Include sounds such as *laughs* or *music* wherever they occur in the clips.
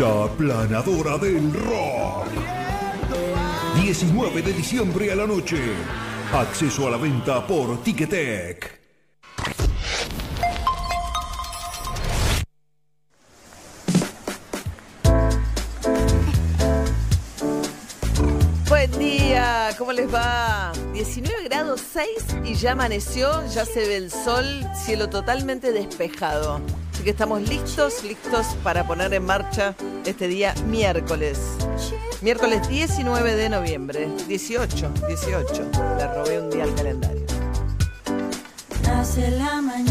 La planadora del rock. 19 de diciembre a la noche. Acceso a la venta por Ticketek. Buen día, ¿cómo les va? 19 grados 6 y ya amaneció, ya se ve el sol, cielo totalmente despejado. Así que estamos listos, listos para poner en marcha este día miércoles. Miércoles 19 de noviembre, 18, 18. Le robé un día al calendario. La mañana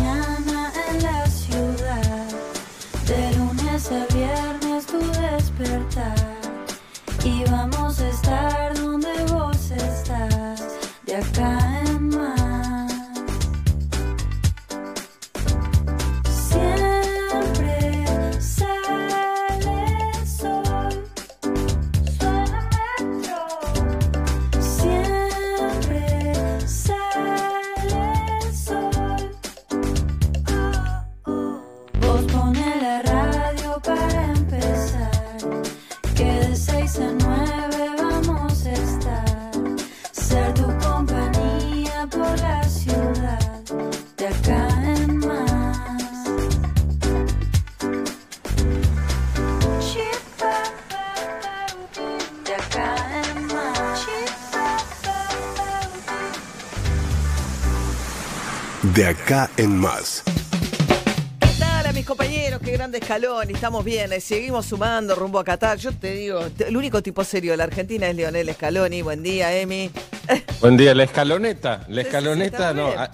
en más. ¿Qué tal a mis compañeros? Qué grande escalón. Estamos bien, eh, seguimos sumando rumbo a Qatar. Yo te digo, el único tipo serio de la Argentina es Leonel Scaloni. Buen día, Emi. *laughs* Buen día, la escaloneta. La escaloneta, sí, no. a-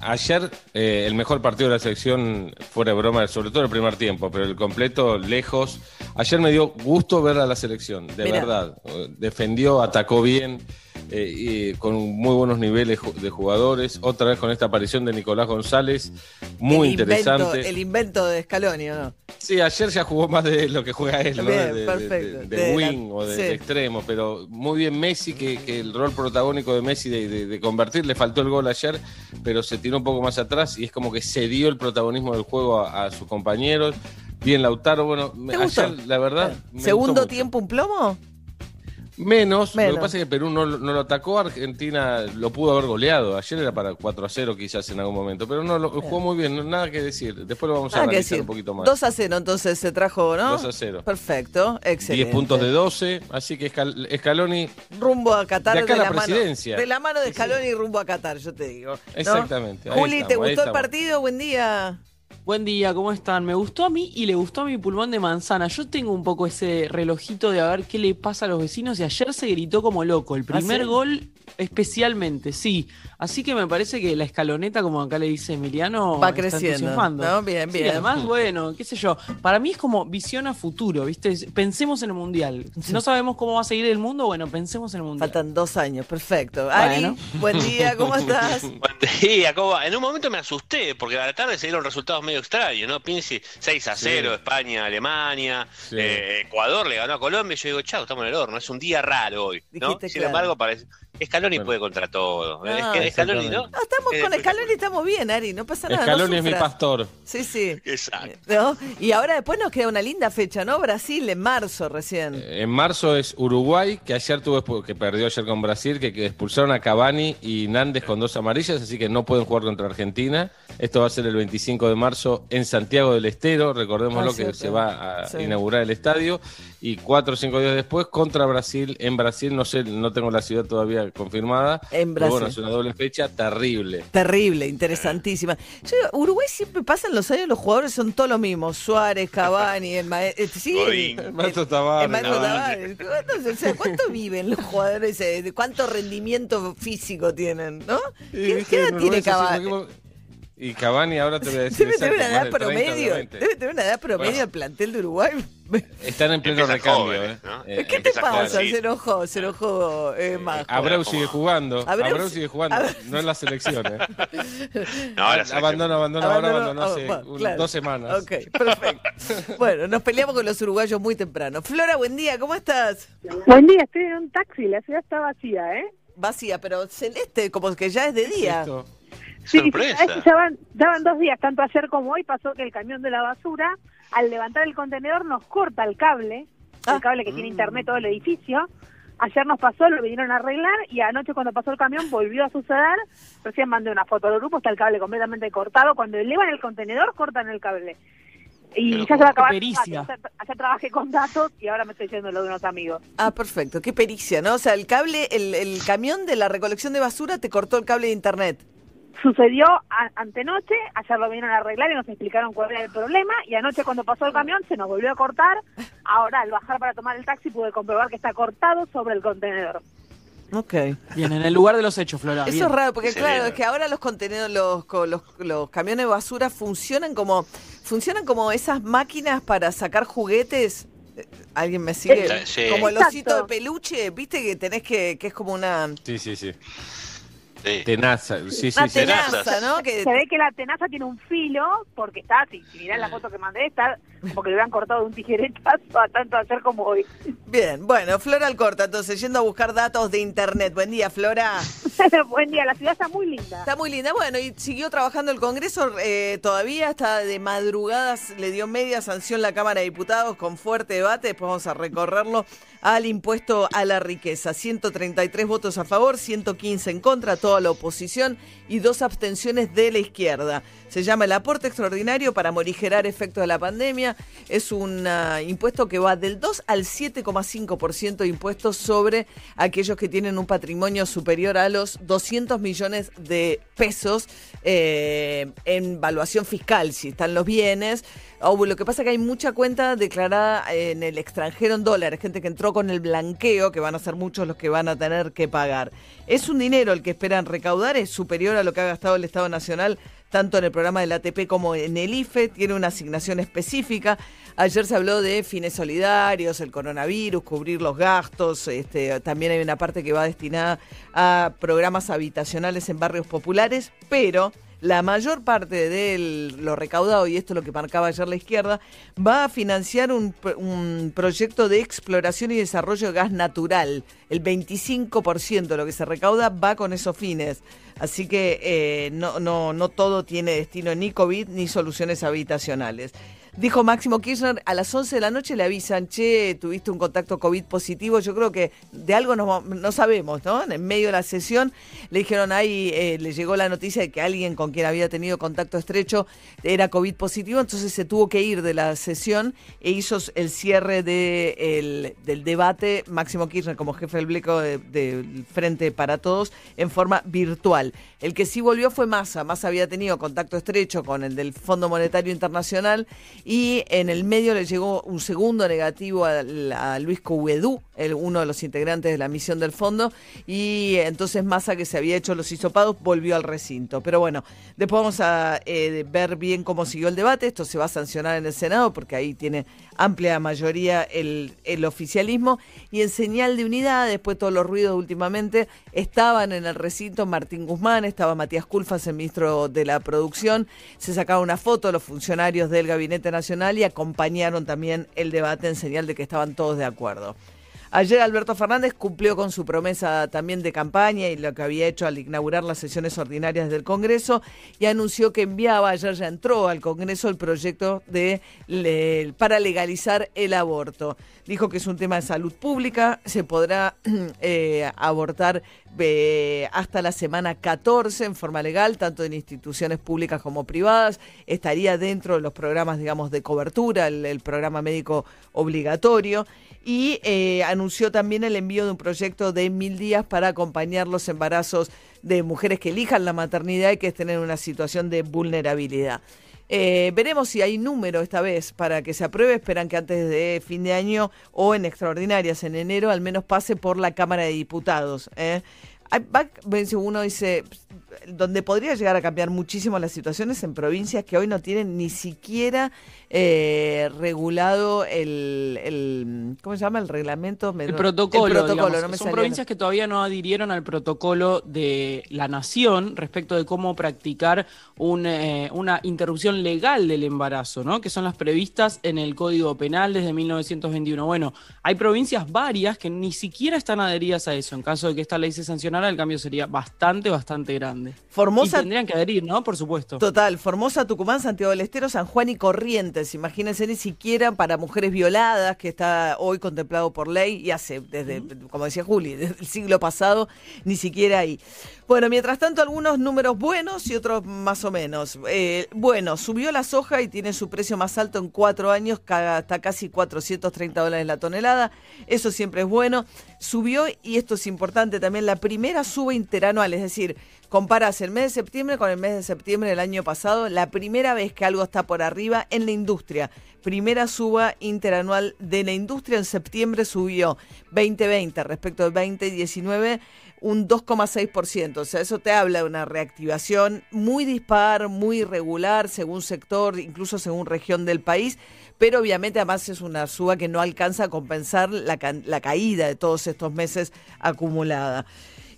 ayer eh, el mejor partido de la selección, fuera de broma, sobre todo el primer tiempo, pero el completo lejos. Ayer me dio gusto ver a la selección, de Mirá. verdad. Eh, Defendió, atacó bien, eh, y con muy buenos niveles de jugadores. Otra vez con esta aparición de Nicolás González, muy el interesante. Invento, el invento de Scaloni, ¿o no? Sí, ayer ya jugó más de lo que juega él, ¿no? Bien, de, perfecto. de- de De la- wing o de, sí. de extremo, pero muy bien Messi, que, que el rol protagónico de Messi de, convertir, le faltó el gol ayer, pero se tiró un poco más atrás y es como que cedió el protagonismo del juego a, a sus compañeros. Bien Lautaro, bueno, ayer la verdad... ¿Segundo tiempo un plomo? Menos, Menos. lo que pasa es que Perú no, no lo atacó, Argentina lo pudo haber goleado. Ayer era para 4 a 0 quizás en algún momento, pero no, lo, jugó muy bien, no- nada que decir. Después lo vamos a Nada analizar un poquito más. 2 a 0 entonces se trajo, ¿no? 2 a 0. Perfecto, excelente. 10 puntos de 12, así que Escal- Scaloni, Rumbo a Qatar De acá la mano, presidencia. de la mano de Sí, sí. Rumbo a Qatar, yo te digo. ¿no? Exactamente, Juli, ¿te estamos, gustó el partido? Buen día. Buen día, ¿cómo están? Me gustó a mí y le gustó a mi pulmón de manzana. Yo tengo un poco ese relojito de a ver qué le pasa a los vecinos y ayer se gritó como loco. El primer sí? gol especialmente, sí. Así que me parece que la escaloneta, como acá le dice Emiliano, Va creciendo. ¿no? Bien, Sí, bien. además, bueno, qué sé yo. Para mí es como visión a futuro, ¿viste? Pensemos en el mundial. Si no sabemos cómo va a seguir el mundo, bueno, pensemos en el mundial. Faltan dos años, perfecto. Ari, Bueno. buen día, ¿cómo estás? *laughs* Buen día, ¿cómo va? En un momento me asusté, porque a la tarde se dieron resultados medio extraños, ¿no? Piense 6 a 0, España, Alemania, Sí. eh, Ecuador le ganó a Colombia, y yo digo, chao, estamos en el horno, es un día raro hoy, ¿no? Dijiste, Sin claro. embargo, parece... Scaloni Bueno. puede contra todo. No, es que Scaloni, ¿no? No, estamos Es con espectacular. Scaloni, estamos bien, Ari, no pasa nada. no Scaloni es mi pastor. Sí, sí. Exacto. ¿No? Y ahora después nos queda una linda fecha, ¿no? Brasil en marzo recién. Eh, En marzo es Uruguay, que ayer tuvo que perdió ayer con Brasil, que, que expulsaron a Cavani y Nández con dos amarillas, así que no pueden jugar contra Argentina. Esto va a ser el 25 de marzo en Santiago del Estero, recordémoslo Ah, que se va a Sí. inaugurar el estadio. Y cuatro o cinco días después contra Brasil, en Brasil, no sé, no tengo la ciudad todavía confirmada. En pero bueno, Brasil. es una doble fecha terrible. Terrible, interesantísima. Yo Uruguay siempre pasan los años, los jugadores son todos los mismos. Suárez, Cavani, el maestro. Sí, Godín. el- maestro el Tavares. maestro no. Tavares. ¿Cuánto, o sea, ¿cuánto viven los jugadores? eh? ¿De ¿Cuánto rendimiento físico tienen? ¿no? Y, ¿Qué, qué edad en tiene Cavani? Y Cavani ahora te voy a decir Debe tener una edad más de 30, promedio. Debe tener una edad promedio Bueno. el plantel de Uruguay. *laughs* Están en pleno recambio. jóvenes, ¿eh? ¿no? Eh, ¿Qué te pasa? Se enojó, se enojó eh, Majo. Abreu sigue jugando. Abreu Abreu, si- sigue jugando. Abreu- No en la selección. ¿eh? No, la selección- Abandono, abandono, ahora Abandono, abandonó hace oh, un- claro. dos semanas. Ok, perfecto. *laughs* bueno, nos peleamos con los uruguayos muy temprano. Flora, buen día, ¿cómo estás? Buen día, estoy en un taxi, la ciudad está vacía, ¿eh? Vacía, pero celeste, como que ya es de día. Sí, Sorpresa. sí, ya van, ya van dos días, tanto ayer como hoy pasó que el camión de la basura al levantar el contenedor nos corta el cable, Ah. el cable que tiene internet todo el edificio. Ayer nos pasó, lo vinieron a arreglar y anoche cuando pasó el camión volvió a suceder. Recién mandé una foto al grupo, está el cable completamente cortado. Cuando elevan el contenedor, cortan el cable. Y Pero ya se va a acabar. pericia. Ayer, ayer trabajé con datos y ahora me estoy yendo lo de unos amigos. Ah, perfecto. Qué pericia, ¿no? O sea, el cable, el, el camión de la recolección de basura te cortó el cable de internet. Sucedió a- antenoche, ayer lo vinieron a arreglar y nos explicaron cuál era el problema y anoche cuando pasó el camión se nos volvió a cortar. Ahora al bajar para tomar el taxi pude comprobar que está cortado sobre el contenedor. Ok. Bien, en el lugar de los hechos, Flora. Eso bien. es raro, porque claro, es que ahora los contenedores, los, co- los, los camiones de basura funcionan como, funcionan como esas máquinas para sacar juguetes. Eh, ¿Alguien me sigue? Sí. Como el Exacto. osito de peluche, viste que tenés que, que es como una, Sí, sí, sí. Sí. Tenaza. Sí, sí, una sí. tenaza, tenazas. ¿no? Que, Se ve que la tenaza tiene un filo, porque está, si, si mirás la foto que mandé, está como que le hubieran cortado de un tijeretazo a tanto hacer como hoy. Bien, bueno, Flora Alcorta, entonces, yendo a buscar datos de internet. Buen día, Flora. *laughs* Buen día, la ciudad está muy linda. Está muy linda. Bueno, y siguió trabajando el Congreso eh, todavía, está de madrugadas, le dio media sanción la Cámara de Diputados con fuerte debate, después vamos a recorrerlo al impuesto a la riqueza. 133 votos a favor, 115 en contra, toda la oposición y dos abstenciones de la izquierda. Se llama el aporte extraordinario para morigerar efectos de la pandemia. Es un ah, impuesto que va del 2 al 7,5% de impuestos sobre aquellos que tienen un patrimonio superior a los 200 millones de pesos eh, en valuación fiscal, si están los bienes. O lo que pasa es que hay mucha cuenta declarada en el extranjero en dólares, gente que entró con el blanqueo, que van a ser muchos los que van a tener que pagar. Es un dinero el que esperan recaudar, es superior a lo que ha gastado el Estado Nacional tanto en el programa del ATP como en el IFE, tiene una asignación específica. Ayer se habló de fines solidarios, el coronavirus, cubrir los gastos, este, también hay una parte que va destinada a programas habitacionales en barrios populares, pero la mayor parte de lo recaudado, y esto es lo que marcaba ayer la izquierda, va a financiar un, pro- un proyecto de exploración y desarrollo de gas natural. El 25% de lo que se recauda va con esos fines. Así que eh, no, no, no todo tiene destino ni COVID ni soluciones habitacionales. Dijo Máximo Kirchner, a las 11 de la noche le avisan, che, tuviste un contacto COVID positivo. Yo creo que de algo no, no sabemos, ¿no? En medio de la sesión le dijeron ahí, eh, le llegó la noticia de que alguien con quien había tenido contacto estrecho era COVID positivo, entonces se tuvo que ir de la sesión e hizo el cierre de el- del debate Máximo Kirchner como jefe del bleco de- del Frente para Todos en forma virtual. El que sí volvió fue Massa. Massa había tenido contacto estrecho con el del Fondo Monetario Internacional y en el medio le llegó un segundo negativo a, Luis Couedú, el, uno de los integrantes de la misión del fondo, y entonces Massa, que se había hecho los hisopados, volvió al recinto. Pero bueno, después vamos a eh, ver bien cómo siguió el debate. Esto se va a sancionar en el Senado porque ahí tiene amplia mayoría el, oficialismo. Y en señal de unidad, después de todos los ruidos últimamente, estaban en el recinto Martín Guzmán, estaba Matías Culfas, el ministro de la Producción. Se sacaba una foto los funcionarios del Gabinete Nacional y acompañaron también el debate en señal de que estaban todos de acuerdo. Ayer Alberto Fernández cumplió con su promesa también de campaña y lo que había hecho al inaugurar las sesiones ordinarias del Congreso y anunció que enviaba, ayer ya entró al Congreso el proyecto de para legalizar el aborto. Dijo que es un tema de salud pública, se podrá *clears throat* eh, abortar eh, hasta la semana 14 en forma legal, tanto en instituciones públicas como privadas. Estaría dentro de los programas, digamos, de cobertura, el, programa médico obligatorio. Y eh, anunció también el envío de un proyecto de mil días para acompañar los embarazos de mujeres que elijan la maternidad y que estén en una situación de vulnerabilidad. Eh, veremos si hay número esta vez para que se apruebe. Esperan que antes de fin de año o en extraordinarias en enero al menos pase por la Cámara de Diputados. ¿eh? Uno dice, donde podría llegar a cambiar muchísimo las situaciones en provincias que hoy no tienen ni siquiera eh, regulado el, el- ¿cómo se llama? El reglamento. Me- El protocolo, El protocolo, digamos. no me son provincias que todavía no adhirieron al protocolo de la nación respecto de cómo practicar un, eh, una interrupción legal del embarazo, ¿no? Que son las previstas en el Código Penal desde 1921. Bueno, hay provincias varias que ni siquiera están adheridas a eso. En caso de que esta ley se sancionara, el cambio sería bastante, bastante grande. Grande. Formosa- Y tendrían que adherir, ¿no? Por supuesto. Total, Formosa, Tucumán, Santiago del Estero, San Juan y Corrientes. Imagínense ni siquiera para mujeres violadas, que está hoy contemplado por ley y hace, desde, como decía Juli, desde el siglo pasado, ni siquiera ahí. Bueno, mientras tanto, algunos números buenos y otros más o menos. Eh, bueno, subió la soja y tiene su precio más alto en cuatro años, está casi 430 dólares la tonelada. Eso siempre es bueno. Subió, y esto es importante también, la primera suba interanual, es decir, comparas el mes de septiembre con el mes de septiembre del año pasado, la primera vez que algo está por arriba en la industria. Primera suba interanual de la industria en septiembre subió 2020 respecto del 2019 un 2,6%. O sea, eso te habla de una reactivación muy dispar, muy irregular, según sector, incluso según región del país. Pero obviamente además es una suba que no alcanza a compensar la, la caída de todos estos meses acumulada.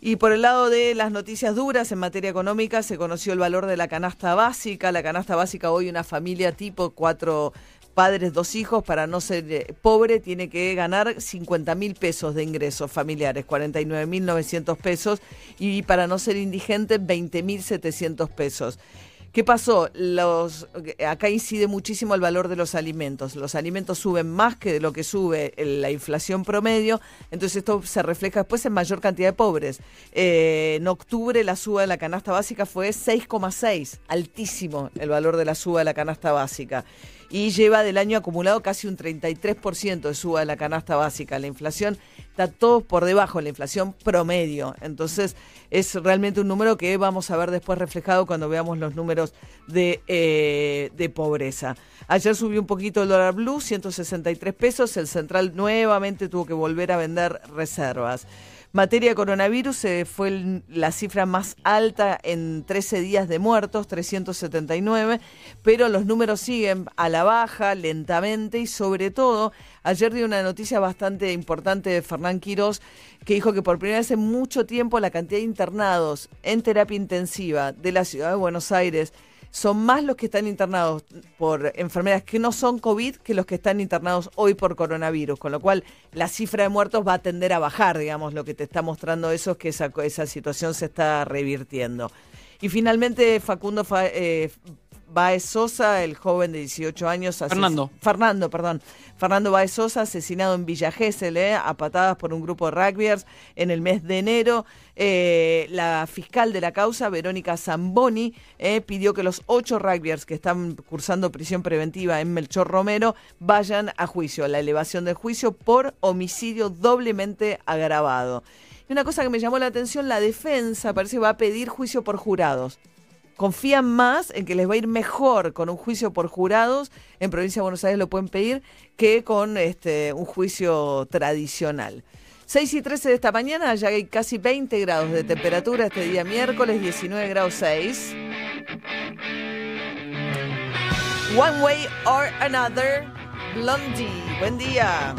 Y por el lado de las noticias duras en materia económica, se conoció el valor de la canasta básica. La canasta básica hoy una familia tipo cuatro padres, dos hijos, para no ser eh, pobre, tiene que ganar 50 mil pesos de ingresos familiares, 49 mil 900 pesos, y para no ser indigente, 20 mil 700 pesos. ¿Qué pasó? Los, acá incide muchísimo el valor de los alimentos. Los alimentos suben más que lo que sube el- la inflación promedio, entonces esto se refleja después en mayor cantidad de pobres. Eh, en octubre la suba de la canasta básica fue 6,6, altísimo el valor de la suba de la canasta básica. Y lleva del año acumulado casi un 33% de suba de la canasta básica. La inflación está todo por debajo de la inflación promedio. Entonces es realmente un número que vamos a ver después reflejado cuando veamos los números de, eh, de pobreza. Ayer subió un poquito el dólar blue, 163 pesos. El central nuevamente tuvo que volver a vender reservas. Materia coronavirus eh, fue la cifra más alta en 13 días de muertos, 379, pero los números siguen a la baja, lentamente y sobre todo, ayer dio una noticia bastante importante de Fernán Quirós, que dijo que por primera vez en mucho tiempo la cantidad de internados en terapia intensiva de la ciudad de Buenos Aires son más los que están internados por enfermedades que no son COVID que los que están internados hoy por coronavirus, con lo cual la cifra de muertos va a tender a bajar, digamos, lo que te está mostrando eso es que esa, esa situación se está revirtiendo. Y finalmente Facundo Fa- eh, Baez Sosa, el joven de 18 años. Fernando. Fernando, perdón. Fernando Baez Sosa, asesinado en Villa Gesell, eh, a patadas por un grupo de rugbyers en el mes de enero. Eh, la fiscal de la causa, Verónica Zamboni, eh, pidió que los ocho rugbyers que están cursando prisión preventiva en Melchor Romero vayan a juicio, la elevación del juicio por homicidio doblemente agravado. Y una cosa que me llamó la atención, la defensa parece que va a pedir juicio por jurados confían más en que les va a ir mejor con un juicio por jurados, en provincia de Buenos Aires lo pueden pedir, que con este un juicio tradicional. 6 y 13 de esta mañana, ya hay casi 20 grados de temperatura este día miércoles, 19 grados 6. One Way or Another, Blondie. Buen día.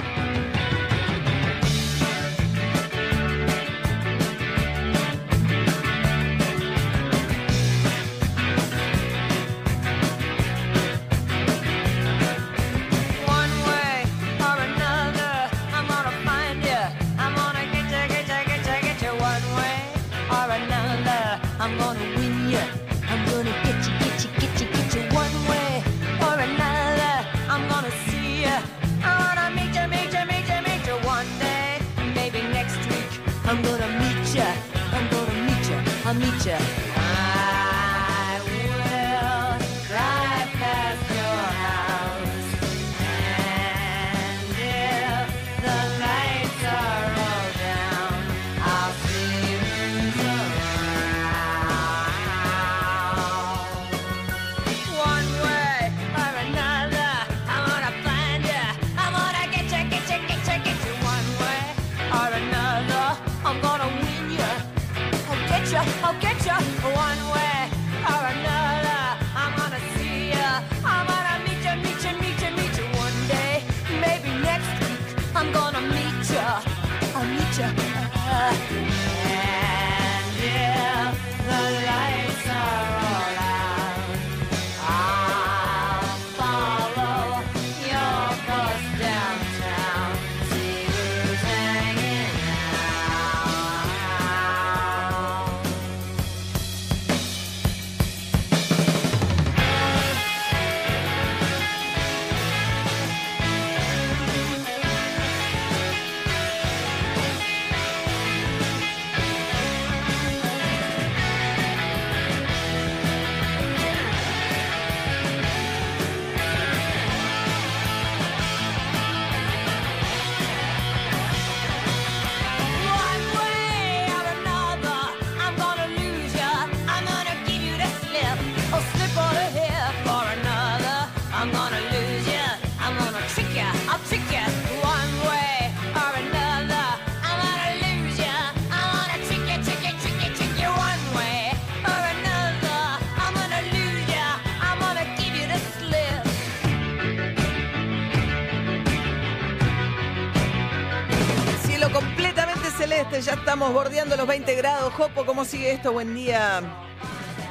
Estamos bordeando los 20 grados. Jopo, ¿cómo sigue esto? Buen día.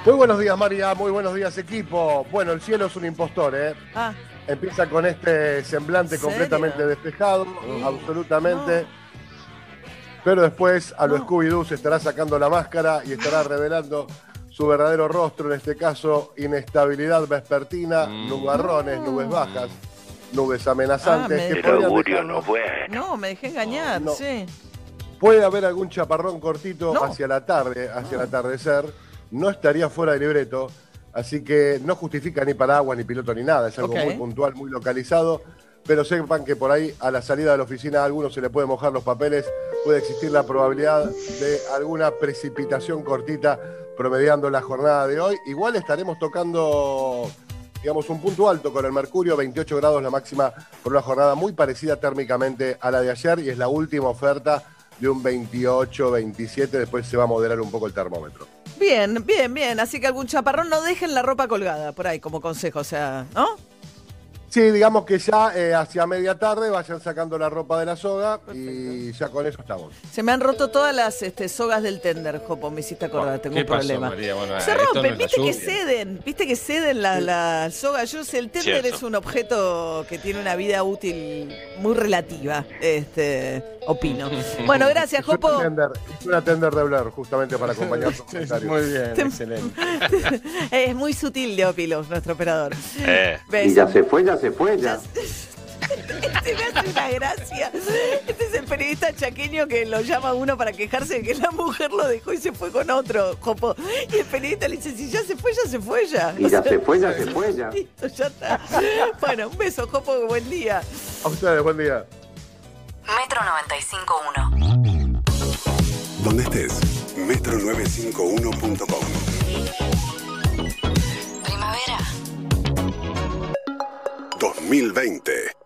Muy buenos días, María. Muy buenos días, equipo. Bueno, el cielo es un impostor, ¿eh? Ah, Empieza con este semblante completamente despejado, absolutamente. Pero después a lo No. Scooby-Doo se estará sacando la máscara y estará revelando su verdadero rostro, en este caso, inestabilidad vespertina, Mm. nubarrones, nubes bajas, nubes Ah, amenazantes. me- que El augurio no fue. no, me dejé engañar, No. sí. Puede haber algún chaparrón cortito No. hacia la tarde, hacia el atardecer. No estaría fuera de libreto, así que no justifica ni paraguas, ni piloto, ni nada. Es algo muy puntual, muy localizado. Pero sepan que por ahí, a la salida de la oficina, a algunos se le puede mojar los papeles. Puede existir la probabilidad de alguna precipitación cortita promediando la jornada de hoy. Igual estaremos tocando digamos, un punto alto con el mercurio, 28 grados la máxima por una jornada muy parecida térmicamente a la de ayer y es la última oferta de un 28, 27, después se va a moderar un poco el termómetro. Bien, bien, bien. Así que algún chaparrón no dejen la ropa colgada por ahí como consejo, o sea, ¿no? Sí, digamos que ya eh, hacia media tarde vayan sacando la ropa de la soga y ya con eso estamos. Se me han roto todas las este, sogas del tender, Jopo, me hiciste acordar, tengo ¿Qué un pasó, problema. María? Bueno, Se no rompen, viste que ceden, viste que ceden la, la soga. Yo sé, el tender Cierto. es un objeto que tiene una vida útil muy relativa, este, opino. Bueno, gracias, Es una Jopo. tender, es una tender de Blair, justamente para acompañar tu comentario. Muy bien, Te- excelente. *laughs* es muy sutil de Opilos, nuestro operador. Eh. Y ya se fue, ya se fue, ya. *laughs* Este me hace una gracia. Este es el periodista chaqueño que lo llama a uno para quejarse de que la mujer lo dejó y se fue con otro, Jopo. Y el periodista le dice, si ya se fue, ya se fue ya. Y ya se fue, ya se fue, ya. *laughs* Listo, ya está. Bueno, un beso, Jopo, buen día. A ustedes, buen día. Metro 95.1. Donde estés, metro951.com. Primavera. 2020.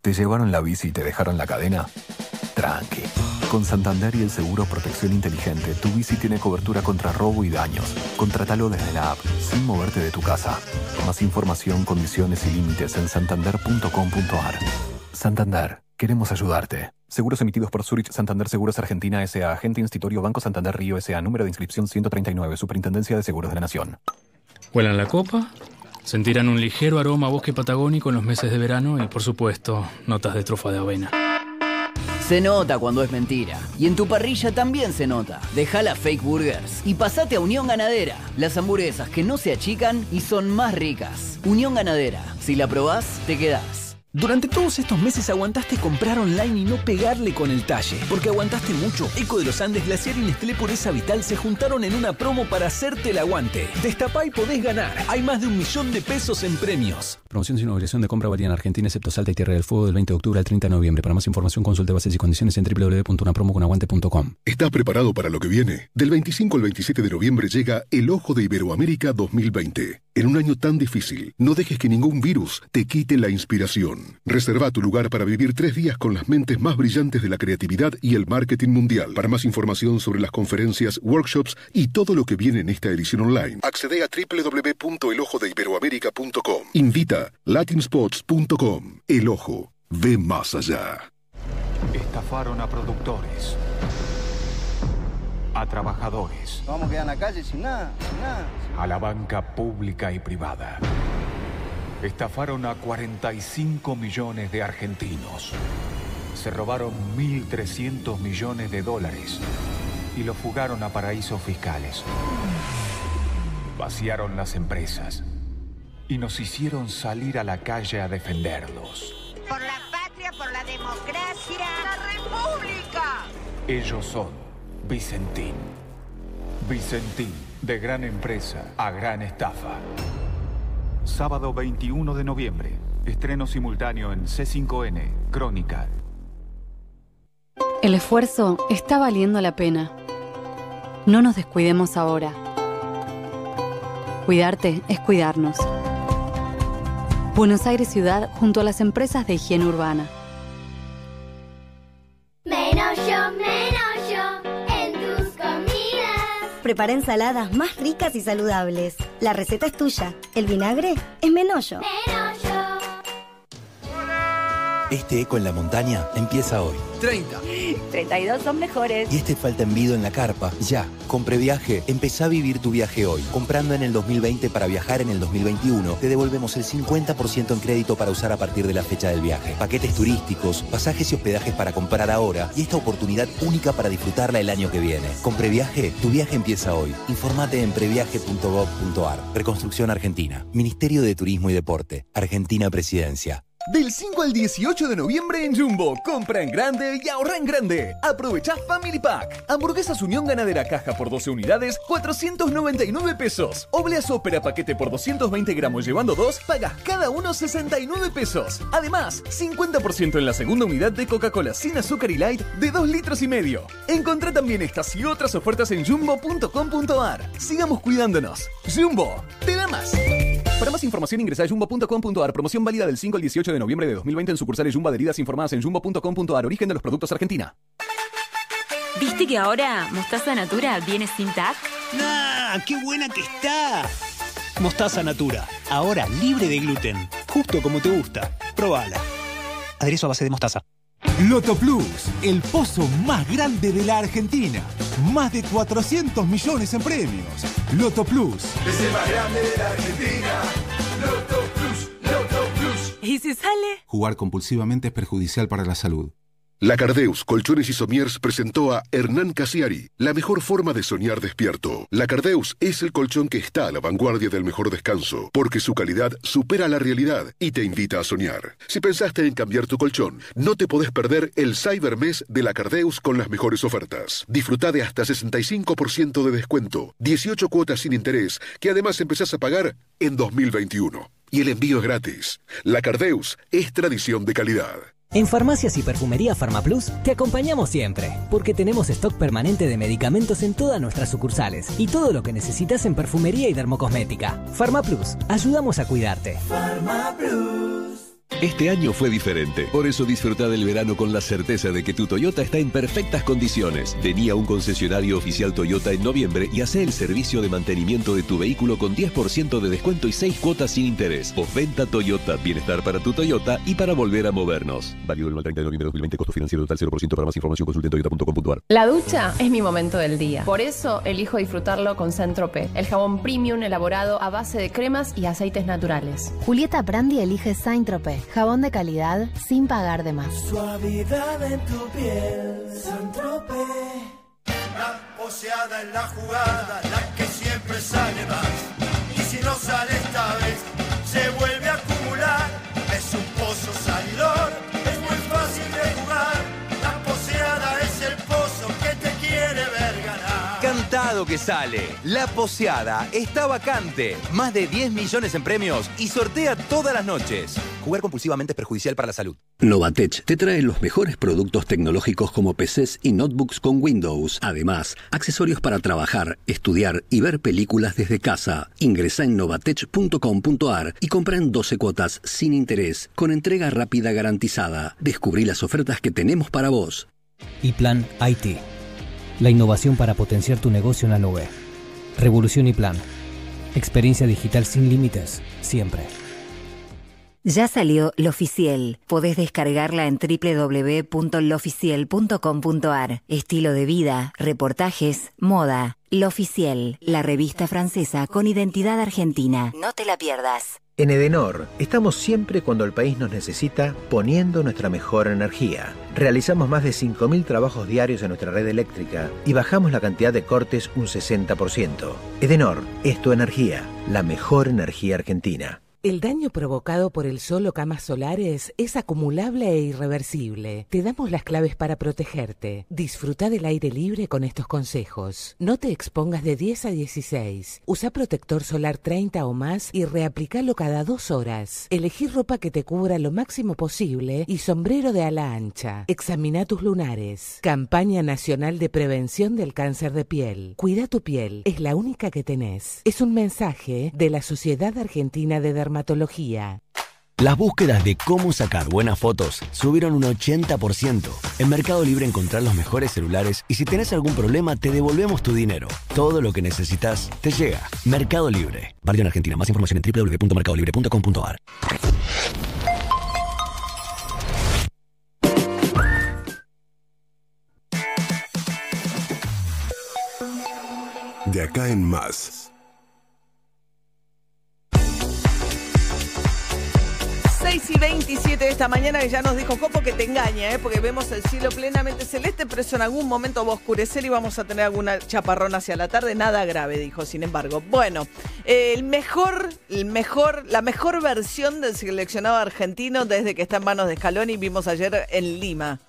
¿Te llevaron la bici y te dejaron la cadena? Tranqui. Con Santander y el seguro Protección Inteligente, tu bici tiene cobertura contra robo y daños. Contratalo desde la app, sin moverte de tu casa. Más información, condiciones y límites en santander.com.ar. Santander, queremos ayudarte. Seguros emitidos por Zurich Santander Seguros Argentina S.A. Agente Institutorio Banco Santander Río S.A. Número de inscripción 139. Superintendencia de Seguros de la Nación. Huelan la copa, sentirán un ligero aroma a bosque patagónico en los meses de verano y, por supuesto, notas de trofa de avena. Se nota cuando es mentira. Y en tu parrilla también se nota. Deja las fake burgers y pasate a Unión Ganadera. Las hamburguesas que no se achican y son más ricas. Unión Ganadera. Si la probás, te quedás. Durante todos estos meses aguantaste comprar online y no pegarle con el talle. Porque aguantaste mucho. Eco de los Andes, Glaciar y Nestlé Pureza Vital se juntaron en una promo para hacerte el aguante. Destapá y podés ganar. Hay más de un millón de pesos en premios. Promoción sin obligación de compra varía en Argentina, excepto Salta y Tierra del Fuego del 20 de octubre al 30 de noviembre. Para más información consulte bases y condiciones en www.unapromoconaguante.com. ¿Estás preparado para lo que viene? Del 25 al 27 de noviembre llega El Ojo de Iberoamérica 2020. En un año tan difícil, no dejes que ningún virus te quite la inspiración. Reserva tu lugar para vivir tres días con las mentes más brillantes de la creatividad y el marketing mundial. Para más información sobre las conferencias, workshops y todo lo que viene en esta edición online, accede a www.elojodeiberoamerica.com. Invita latinspots.com. El Ojo, ve más allá. Estafaron a productores, a trabajadores, Vamos a quedar en la calle sin nada, sin nada. a la banca pública y privada. Estafaron a 45 millones de argentinos. Se robaron 1.300 millones de dólares y lo fugaron a paraísos fiscales. Vaciaron las empresas y nos hicieron salir a la calle a defenderlos. Por la patria, por la democracia. ¡La república! Ellos son Vicentín. Vicentín, de gran empresa a gran estafa. Sábado 21 de noviembre. Estreno simultáneo en C5N, Crónica. El esfuerzo está valiendo la pena. No nos descuidemos ahora. Cuidarte es cuidarnos. Buenos Aires Ciudad junto a las empresas de higiene urbana. Menos yo, menos Prepara ensaladas más ricas y saludables. La receta es tuya. El vinagre es Menollo. Este eco en la montaña empieza hoy. 30. 32 son mejores. Y este falta envido en la carpa. Ya, con Previaje, empezá a vivir tu viaje hoy. Comprando en el 2020 para viajar en el 2021, te devolvemos el 50% en crédito para usar a partir de la fecha del viaje. Paquetes turísticos, pasajes y hospedajes para comprar ahora y esta oportunidad única para disfrutarla el año que viene. Con Previaje, tu viaje empieza hoy. Informate en previaje.gov.ar. Reconstrucción Argentina. Ministerio de Turismo y Deporte. Argentina Presidencia. Del 5 al 18 de noviembre en Jumbo, compra en grande y ahorra en grande. Aprovecha Family Pack. Hamburguesas Unión Ganadera caja por 12 unidades, 499 pesos. Obleas Ópera paquete por 220 gramos llevando dos, pagas cada uno 69 pesos. Además, 50% en la segunda unidad de Coca-Cola sin azúcar y light de 2 litros y medio. Encontrá también estas y otras ofertas en jumbo.com.ar. Sigamos cuidándonos. Jumbo, te da más. Para más información ingresa a jumbo.com.ar. Promoción válida del 5 al 18 de noviembre de 2020 en sucursales Jumbo adheridas informadas en jumbo.com.ar. Origen de los productos Argentina. ¿Viste que ahora Mostaza Natura viene sin TAC? ¡Nah! ¡Qué buena que está! Mostaza Natura, ahora libre de gluten, justo como te gusta. Probala. Aderezo a base de mostaza. Loto Plus, el pozo más grande de la Argentina. Más de 400 millones en premios. Loto Plus. Es el más grande de la Argentina. Loto Plus, Loto Plus. ¿Y si sale? Jugar compulsivamente es perjudicial para la salud. La Cardeus Colchones y Somiers presentó a Hernán Casiari, la mejor forma de soñar despierto. La Cardeus es el colchón que está a la vanguardia del mejor descanso, porque su calidad supera la realidad y te invita a soñar. Si pensaste en cambiar tu colchón, no te podés perder el Cybermes de la Cardeus con las mejores ofertas. Disfruta de hasta 65% de descuento, 18 cuotas sin interés, que además empezás a pagar en 2021. Y el envío es gratis. La Cardeus es tradición de calidad. En Farmacias y Perfumería Farmaplus te acompañamos siempre, porque tenemos stock permanente de medicamentos en todas nuestras sucursales y todo lo que necesitas en perfumería y dermocosmética. Farmaplus, ayudamos a cuidarte. Este año fue diferente, por eso disfruta del verano con la certeza de que tu Toyota está en perfectas condiciones. Vení a un concesionario oficial Toyota en noviembre y hace el servicio de mantenimiento de tu vehículo con 10% de descuento y 6 cuotas sin interés. Venta Toyota, bienestar para tu Toyota y para volver a movernos. Válido del 30 de noviembre de 2020, costo financiero total 0%. Para más información consulte toyota.com.ar. La ducha es mi momento del día. Por eso elijo disfrutarlo con Centrope, el jabón premium elaborado a base de cremas y aceites naturales. Julieta Brandi elige Saint-Tropez, jabón de calidad sin pagar de más. Suavidad en tu piel, Saint-Tropez. La poseada en la jugada, la que siempre sale más. Y si no sale esta vez, se vuelve a Que sale. La poseada está vacante. Más de 10 millones en premios y sortea todas las noches. Jugar compulsivamente es perjudicial para la salud. Novatech te trae los mejores productos tecnológicos como PCs y notebooks con Windows. Además, accesorios para trabajar, estudiar y ver películas desde casa. Ingresa en novatech.com.ar y compra en 12 cuotas sin interés, con entrega rápida garantizada. Descubrí las ofertas que tenemos para vos. Y Plan IT. La innovación para potenciar tu negocio en la nube. Revolución y Plan. Experiencia digital sin límites, siempre. Ya salió Lo Oficial. Podés descargarla en www.loficiel.com.ar. Estilo de vida, reportajes, moda. Lo Oficial, la revista francesa con identidad argentina. No te la pierdas. En Edenor, estamos siempre cuando el país nos necesita poniendo nuestra mejor energía. Realizamos más de 5.000 trabajos diarios en nuestra red eléctrica y bajamos la cantidad de cortes un 60%. Edenor es tu energía, la mejor energía argentina. El daño provocado por el sol o camas solares es acumulable e irreversible. Te damos las claves para protegerte. Disfruta del aire libre con estos consejos. No te expongas de 10 a 16. Usa protector solar 30 o más y reaplicalo cada dos horas. Elegí ropa que te cubra lo máximo posible y sombrero de ala ancha. Examina tus lunares. Campaña Nacional de Prevención del Cáncer de Piel. Cuida tu piel. Es la única que tenés. Es un mensaje de la Sociedad Argentina de Dermatología. Las búsquedas de cómo sacar buenas fotos subieron un 80%. En Mercado Libre encontrás los mejores celulares y si tenés algún problema te devolvemos tu dinero. Todo lo que necesitas te llega. Mercado Libre. Válido en Argentina. Más información en www.mercadolibre.com.ar. De acá en más. 6 y 27 de esta mañana que ya nos dijo Copo que te engaña, ¿eh? porque vemos el cielo plenamente celeste, pero eso en algún momento va a oscurecer y vamos a tener alguna chaparrón hacia la tarde. Nada grave, dijo, sin embargo. Bueno, eh, el mejor, el mejor, la mejor versión del seleccionado argentino desde que está en manos de Scaloni vimos ayer en Lima.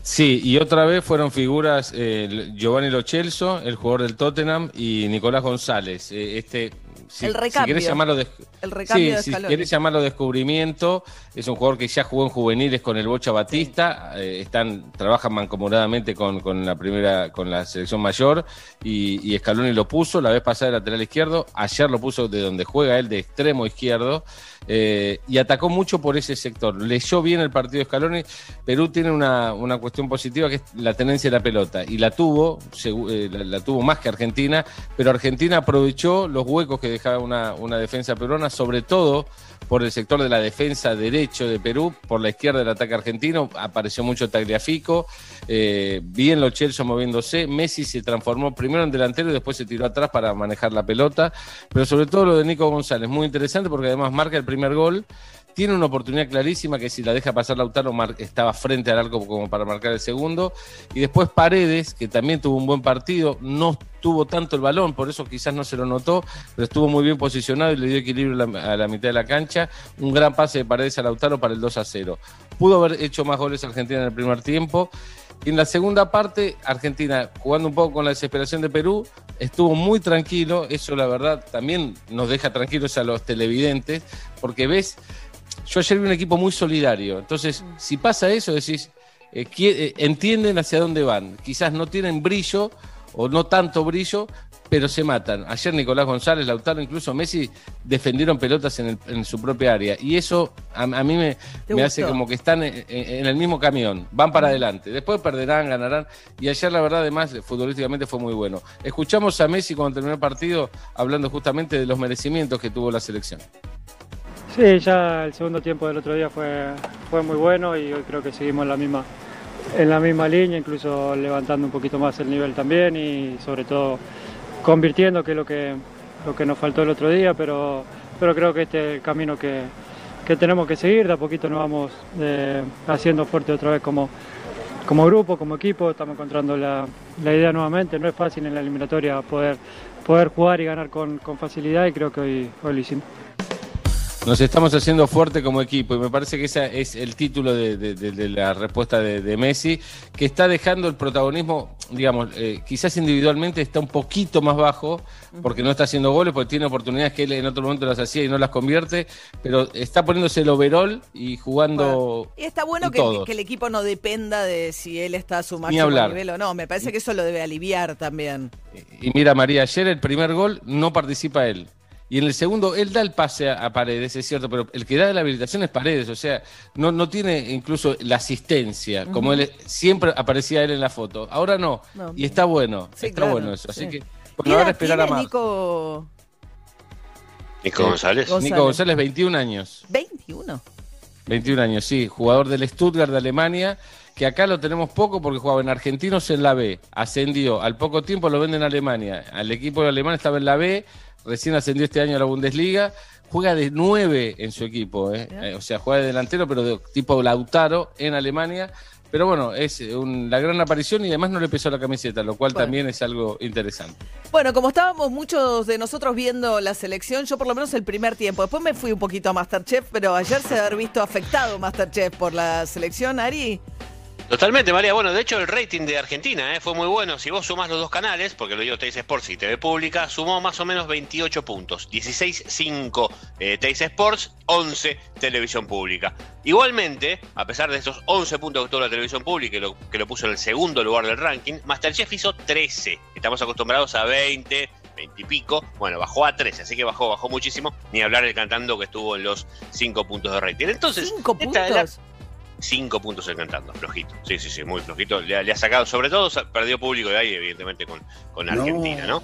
Sí, y otra vez fueron figuras eh, Giovanni Lochelso, el jugador del Tottenham, y Nicolás González. Eh, este si, el recambio. Si querés llamarlo de, el recambio sí, si querés llamarlo descubrimiento, es un jugador que ya jugó en juveniles con el Bocha Batista, eh, están, trabajan mancomunadamente con, con, la primera, con la selección mayor, y, y Scaloni lo puso la vez pasada de lateral izquierdo, ayer lo puso de donde juega él, de extremo izquierdo, eh, y atacó mucho por ese sector. Leyó bien el partido de Scaloni. Perú tiene una, una cuestión positiva que es la tenencia de la pelota, y la tuvo, eh, la, la, tuvo más que Argentina, pero Argentina aprovechó los huecos que dejaba una, una defensa peruana, sobre todo por el sector de la defensa derecho de Perú, por la izquierda del ataque argentino, apareció mucho Tagliafico, eh, bien Lo Celso moviéndose, Messi se transformó primero en delantero y después se tiró atrás para manejar la pelota, pero sobre todo lo de Nico González, muy interesante porque además marca el primer gol, tiene una oportunidad clarísima que si la deja pasar Lautaro estaba frente al arco como para marcar el segundo. Y después Paredes, que también tuvo un buen partido, no tuvo tanto el balón, por eso quizás no se lo notó, pero estuvo muy bien posicionado y le dio equilibrio a la, mitad de la cancha. Un gran pase de Paredes a Lautaro para el 2 a 0. Pudo haber hecho más goles Argentina en el primer tiempo. Y en la segunda parte, Argentina, jugando un poco con la desesperación de Perú, estuvo muy tranquilo. Eso, la verdad, también nos deja tranquilos a los televidentes, porque ves, yo ayer vi un equipo muy solidario. Entonces, si pasa eso, decís, eh, eh, entienden hacia dónde van. Quizás no tienen brillo o no tanto brillo, pero se matan. Ayer Nicolás González, Lautaro, incluso Messi defendieron pelotas en, el, en su propia área. Y eso a, a mí me, me hace como que están en, en, el mismo camión, van para adelante. Después perderán, ganarán. Y ayer, la verdad, además, futbolísticamente fue muy bueno. Escuchamos a Messi cuando terminó el partido hablando justamente de los merecimientos que tuvo la selección. Sí, ya el segundo tiempo del otro día fue, fue muy bueno y hoy creo que seguimos en la misma en la misma línea, incluso levantando un poquito más el nivel también y sobre todo convirtiendo, que es lo que, lo que nos faltó el otro día, pero, pero creo que este es el camino que, que tenemos que seguir, de a poquito nos vamos eh, haciendo fuerte otra vez como, como grupo, como equipo, estamos encontrando la, la, idea nuevamente, no es fácil en la eliminatoria poder, poder jugar y ganar con, con facilidad y creo que hoy, hoy lo hicimos. Nos estamos haciendo fuerte como equipo y me parece que ese es el título de, de, de la respuesta de, Messi, que está dejando el protagonismo, digamos, eh, quizás individualmente está un poquito más bajo, porque no está haciendo goles, porque tiene oportunidades que él en otro momento las hacía y no las convierte, pero está poniéndose el overall y jugando. Bueno, y está bueno que, que, el equipo no dependa de si él está a su máximo nivel o no, me parece que eso lo debe aliviar también. Y mira, María, ayer el primer gol no participa él. Y en el segundo, él da el pase a, a, Paredes, es cierto, pero el que da la habilitación es Paredes, o sea, no, no tiene incluso la asistencia, como uh -huh. él siempre aparecía él en la foto. Ahora no, no y está bueno, sí, está claro, bueno eso. Así sí. que, bueno, ahora esperar a más. Nico... Nico González. González. Nico González, 21 años. 21. 21 años, sí, jugador del Stuttgart de Alemania que acá lo tenemos poco porque jugaba en Argentinos en la B, ascendió, al poco tiempo lo venden en Alemania, al equipo de alemán estaba en la B, recién ascendió este año a la Bundesliga, juega de nueve en su equipo, ¿eh? Eh, o sea, juega de delantero, pero de tipo Lautaro en Alemania, Pero bueno, es un- la gran aparición y además no le pesó la camiseta, lo cual también es algo interesante. Bueno, como estábamos muchos de nosotros viendo la selección, yo por lo menos el primer tiempo. Después me fui un poquito a Masterchef, pero ayer se haber visto afectado Masterchef por la selección, Ari. Totalmente, María. Bueno, de hecho, el rating de Argentina eh, fue muy bueno. Si vos sumás los dos canales, porque lo digo Teis Sports y TV Pública, sumó más o menos 28 puntos. 16-5 eh, Teis Sports, 11 Televisión Pública. Igualmente, a pesar de estos 11 puntos que tuvo la Televisión Pública, que lo, que lo puso en el segundo lugar del ranking, Masterchef hizo 13. Estamos acostumbrados a 20, 20 y pico. Bueno, bajó a 13, así que bajó, bajó muchísimo. Ni hablar el cantando que estuvo en los 5 puntos de rating. Entonces, ¿Cinco esta es la- puntos? Cinco puntos el cantando, flojito. Sí, sí, sí, muy flojito. Le, ha- le ha sacado, sobre todo, perdió público de ahí, evidentemente, con, con No. Argentina, ¿no?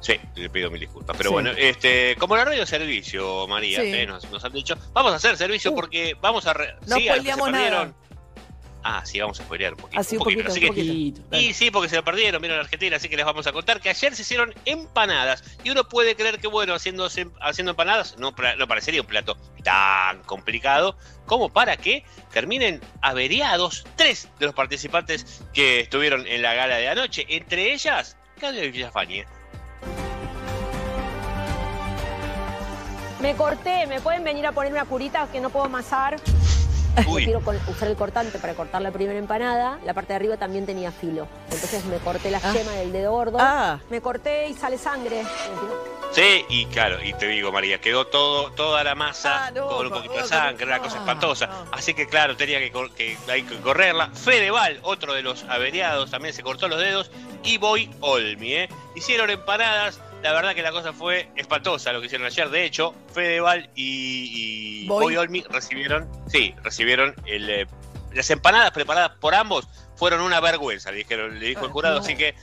Sí, le pido mil disculpas. Pero Sí. bueno, este, como la radio servicio, María, Sí. eh, nos, nos han dicho, vamos a hacer servicio porque vamos a. re- no sí, a los que se spoileamos nada. Ah, sí, vamos a spoilear un poquito. Así un poquito, poquito, así un que- poquito. y sí, porque se lo perdieron, vieron a Argentina, así que les vamos a contar que ayer se hicieron empanadas. Y uno puede creer que, bueno, haciendo, haciendo empanadas no, parecería un plato tan complicado como para que terminen averiados tres de los participantes que estuvieron en la gala de anoche. Entre ellas, Claudia Villafañe. Me corté, ¿me pueden venir a poner una curita que no puedo amasar? Yo *laughs* Uy. quiero col- usar el cortante para cortar la primera empanada. La parte de arriba también tenía filo. Entonces me corté la Ah. yema del dedo gordo. Ah. Me corté y sale sangre. Sí, y claro, y te digo, María, quedó todo, toda la masa Ah, no, con un poquito de sangre, una cosa espantosa. Así que claro, tenía que, cor- que, hay que correrla. Fedeval, otro de los averiados, también se cortó los dedos. Y Boy Olmi, ¿eh? Hicieron empanadas. La verdad que la cosa fue espantosa lo que hicieron ayer. De hecho, Fedeval y, y Boy. Boy Olmi recibieron, sí, recibieron el, eh, las empanadas preparadas por ambos. Fueron una vergüenza, le, dijeron, le dijo el jurado. no. Así que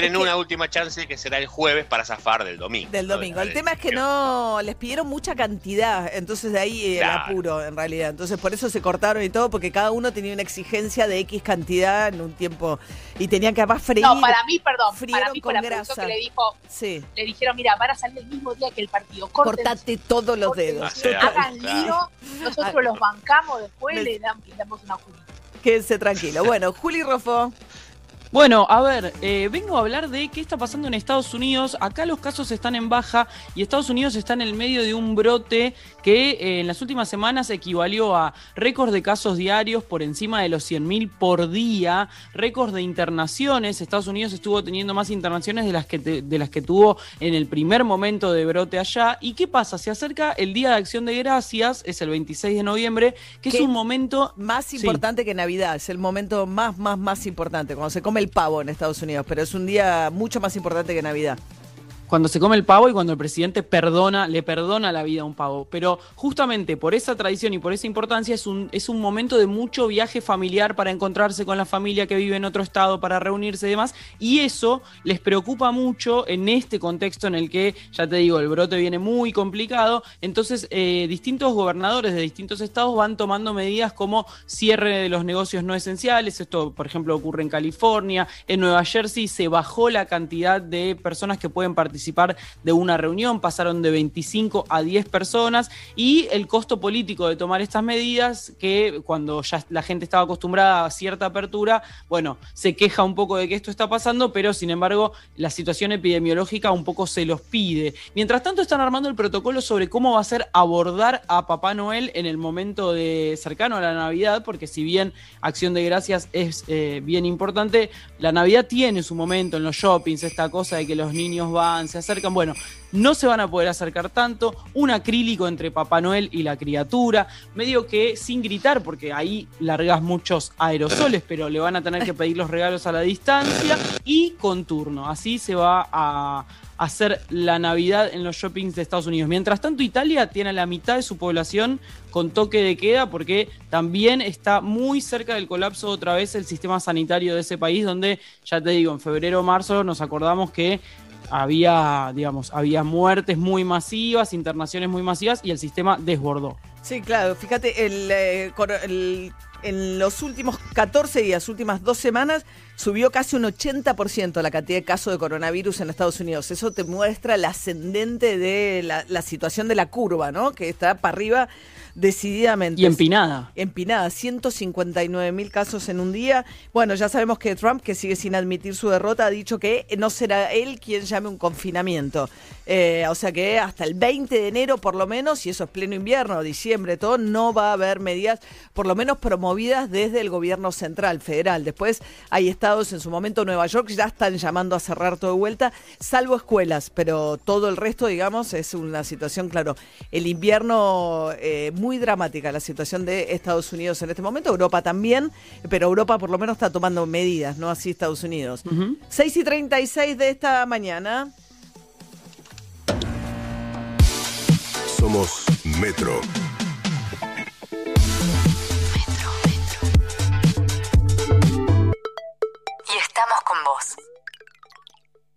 tienen una última chance que será el jueves para zafar del domingo. Del ¿no? domingo. El tema es que no les pidieron mucha cantidad, entonces de ahí el Claro. apuro en realidad. Entonces por eso se cortaron y todo, porque cada uno tenía una exigencia de X cantidad en un tiempo y tenían que además freír. No, para mí, perdón, para mí con la grasa. que le dijo, Sí. le dijeron, mira, van a salir el mismo día que el partido. Corten, Cortate todos los dedos. Ah, hagan claro. lío, nosotros los bancamos después, le, damos, le damos una curita. Quédense tranquilo. Bueno, Juli Rofo. Bueno, a ver, eh, vengo a hablar de qué está pasando en Estados Unidos. Acá los casos están en baja y Estados Unidos está en el medio de un brote que eh, en las últimas semanas equivalió a récords de casos diarios por encima de los 100.000 por día, récords de internaciones. Estados Unidos estuvo teniendo más internaciones de las, que te- de las que tuvo en el primer momento de brote allá. ¿Y qué pasa? Se acerca el Día de Acción de Gracias, es el 26 de noviembre, que es un momento Más Sí. importante que Navidad, es el momento más, más, más importante, cuando se come pavo en Estados Unidos, pero es un día mucho más importante que Navidad. Cuando se come el pavo y cuando el presidente perdona, le perdona la vida a un pavo. Pero justamente por esa tradición y por esa importancia es un, es un momento de mucho viaje familiar para encontrarse con la familia que vive en otro estado, para reunirse y demás. Y eso les preocupa mucho en este contexto en el que, ya te digo, el brote viene muy complicado. Entonces, eh, distintos gobernadores de distintos estados van tomando medidas como cierre de los negocios no esenciales. Esto, por ejemplo, ocurre en California. En Nueva Jersey se bajó la cantidad de personas que pueden participar de una reunión, pasaron de 25 a 10 personas y el costo político de tomar estas medidas, que cuando ya la gente estaba acostumbrada a cierta apertura, bueno, se queja un poco de que esto está pasando, pero sin embargo la situación epidemiológica un poco se los pide. Mientras tanto están armando el protocolo sobre cómo va a ser abordar a Papá Noel en el momento de cercano a la Navidad, porque si bien Acción de Gracias es eh, bien importante, la Navidad tiene su momento en los shoppings, esta cosa de que los niños van, se acercan, bueno, no se van a poder acercar tanto, un acrílico entre Papá Noel y la criatura, medio que sin gritar, porque ahí largas muchos aerosoles, pero le van a tener que pedir los regalos a la distancia y con turno, así se va a hacer la Navidad en los shoppings de Estados Unidos. Mientras tanto, Italia tiene la mitad de su población con toque de queda porque también está muy cerca del colapso otra vez el sistema sanitario de ese país, donde ya te digo, en febrero o marzo nos acordamos que había, digamos, había muertes muy masivas, internaciones muy masivas y el sistema desbordó. Sí, claro, fíjate, el, eh, en los últimos 14 días, últimas dos semanas, subió casi un 80% la cantidad de casos de coronavirus en Estados Unidos. Eso te muestra el ascendente de la, la situación de la curva, ¿no? Que está para arriba decididamente. Y empinada. Empinada, 159 mil casos en un día. Bueno, ya sabemos que Trump, que sigue sin admitir su derrota, ha dicho que no será él quien llame un confinamiento. Eh, o sea que hasta el 20 de enero, por lo menos, y eso es pleno invierno, diciembre, todo, no va a haber medidas, por lo menos promovidas desde el gobierno central, federal. Después hay estados, en su momento Nueva York, ya están llamando a cerrar todo de vuelta, salvo escuelas, pero todo el resto, digamos, es una situación, claro, el invierno eh, muy dramática, la situación de Estados Unidos en este momento, Europa también, pero Europa por lo menos está tomando medidas, no así Estados Unidos. 6 y 36 de esta mañana. Somos Metro. Y estamos con vos.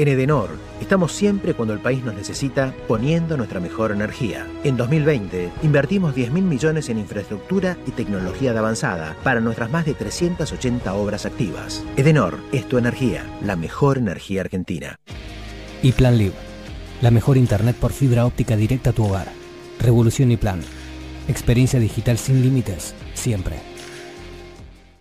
En Edenor, estamos siempre cuando el país nos necesita poniendo nuestra mejor energía. En 2020, invertimos 10 mil millones en infraestructura y tecnología de avanzada para nuestras más de 380 obras activas. Edenor es tu energía, la mejor energía argentina. Y Plan Live, la mejor internet por fibra óptica directa a tu hogar. Revolución y Plan. Experiencia digital sin límites, siempre.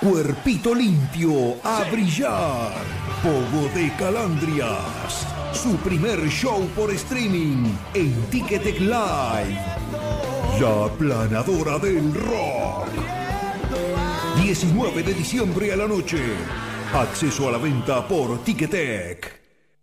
Cuerpito limpio a brillar. Pogo de Calandrias. Su primer show por streaming en Ticketek Live. La planadora del rock. 19 de diciembre a la noche. Acceso a la venta por Ticketek.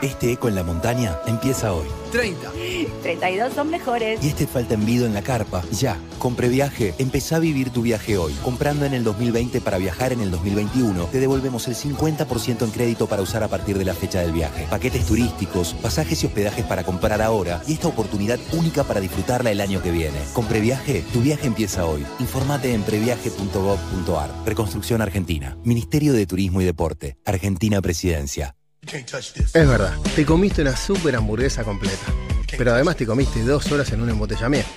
Este eco en la montaña empieza hoy. 30. 32 son mejores. Y este falta envido en la carpa. Ya, con Previaje, empezá a vivir tu viaje hoy. Comprando en el 2020 para viajar en el 2021, te devolvemos el 50% en crédito para usar a partir de la fecha del viaje. Paquetes turísticos, pasajes y hospedajes para comprar ahora y esta oportunidad única para disfrutarla el año que viene. Con Previaje, tu viaje empieza hoy. Informate en previaje.gov.ar. Reconstrucción Argentina. Ministerio de Turismo y Deporte. Argentina Presidencia. Es verdad, te comiste una super hamburguesa completa, pero además te comiste dos horas en un embotellamiento.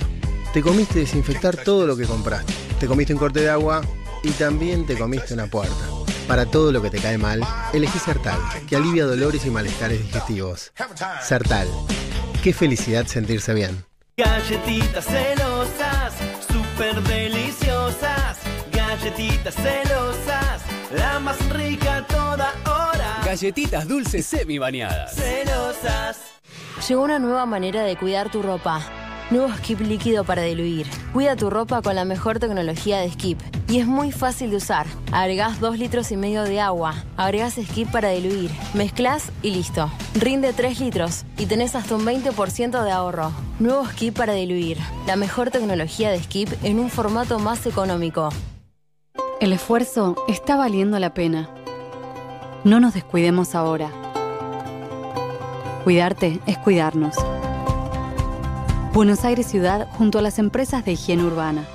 Te comiste desinfectar todo lo que compraste. Te comiste un corte de agua y también te comiste una puerta. Para todo lo que te cae mal, elegí Sertal, que alivia dolores y malestares digestivos. Sertal. Qué felicidad sentirse bien. Galletitas celosas, súper deliciosas. Galletitas celosas, la más rica toda hora. Galletitas dulces semi bañadas. Celosas. Llegó una nueva manera de cuidar tu ropa. Nuevo Skip líquido para diluir. Cuida tu ropa con la mejor tecnología de Skip. Y es muy fácil de usar. Agregás 2 litros y medio de agua. Agregás Skip para diluir. Mezclas y listo. Rinde 3 litros y tenés hasta un 20% de ahorro. Nuevo Skip para diluir. La mejor tecnología de Skip en un formato más económico. El esfuerzo está valiendo la pena. No nos descuidemos ahora. Cuidarte es cuidarnos. Buenos Aires Ciudad junto a las empresas de higiene urbana.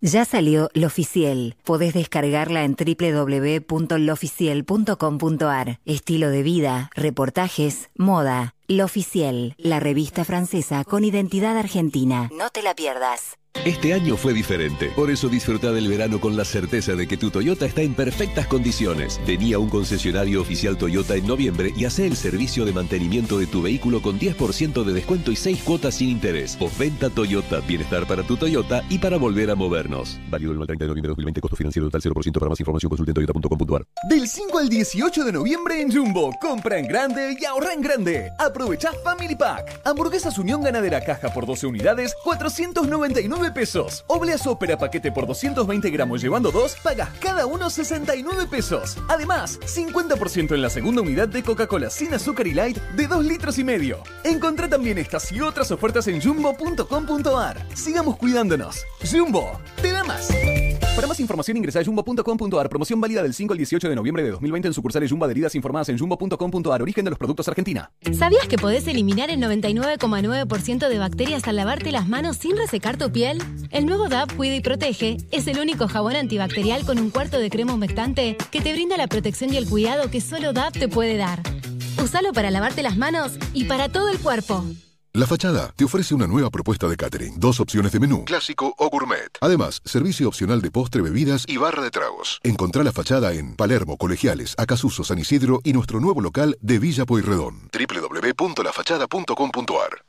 Ya salió Lo Oficial. Podés descargarla en www.loficiel.com.ar. Estilo de vida, reportajes, moda. Lo Oficial, la revista francesa con identidad argentina. No te la pierdas. Este año fue diferente, por eso disfruta del verano con la certeza de que tu Toyota está en perfectas condiciones. Vení a un concesionario oficial Toyota en noviembre y hace el servicio de mantenimiento de tu vehículo con 10% de descuento y 6 cuotas sin interés. Postventa Toyota, bienestar para tu Toyota y para volver a movernos. Válido el 30 de noviembre de 2020, costo financiero total 0%. Para más información consulte en toyota.com.ar. Del 5 al 18 de noviembre en Jumbo, compra en grande y ahorra en grande. Aprovecha Family Pack. Hamburguesas Unión Ganadera caja por 12 unidades, 499 pesos. Obleas Ópera paquete por 220 gramos llevando dos, pagas cada uno 69 pesos. Además, 50% en la segunda unidad de Coca-Cola sin azúcar y light de 2 litros y medio. Encontrá también estas y otras ofertas en jumbo.com.ar. Sigamos cuidándonos. Jumbo, te da más. Para más información ingresa a jumbo.com.ar. Promoción válida del 5 al 18 de noviembre de 2020 en sucursales Jumbo adheridas informadas en jumbo.com.ar. Origen de los productos Argentina. ¿Sabías que podés eliminar el 99,9% de bacterias al lavarte las manos sin resecar tu piel? El nuevo DAP Cuida y Protege es el único jabón antibacterial con un cuarto de crema humectante que te brinda la protección y el cuidado que solo DAP te puede dar. Usalo para lavarte las manos y para todo el cuerpo. La Fachada te ofrece una nueva propuesta de catering, dos opciones de menú, clásico o gourmet. Además, servicio opcional de postre, bebidas y barra de tragos. Encontrá La Fachada en Palermo, Colegiales, Acasuso, San Isidro y nuestro nuevo local de Villa Pueyrredón. www.lafachada.com.ar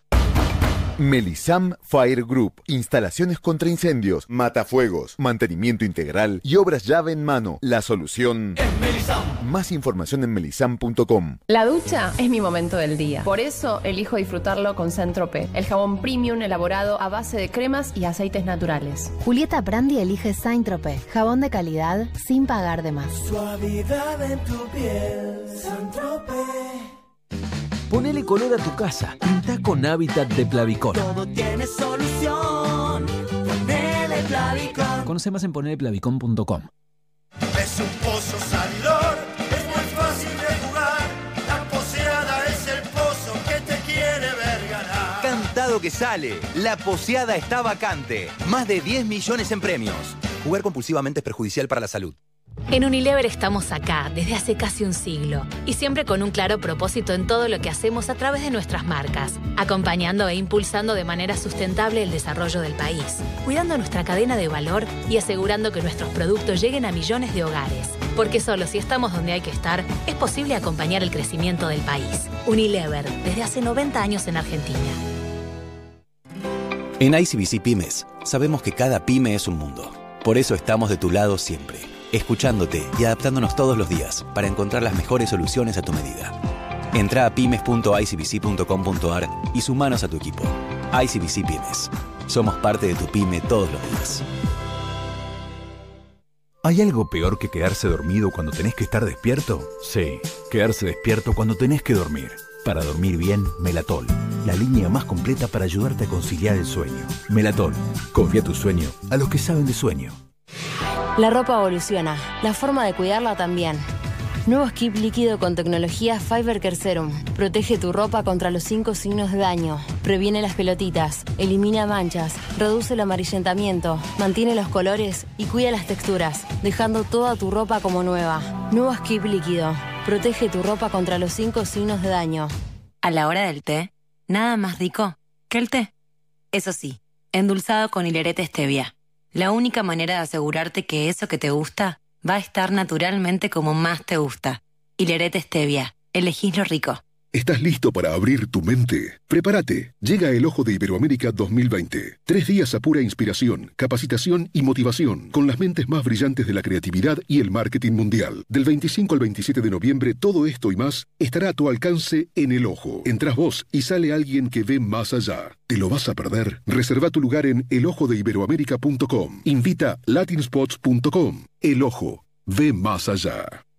Melisam Fire Group. Instalaciones contra incendios, matafuegos, mantenimiento integral y obras llave en mano. La solución. Más información en melisam.com. La ducha es mi momento del día. Por eso elijo disfrutarlo con Centrope, el jabón premium elaborado a base de cremas y aceites naturales. Julieta Brandi elige Saint-Tropez, jabón de calidad sin pagar de más. Suavidad en tu piel, Saint-Tropez. Ponele color a tu casa. Pinta con Hábitat de Plavicón. Todo tiene solución. Ponele Plavicón. Conoce más en poneleplavicón.com. Es un pozo salidor, es muy fácil de jugar. La poseada es el pozo que te quiere ver ganar. Cantado que sale. La poseada está vacante. Más de 10 millones en premios. Jugar compulsivamente es perjudicial para la salud. En Unilever estamos acá desde hace casi un siglo y siempre con un claro propósito en todo lo que hacemos a través de nuestras marcas, acompañando e impulsando de manera sustentable el desarrollo del país, cuidando nuestra cadena de valor y asegurando que nuestros productos lleguen a millones de hogares. Porque solo si estamos donde hay que estar, es posible acompañar el crecimiento del país. Unilever, desde hace 90 años en Argentina. En ICBC Pymes, sabemos que cada pyme es un mundo. Por eso estamos de tu lado siempre escuchándote y adaptándonos todos los días para encontrar las mejores soluciones a tu medida. Entra a pymes.icbc.com.ar y sumanos a tu equipo. ICBC Pymes. Somos parte de tu pyme todos los días. ¿Hay algo peor que quedarse dormido cuando tenés que estar despierto? Sí, quedarse despierto cuando tenés que dormir. Para dormir bien, Melatol, la línea más completa para ayudarte a conciliar el sueño. Melatol, confía tu sueño a los que saben de sueño. La ropa evoluciona, la forma de cuidarla también. Nuevo skip líquido con tecnología Fiber Care Serum. Protege tu ropa contra los cinco signos de daño. Previene las pelotitas, elimina manchas, reduce el amarillentamiento, mantiene los colores y cuida las texturas, dejando toda tu ropa como nueva. Nuevo skip líquido. Protege tu ropa contra los cinco signos de daño. A la hora del té, nada más rico que el té. Eso sí, endulzado con hilerete stevia. La única manera de asegurarte que eso que te gusta va a estar naturalmente como más te gusta. Hilerete Stevia. Elegís lo rico. ¿Estás listo para abrir tu mente? Prepárate. Llega el Ojo de Iberoamérica 2020. Tres días a pura inspiración, capacitación y motivación, con las mentes más brillantes de la creatividad y el marketing mundial. Del 25 al 27 de noviembre, todo esto y más estará a tu alcance en el Ojo. Entras vos y sale alguien que ve más allá. ¿Te lo vas a perder? Reserva tu lugar en elojodeiberoamérica.com. Invita latinspots.com. El Ojo. Ve más allá.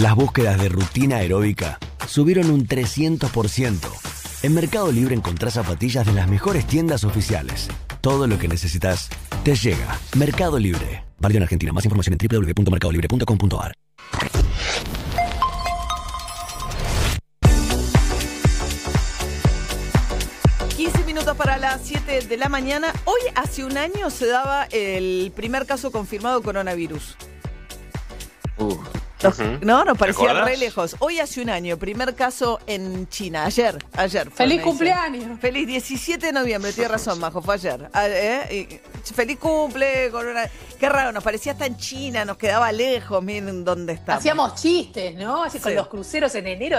Las búsquedas de rutina aeróbica subieron un 300%. En Mercado Libre encontrás zapatillas de las mejores tiendas oficiales. Todo lo que necesitas te llega. Mercado Libre. Válido en Argentina. Más información en www.mercadolibre.com.ar. minutos para las 7 de la mañana. Hoy, hace un año, se daba el primer caso confirmado de coronavirus. Uh, No, nos parecía re lejos. Hoy hace un año, primer caso en China. Ayer, ayer. ¡Feliz cumpleaños! Feliz 17 de noviembre, tienes razón, Majo, fue ayer. Ah, ¿eh? Y- Feliz cumple, corona. Qué raro, nos parecía hasta en China, nos quedaba lejos, miren dónde estamos. Hacíamos chistes, ¿no? Así con los cruceros en enero.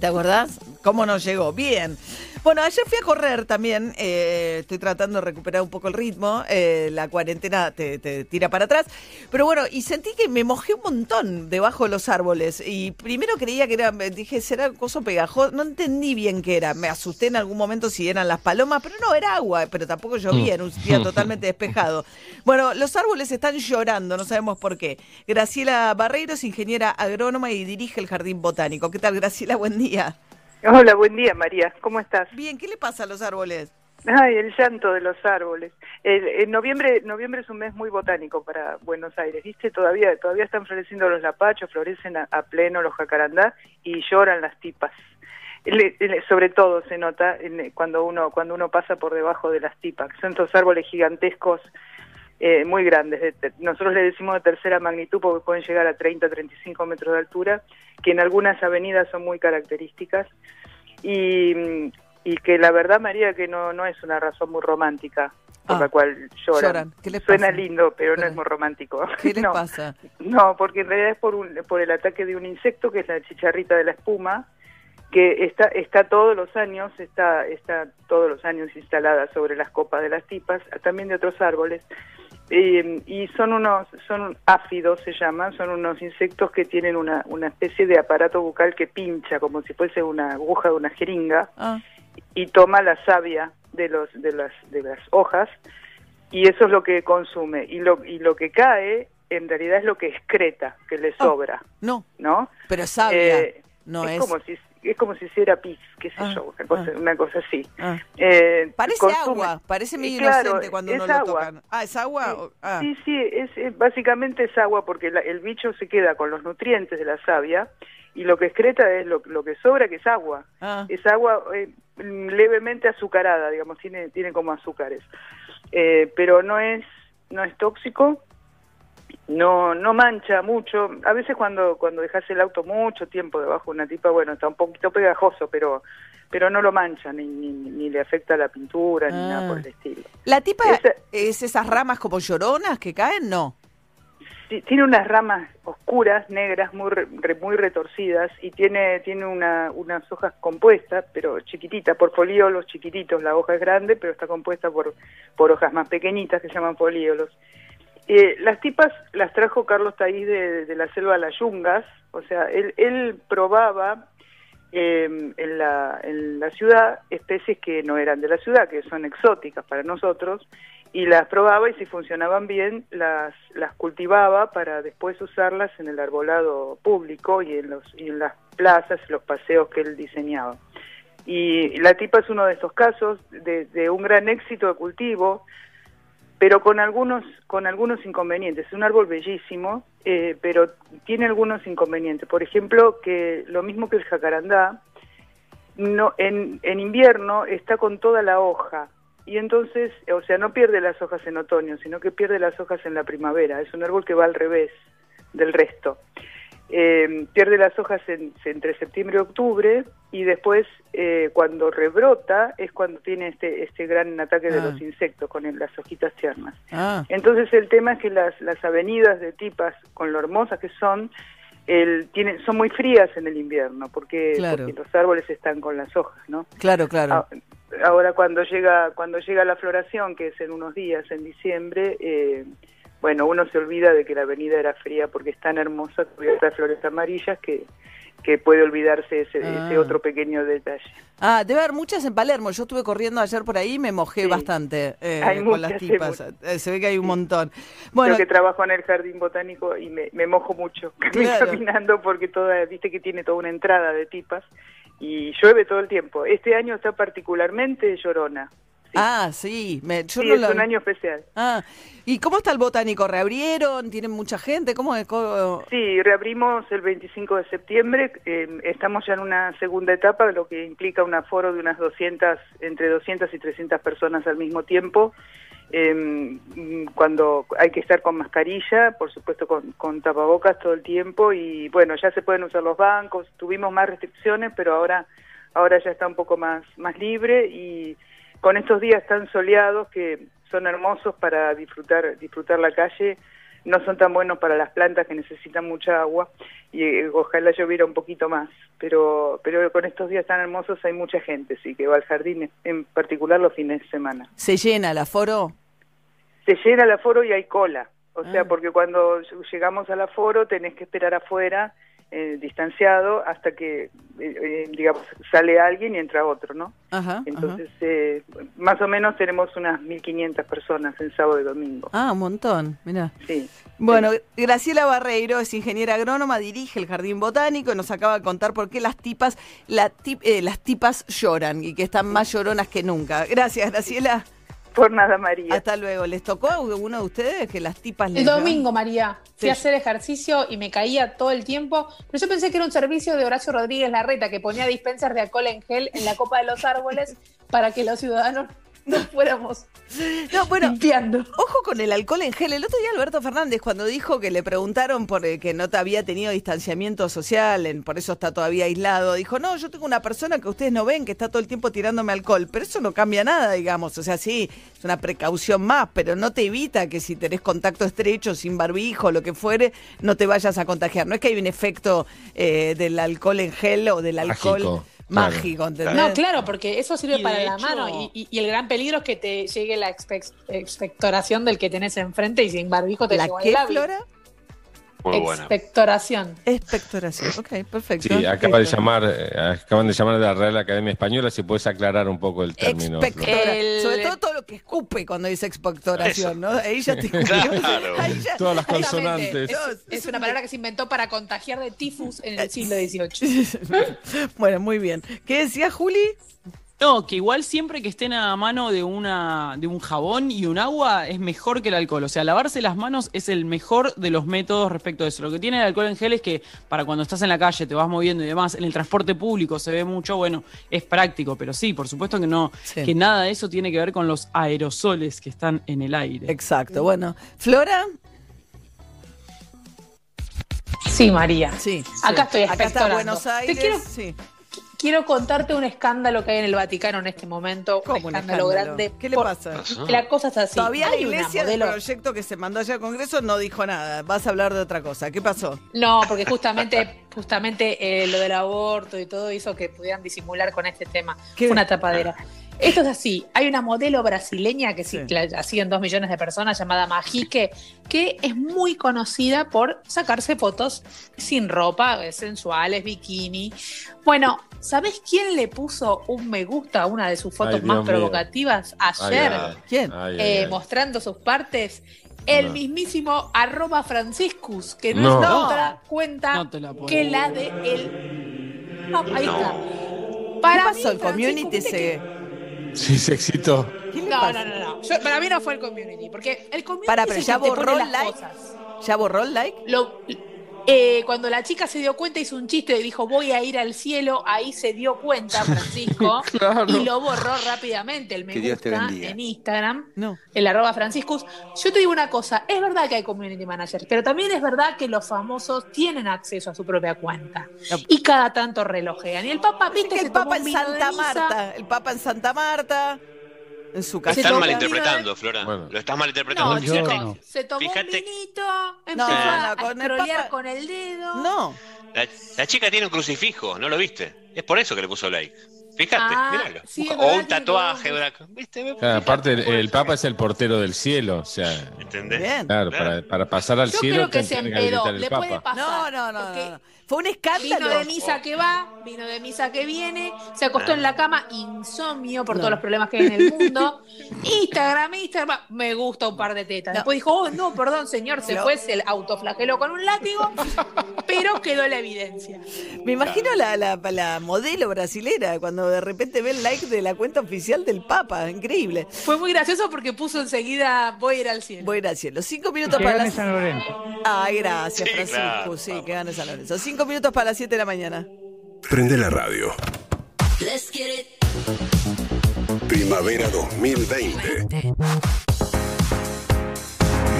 ¿Te acordás? ¿Cómo nos llegó? Bien. Bueno, ayer fui a correr también. eh, estoy tratando de recuperar un poco el ritmo. eh, la cuarentena te, te tira para atrás. Pero bueno, y sentí que me mojé un montón debajo de los árboles. Y primero creía que era, dije, será coso pegajoso. No entendí bien qué era. Me asusté en algún momento si eran las palomas, pero no, era agua. Pero tampoco llovía, era un día totalmente *laughs* despejado. Bueno, los árboles están llorando, no sabemos por qué. Graciela Barreiro es ingeniera agrónoma y dirige el Jardín Botánico. ¿Qué tal, Graciela? Buen día. Hola, buen día María, ¿cómo estás? Bien, ¿qué le pasa a los árboles? Ay, el llanto de los árboles. El- noviembre, noviembre es un mes muy botánico para Buenos Aires, ¿viste? Todavía, todavía están floreciendo los lapachos, florecen a, a pleno los jacarandá y lloran las tipas. Le- le- sobre todo se nota en- cuando uno cuando uno pasa por debajo de las tipas, que son estos árboles gigantescos eh, muy grandes. de- de- nosotros le decimos de tercera magnitud porque pueden llegar a 30, 35 metros de altura, que en algunas avenidas son muy características y, y que la verdad, María, que no, no es una razón muy romántica por Ah, la cual lloran. lloran. ¿Qué les Suena pasa? lindo, pero no es muy romántico. *laughs* ¿Qué les No. pasa? No, porque en realidad es por, un, por el ataque de un insecto que es la chicharrita de la espuma, que está, está todos los años, está, está todos los años instalada sobre las copas de las tipas, también de otros árboles, eh, y son unos, son áfidos se llaman, son unos insectos que tienen una, una especie de aparato bucal que pincha como si fuese una aguja de una jeringa Ah, y toma la savia de los de las de las hojas y eso es lo que consume. Y lo y lo que cae en realidad es lo que excreta que le sobra no. no pero sabia, Eh, no es, es. como si es como si hiciera pis qué sé Ah, yo una cosa, ah. una cosa así Ah. Eh, Parece consume- agua, parece medio claro, inocente cuando uno lo agua. toca. Ah, ¿es agua? Sí, sí, es, es- básicamente es agua porque la- el bicho se queda con los nutrientes de la savia y lo que excreta es lo, lo que sobra, que es agua. Es agua eh, levemente azucarada, digamos, tiene, tiene como azúcares. Eh, pero no es, no es tóxico, no, no mancha mucho. A veces cuando, cuando dejas el auto mucho tiempo debajo de una tipa, bueno, está un poquito pegajoso, pero pero no lo mancha, ni, ni, ni le afecta la pintura, ni Ah. nada por el estilo. ¿La tipa Esa- es esas ramas como lloronas que caen? No. Tiene unas ramas oscuras, negras, muy re- re- muy retorcidas y tiene tiene una, unas hojas compuestas, pero chiquititas, por folíolos chiquititos. La hoja es grande, pero está compuesta por, por hojas más pequeñitas que se llaman folíolos. Eh, las tipas las trajo Carlos Taís de, la selva las yungas, o sea, él, probaba eh, en, la, en la ciudad especies que no eran de la ciudad, que son exóticas para nosotros, y las probaba y si funcionaban bien las, las cultivaba para después usarlas en el arbolado público y en, los, y en las plazas, los paseos que él diseñaba. Y la tipa es uno de estos casos de un gran éxito de cultivo, pero con algunos con algunos inconvenientes. Es un árbol bellísimo, eh, pero tiene algunos inconvenientes. Por ejemplo, que lo mismo que el jacarandá, no en, en invierno está con toda la hoja y entonces, o sea, no pierde las hojas en otoño, sino que pierde las hojas en la primavera. Es un árbol que va al revés del resto. Eh, pierde las hojas en- entre septiembre y octubre y después eh, cuando rebrota es cuando tiene este este gran ataque de Ah. los insectos con el- las hojitas tiernas. Ah. Entonces el tema es que las, las avenidas de tipas, con lo hermosas que son, el, tienen, son muy frías en el invierno porque, Claro. porque los árboles están con las hojas, ¿no? Claro, claro. Ah, Ahora cuando llega cuando llega la floración, que es en unos días, en diciembre, eh, bueno, uno se olvida de que la avenida era fría porque es tan hermosa, cubierta de flores amarillas, que, que puede olvidarse ese, Ah. ese otro pequeño detalle. Ah, debe haber muchas en Palermo. Yo estuve corriendo ayer por ahí y me mojé Sí. bastante eh, Hay con las muchas, tipas. Eh, se ve que hay un montón. Bueno, Bueno, que trabajo en el jardín botánico y me, me mojo mucho *laughs* Claro. caminando porque toda, viste que tiene toda una entrada de tipas y llueve todo el tiempo. Este año está particularmente llorona. Ah, sí. Me, yo Sí, no es lo- un año especial. Ah, ¿y cómo está el botánico? ¿Reabrieron? ¿Tienen mucha gente? ¿Cómo es? Co- Sí, reabrimos el 25 de septiembre. eh, estamos ya en una segunda etapa, lo que implica un aforo de unas 200, entre 200 y 300 personas al mismo tiempo. eh, cuando hay que estar con mascarilla, por supuesto con, con tapabocas todo el tiempo y bueno, ya se pueden usar los bancos, tuvimos más restricciones, pero ahora ahora ya está un poco más más libre y con estos días tan soleados que son hermosos para disfrutar disfrutar la calle, no son tan buenos para las plantas que necesitan mucha agua y eh, ojalá lloviera un poquito más, pero pero con estos días tan hermosos hay mucha gente, sí, que va al jardín, en particular los fines de semana. ¿Se llena el aforo? Se llena el aforo y hay cola, o Ah. sea, porque cuando llegamos al aforo tenés que esperar afuera, eh, distanciado, hasta que, eh, eh, digamos, sale alguien y entra otro, ¿no? Ajá. Entonces, eh, más o menos tenemos unas 1.500 personas en sábado y domingo. Ah, un montón, mira. Sí. Bueno, Graciela Barreiro es ingeniera agrónoma, dirige el Jardín Botánico y nos acaba de contar por qué las tipas, la tip- eh, las tipas lloran y que están más lloronas que nunca. Gracias, Graciela. Por nada, María. Hasta luego. ¿Les tocó a uno de ustedes que las tipas les El domingo, María, fui Sí. a hacer ejercicio y me caía todo el tiempo, pero yo pensé que era un servicio de Horacio Rodríguez Larreta que ponía dispensers de alcohol en gel en la copa de los árboles para que los ciudadanos *laughs* no fuéramos No, bueno, limpiando. Ojo con el alcohol en gel. El otro día Alberto Fernández, cuando dijo que le preguntaron por eh, que no te había tenido distanciamiento social, en- por eso está todavía aislado, dijo, no, yo tengo una persona que ustedes no ven, que está todo el tiempo tirándome alcohol, pero eso no cambia nada, digamos. O sea, sí, es una precaución más, pero no te evita que si tenés contacto estrecho, sin barbijo, lo que fuere, no te vayas a contagiar. No es que hay un efecto eh, del alcohol en gel o del alcohol Mágico, mágico. ¿entendés? No, claro, porque eso sirve Y para la hecho- mano y, y- y el gran peligro es que te llegue la expe- expectoración del que tenés enfrente y sin barbijo te ¿La llegó qué, el labio. Flora? Muy buena. Expectoración. Expectoración, ok, perfecto. Sí, acaba de Listo. llamar, eh, acaban de llamar de la Real Academia Española, si puedes aclarar un poco el término. El- Sobre todo todo lo que escupe cuando dice expectoración, ¿no? Ahí ya te *laughs* Claro. Ahí ya- Todas las consonantes. Es, es una palabra que se inventó para contagiar de tifus en el siglo XVIII. *laughs* bueno, muy bien. ¿Qué decía Juli? No, que igual siempre que estén a mano de una de un jabón y un agua es mejor que el alcohol. O sea, lavarse las manos es el mejor de los métodos respecto a eso. Lo que tiene el alcohol en gel es que para cuando estás en la calle, te vas moviendo y demás, en el transporte público se ve mucho, bueno, es práctico, pero sí, por supuesto que no, Sí. que nada de eso tiene que ver con los aerosoles que están en el aire. Exacto, bueno. ¿Flora? Sí, María. Sí. Acá estoy Acá está. Buenos Te Aires. quiero- sí. Quiero contarte un escándalo que hay en el Vaticano en este momento. Un ¿Cómo un escándalo, escándalo? grande. ¿Qué le pasa? La cosa está así. Todavía la iglesia del modelo- proyecto que se mandó allá al Congreso no dijo nada. Vas a hablar de otra cosa. ¿Qué pasó? No, porque justamente, *laughs* justamente eh, lo del aborto y todo hizo que pudieran disimular con este tema. ¿Qué? Fue una tapadera. Esto es así. Hay una modelo brasileña que sí, la siguen dos millones de personas llamada Majique, que es muy conocida por sacarse fotos sin ropa, eh, sensuales, bikini. Bueno, ¿sabés quién le puso un me gusta a una de sus fotos Ay, Dios más mío. provocativas ayer? Ay, ay. ¿Quién? Ay, ay, eh, ay. mostrando sus partes, el No. mismísimo arroba franciscus, que no, No. es otra cuenta No la que la de el... No, ahí está. Para ¿Qué mí, pasó? El Francisco, community se... que- Sí, se excitó. ¿Qué le No, pasa? no, no, no. Yo- para mí no fue el community, porque el community Para, es pero el ya que te borró pone el las like. cosas. ¿Ya borró el like? Lo- eh, cuando la chica se dio cuenta, hizo un chiste y dijo, voy a ir al cielo, ahí se dio cuenta *laughs* Francisco Claro. y lo borró rápidamente el me Que gusta en Instagram, No. el arroba franciscus. Yo te digo una cosa, es verdad que hay community managers, pero también es verdad que los famosos tienen acceso a su propia cuenta No. y cada tanto relojean. Y el Papa, Viste que se el tomó Papa en Santa. Marta. El Papa en Santa Marta. En su casa. Estás malinterpretando, Flora. Bueno. Lo estás malinterpretando. No, no. se tomó Fíjate- un vinito, empezó No, a, no, con el scrollear Papa- con el dedo. No. La, la chica tiene un crucifijo, ¿no lo viste? Es por eso que le puso like. Fíjate, Ah, míralo. sí, o un tatuaje, una- ¿viste? Claro, aparte, el, el Papa es el portero del cielo. O sea, ¿Entendés? Bien. claro, para, para pasar al Yo cielo creo que se que empedó. el Le puede pasar. No, no, no, porque no, no. Fue un Vino escándalo. de misa que va, vino de misa que viene, se acostó en la cama, insomnio por No. todos los problemas que hay en el *laughs* mundo. Instagram, Instagram, me gusta un par de tetas. No. Después dijo, oh, no, perdón, señor, se No. fue, se autoflageló con un látigo, pero quedó la evidencia. Me imagino la, la, la modelo brasilera cuando de repente ve el like de la cuenta oficial del Papa. Increíble. Fue muy gracioso porque puso enseguida voy a ir al cielo. Voy a ir al cielo. Cinco minutos Que para gane las... San Lorenzo. Ay, gracias, Sí, Francisco. claro, sí, que gane San Lorenzo. Cinco minutos para las siete de la mañana. Prende la radio. Primavera 2020.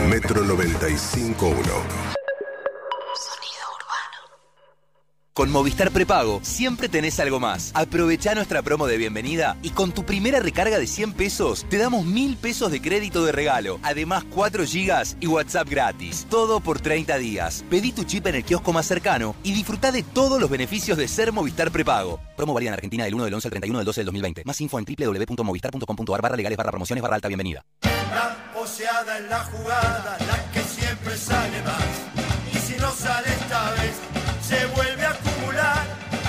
Metro 95.1. Con Movistar Prepago siempre tenés algo más. Aprovecha nuestra promo de bienvenida y con tu primera recarga de 100 pesos te damos 1000 pesos de crédito de regalo. Además 4 gigas y WhatsApp gratis. Todo por 30 días. Pedí tu chip en el kiosco más cercano y disfruta de todos los beneficios de ser Movistar Prepago. Promo válida en Argentina del 1 del 11 al 31 del 12 del 2020. Más info en www.movistar.com.ar barra legales barra promociones barra alta bienvenida. La poseada en la jugada, la que siempre sale más. Y si no sale esta vez, se vuelve.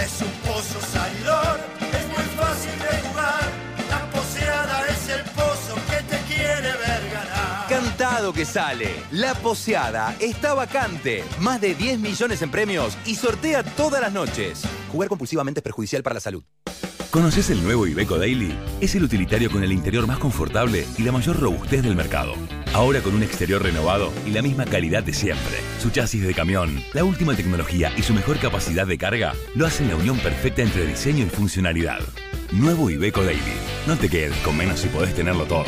Es un pozo salidor, es muy fácil de jugar. La poseada es el pozo que te quiere ver ganar. Cantado que sale. La poseada está vacante. Más de 10 millones en premios y sortea todas las noches. Jugar compulsivamente es perjudicial para la salud. ¿Conoces el nuevo Ibeco Daily? Es el utilitario con el interior más confortable y la mayor robustez del mercado. Ahora con un exterior renovado y la misma calidad de siempre. Su chasis de camión, la última tecnología y su mejor capacidad de carga lo hacen la unión perfecta entre diseño y funcionalidad. Nuevo Ibeco Daily. No te quedes con menos si podés tenerlo todo.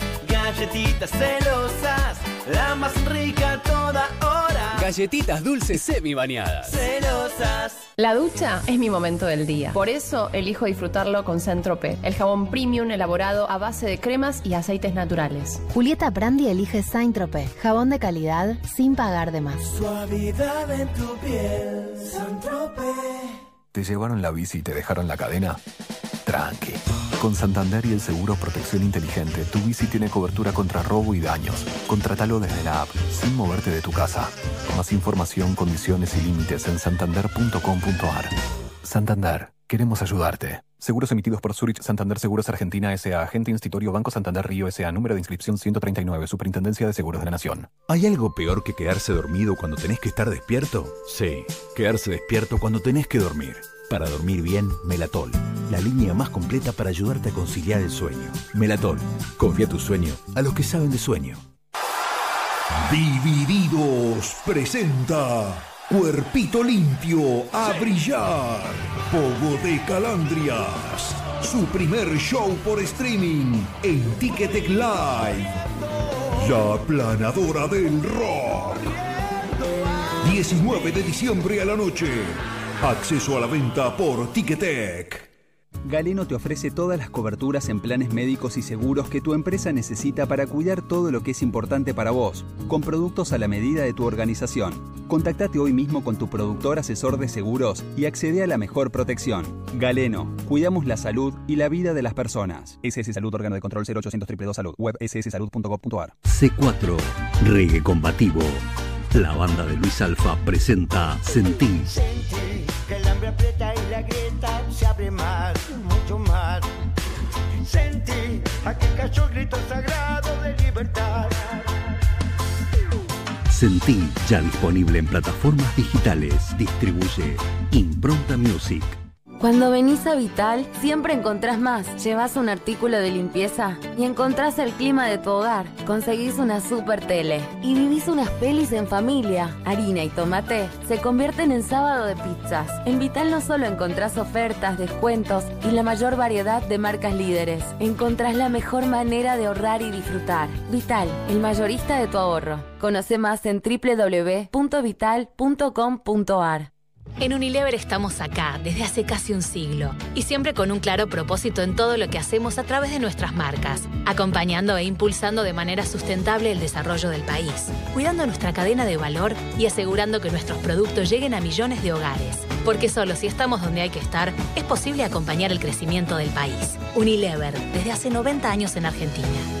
Galletitas celosas, la más rica a toda hora. Galletitas dulces semi bañadas. Celosas. La ducha es mi momento del día. Por eso elijo disfrutarlo con Centrope, el jabón premium elaborado a base de cremas y aceites naturales. Julieta Brandi elige Saint Tropez, jabón de calidad sin pagar de más. Suavidad en tu piel, Santrope. ¿Te llevaron la bici y te dejaron la cadena? Tranqui. Con Santander y el seguro Protección Inteligente, tu bici tiene cobertura contra robo y daños. Contratalo desde la app, sin moverte de tu casa. Más información, condiciones y límites en santander.com.ar. Santander, queremos ayudarte. Seguros emitidos por Zurich Santander Seguros Argentina S.A. Agente Institutorio Banco Santander Río S.A. Número de inscripción 139. Superintendencia de Seguros de la Nación. ¿Hay algo peor que quedarse dormido cuando tenés que estar despierto? Sí, quedarse despierto cuando tenés que dormir. Para dormir bien, Melatol, la línea más completa para ayudarte a conciliar el sueño. Melatol, confía tu sueño a los que saben de sueño. Divididos presenta Cuerpito Limpio a Brillar. Pogo de Calandrias. Su primer show por streaming en Ticketek Live. La planadora del rock. 19 de diciembre a la noche. Acceso a la venta por Ticketek. Galeno te ofrece todas las coberturas en planes médicos y seguros que tu empresa necesita para cuidar todo lo que es importante para vos, con productos a la medida de tu organización. Contactate hoy mismo con tu productor asesor de seguros y accede a la mejor protección. Galeno, cuidamos la salud y la vida de las personas. SS Salud, órgano de control 0800 222 Salud, web sssalud.gov.ar. C4, Reggae Combativo. La banda de Luis Alfa presenta Sentí. que el hambre aprieta y la grieta Sentí aquel cayó el grito sagrado de libertad. Sentí, ya disponible en plataformas digitales. Distribuye Impronta Music. Cuando venís a Vital, siempre encontrás más. Llevas un artículo de limpieza y encontrás el clima de tu hogar. Conseguís una super tele y vivís unas pelis en familia. Harina y tomate se convierten en sábado de pizzas. En Vital no solo encontrás ofertas, descuentos y la mayor variedad de marcas líderes. Encontrás la mejor manera de ahorrar y disfrutar. Vital, el mayorista de tu ahorro. Conoce más en www.vital.com.ar. En Unilever estamos acá desde hace casi un siglo y siempre con un claro propósito en todo lo que hacemos a través de nuestras marcas, acompañando e impulsando de manera sustentable el desarrollo del país, cuidando nuestra cadena de valor y asegurando que nuestros productos lleguen a millones de hogares. Porque solo si estamos donde hay que estar, es posible acompañar el crecimiento del país. Unilever, desde hace 90 años en Argentina.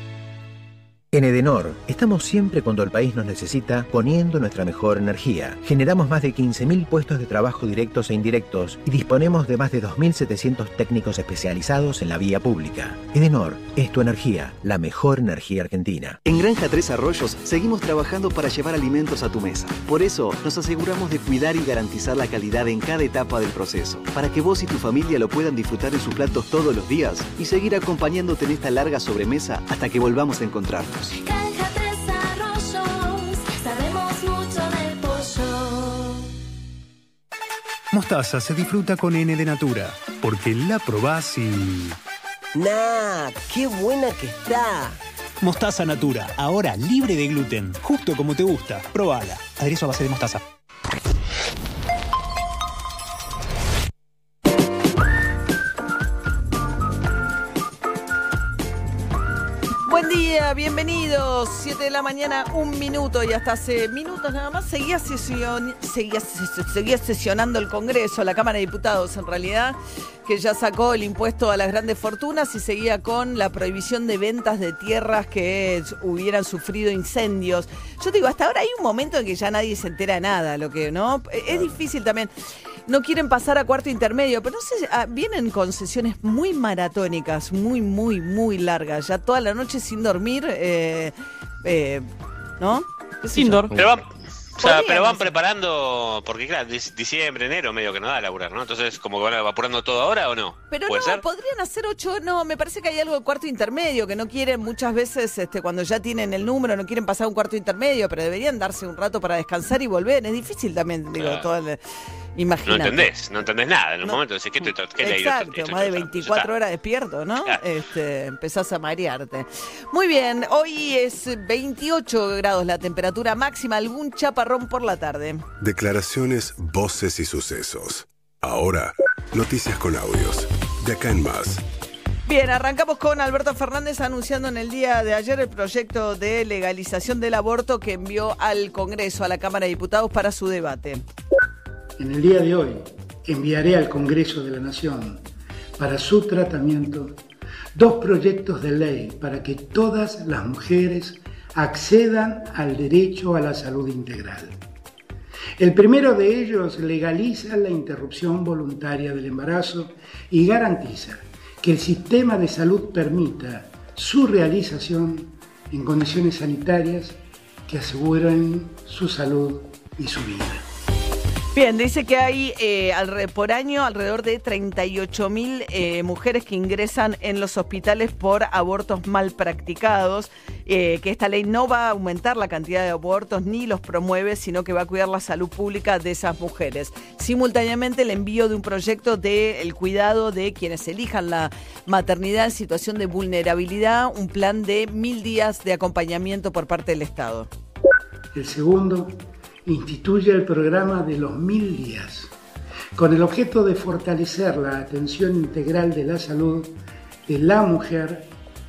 En Edenor, estamos siempre cuando el país nos necesita poniendo nuestra mejor energía. Generamos más de 15.000 puestos de trabajo directos e indirectos y disponemos de más de 2.700 técnicos especializados en la vía pública. Edenor es tu energía, la mejor energía argentina. En Granja Tres Arroyos seguimos trabajando para llevar alimentos a tu mesa. Por eso nos aseguramos de cuidar y garantizar la calidad en cada etapa del proceso, para que vos y tu familia lo puedan disfrutar en sus platos todos los días y seguir acompañándote en esta larga sobremesa hasta que volvamos a encontrarnos. Granja Tres Arroyos, sabemos mucho del pollo. Mostaza se disfruta con N de Natura, porque la probás y... ¡Nah! ¡Qué buena que está! Mostaza Natura, ahora libre de gluten, justo como te gusta. Probala. Aderezo a base de mostaza. Bienvenidos. 7 de la mañana, un minuto y hasta hace minutos nada más seguía, sesion- seguía, seguía sesionando el Congreso, la Cámara de Diputados en realidad, que ya sacó el impuesto a las grandes fortunas y seguía con la prohibición de ventas de tierras que hubieran sufrido incendios. Yo digo, hasta ahora hay un momento en que ya nadie se entera de nada, lo que no es difícil también. No quieren pasar a cuarto intermedio, pero no sé, ah, vienen con sesiones muy maratónicas, muy, muy, muy largas, ya toda la noche sin dormir, eh, eh, ¿no? ¿Qué sé yo? Pero van, o sea, Podrían pero van preparando, porque claro, dic- diciembre, enero, medio que no da a laburar, ¿no? Entonces, como que van apurando todo ahora o no? Pero ¿Puede no, ser? podrían hacer ocho, no, me parece que hay algo de cuarto intermedio, que no quieren muchas veces, este, cuando ya tienen el número, no quieren pasar un cuarto intermedio, pero deberían darse un rato para descansar y volver. Es difícil también, digo, Claro. todo el, No imagínate. entendés, no entendés nada. En un No. momento decís, ¿qué, te, qué leí? Exacto, Esto- esto- más de esto- 24 horas despierto, ¿no? Este, empezás a marearte. Muy bien, hoy es 28 grados la temperatura máxima, algún chaparrón por la tarde. Declaraciones, voces y sucesos. Ahora, noticias con audios. De acá en más. Bien, arrancamos con Alberto Fernández anunciando en el día de ayer el proyecto de legalización del aborto que envió al Congreso, a la Cámara de Diputados para su debate. En el día de hoy enviaré al Congreso de la Nación para su tratamiento dos proyectos de ley para que todas las mujeres accedan al derecho a la salud integral. El primero de ellos legaliza la interrupción voluntaria del embarazo y garantiza que el sistema de salud permita su realización en condiciones sanitarias que aseguren su salud y su vida. Bien, dice que hay eh, por año alrededor de 38 mil eh, mujeres que ingresan en los hospitales por abortos mal practicados, eh, que esta ley no va a aumentar la cantidad de abortos ni los promueve, sino que va a cuidar la salud pública de esas mujeres. Simultáneamente el envío de un proyecto de el cuidado de quienes elijan la maternidad en situación de vulnerabilidad, un plan de mil días de acompañamiento por parte del Estado. El segundo instituye el programa de los mil días, con el objeto de fortalecer la atención integral de la salud de la mujer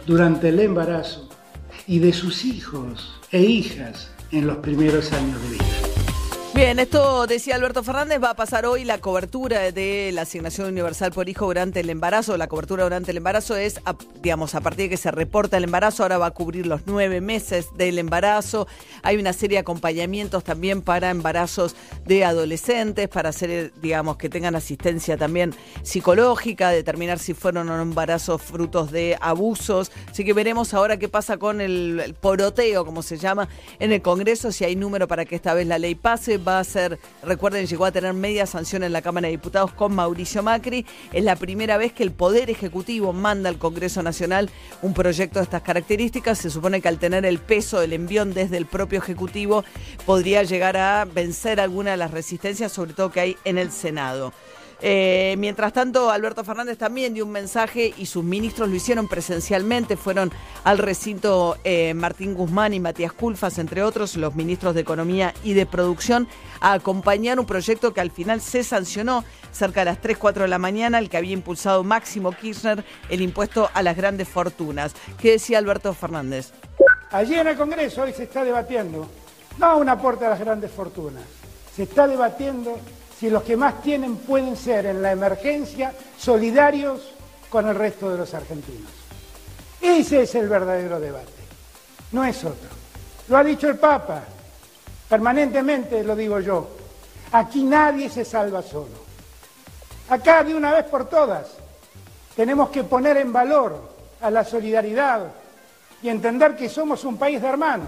durante el embarazo y de sus hijos e hijas en los primeros años de vida. Bien, esto decía Alberto Fernández, va a pasar hoy la cobertura de la asignación universal por hijo durante el embarazo. La cobertura durante el embarazo es, digamos, a partir de que se reporta el embarazo, ahora va a cubrir los nueve meses del embarazo. Hay una serie de acompañamientos también para embarazos de adolescentes, para hacer, digamos, que tengan asistencia también psicológica, determinar si fueron o no embarazos frutos de abusos. Así que veremos ahora qué pasa con el poroteo, como se llama, en el Congreso, si hay número para que esta vez la ley pase. Va a ser, recuerden, llegó a tener media sanción en la Cámara de Diputados con Mauricio Macri. Es la primera vez que el Poder Ejecutivo manda al Congreso Nacional un proyecto de estas características. Se supone que al tener el peso del envión desde el propio Ejecutivo podría llegar a vencer alguna de las resistencias, sobre todo que hay en el Senado. Eh, mientras tanto, Alberto Fernández también dio un mensaje y sus ministros lo hicieron presencialmente. Fueron al recinto eh, Martín Guzmán y Matías Culfas, entre otros, los ministros de Economía y de Producción, a acompañar un proyecto que al final se sancionó cerca de las 3, 4 de la mañana, el que había impulsado Máximo Kirchner, el impuesto a las grandes fortunas. ¿Qué decía Alberto Fernández? Allí en el Congreso hoy se está debatiendo, no un aporte a las grandes fortunas, se está debatiendo si los que más tienen pueden ser en la emergencia solidarios con el resto de los argentinos. Ese es el verdadero debate, no es otro. Lo ha dicho el Papa, permanentemente lo digo yo. Aquí nadie se salva solo. Acá de una vez por todas tenemos que poner en valor a la solidaridad y entender que somos un país de hermanos.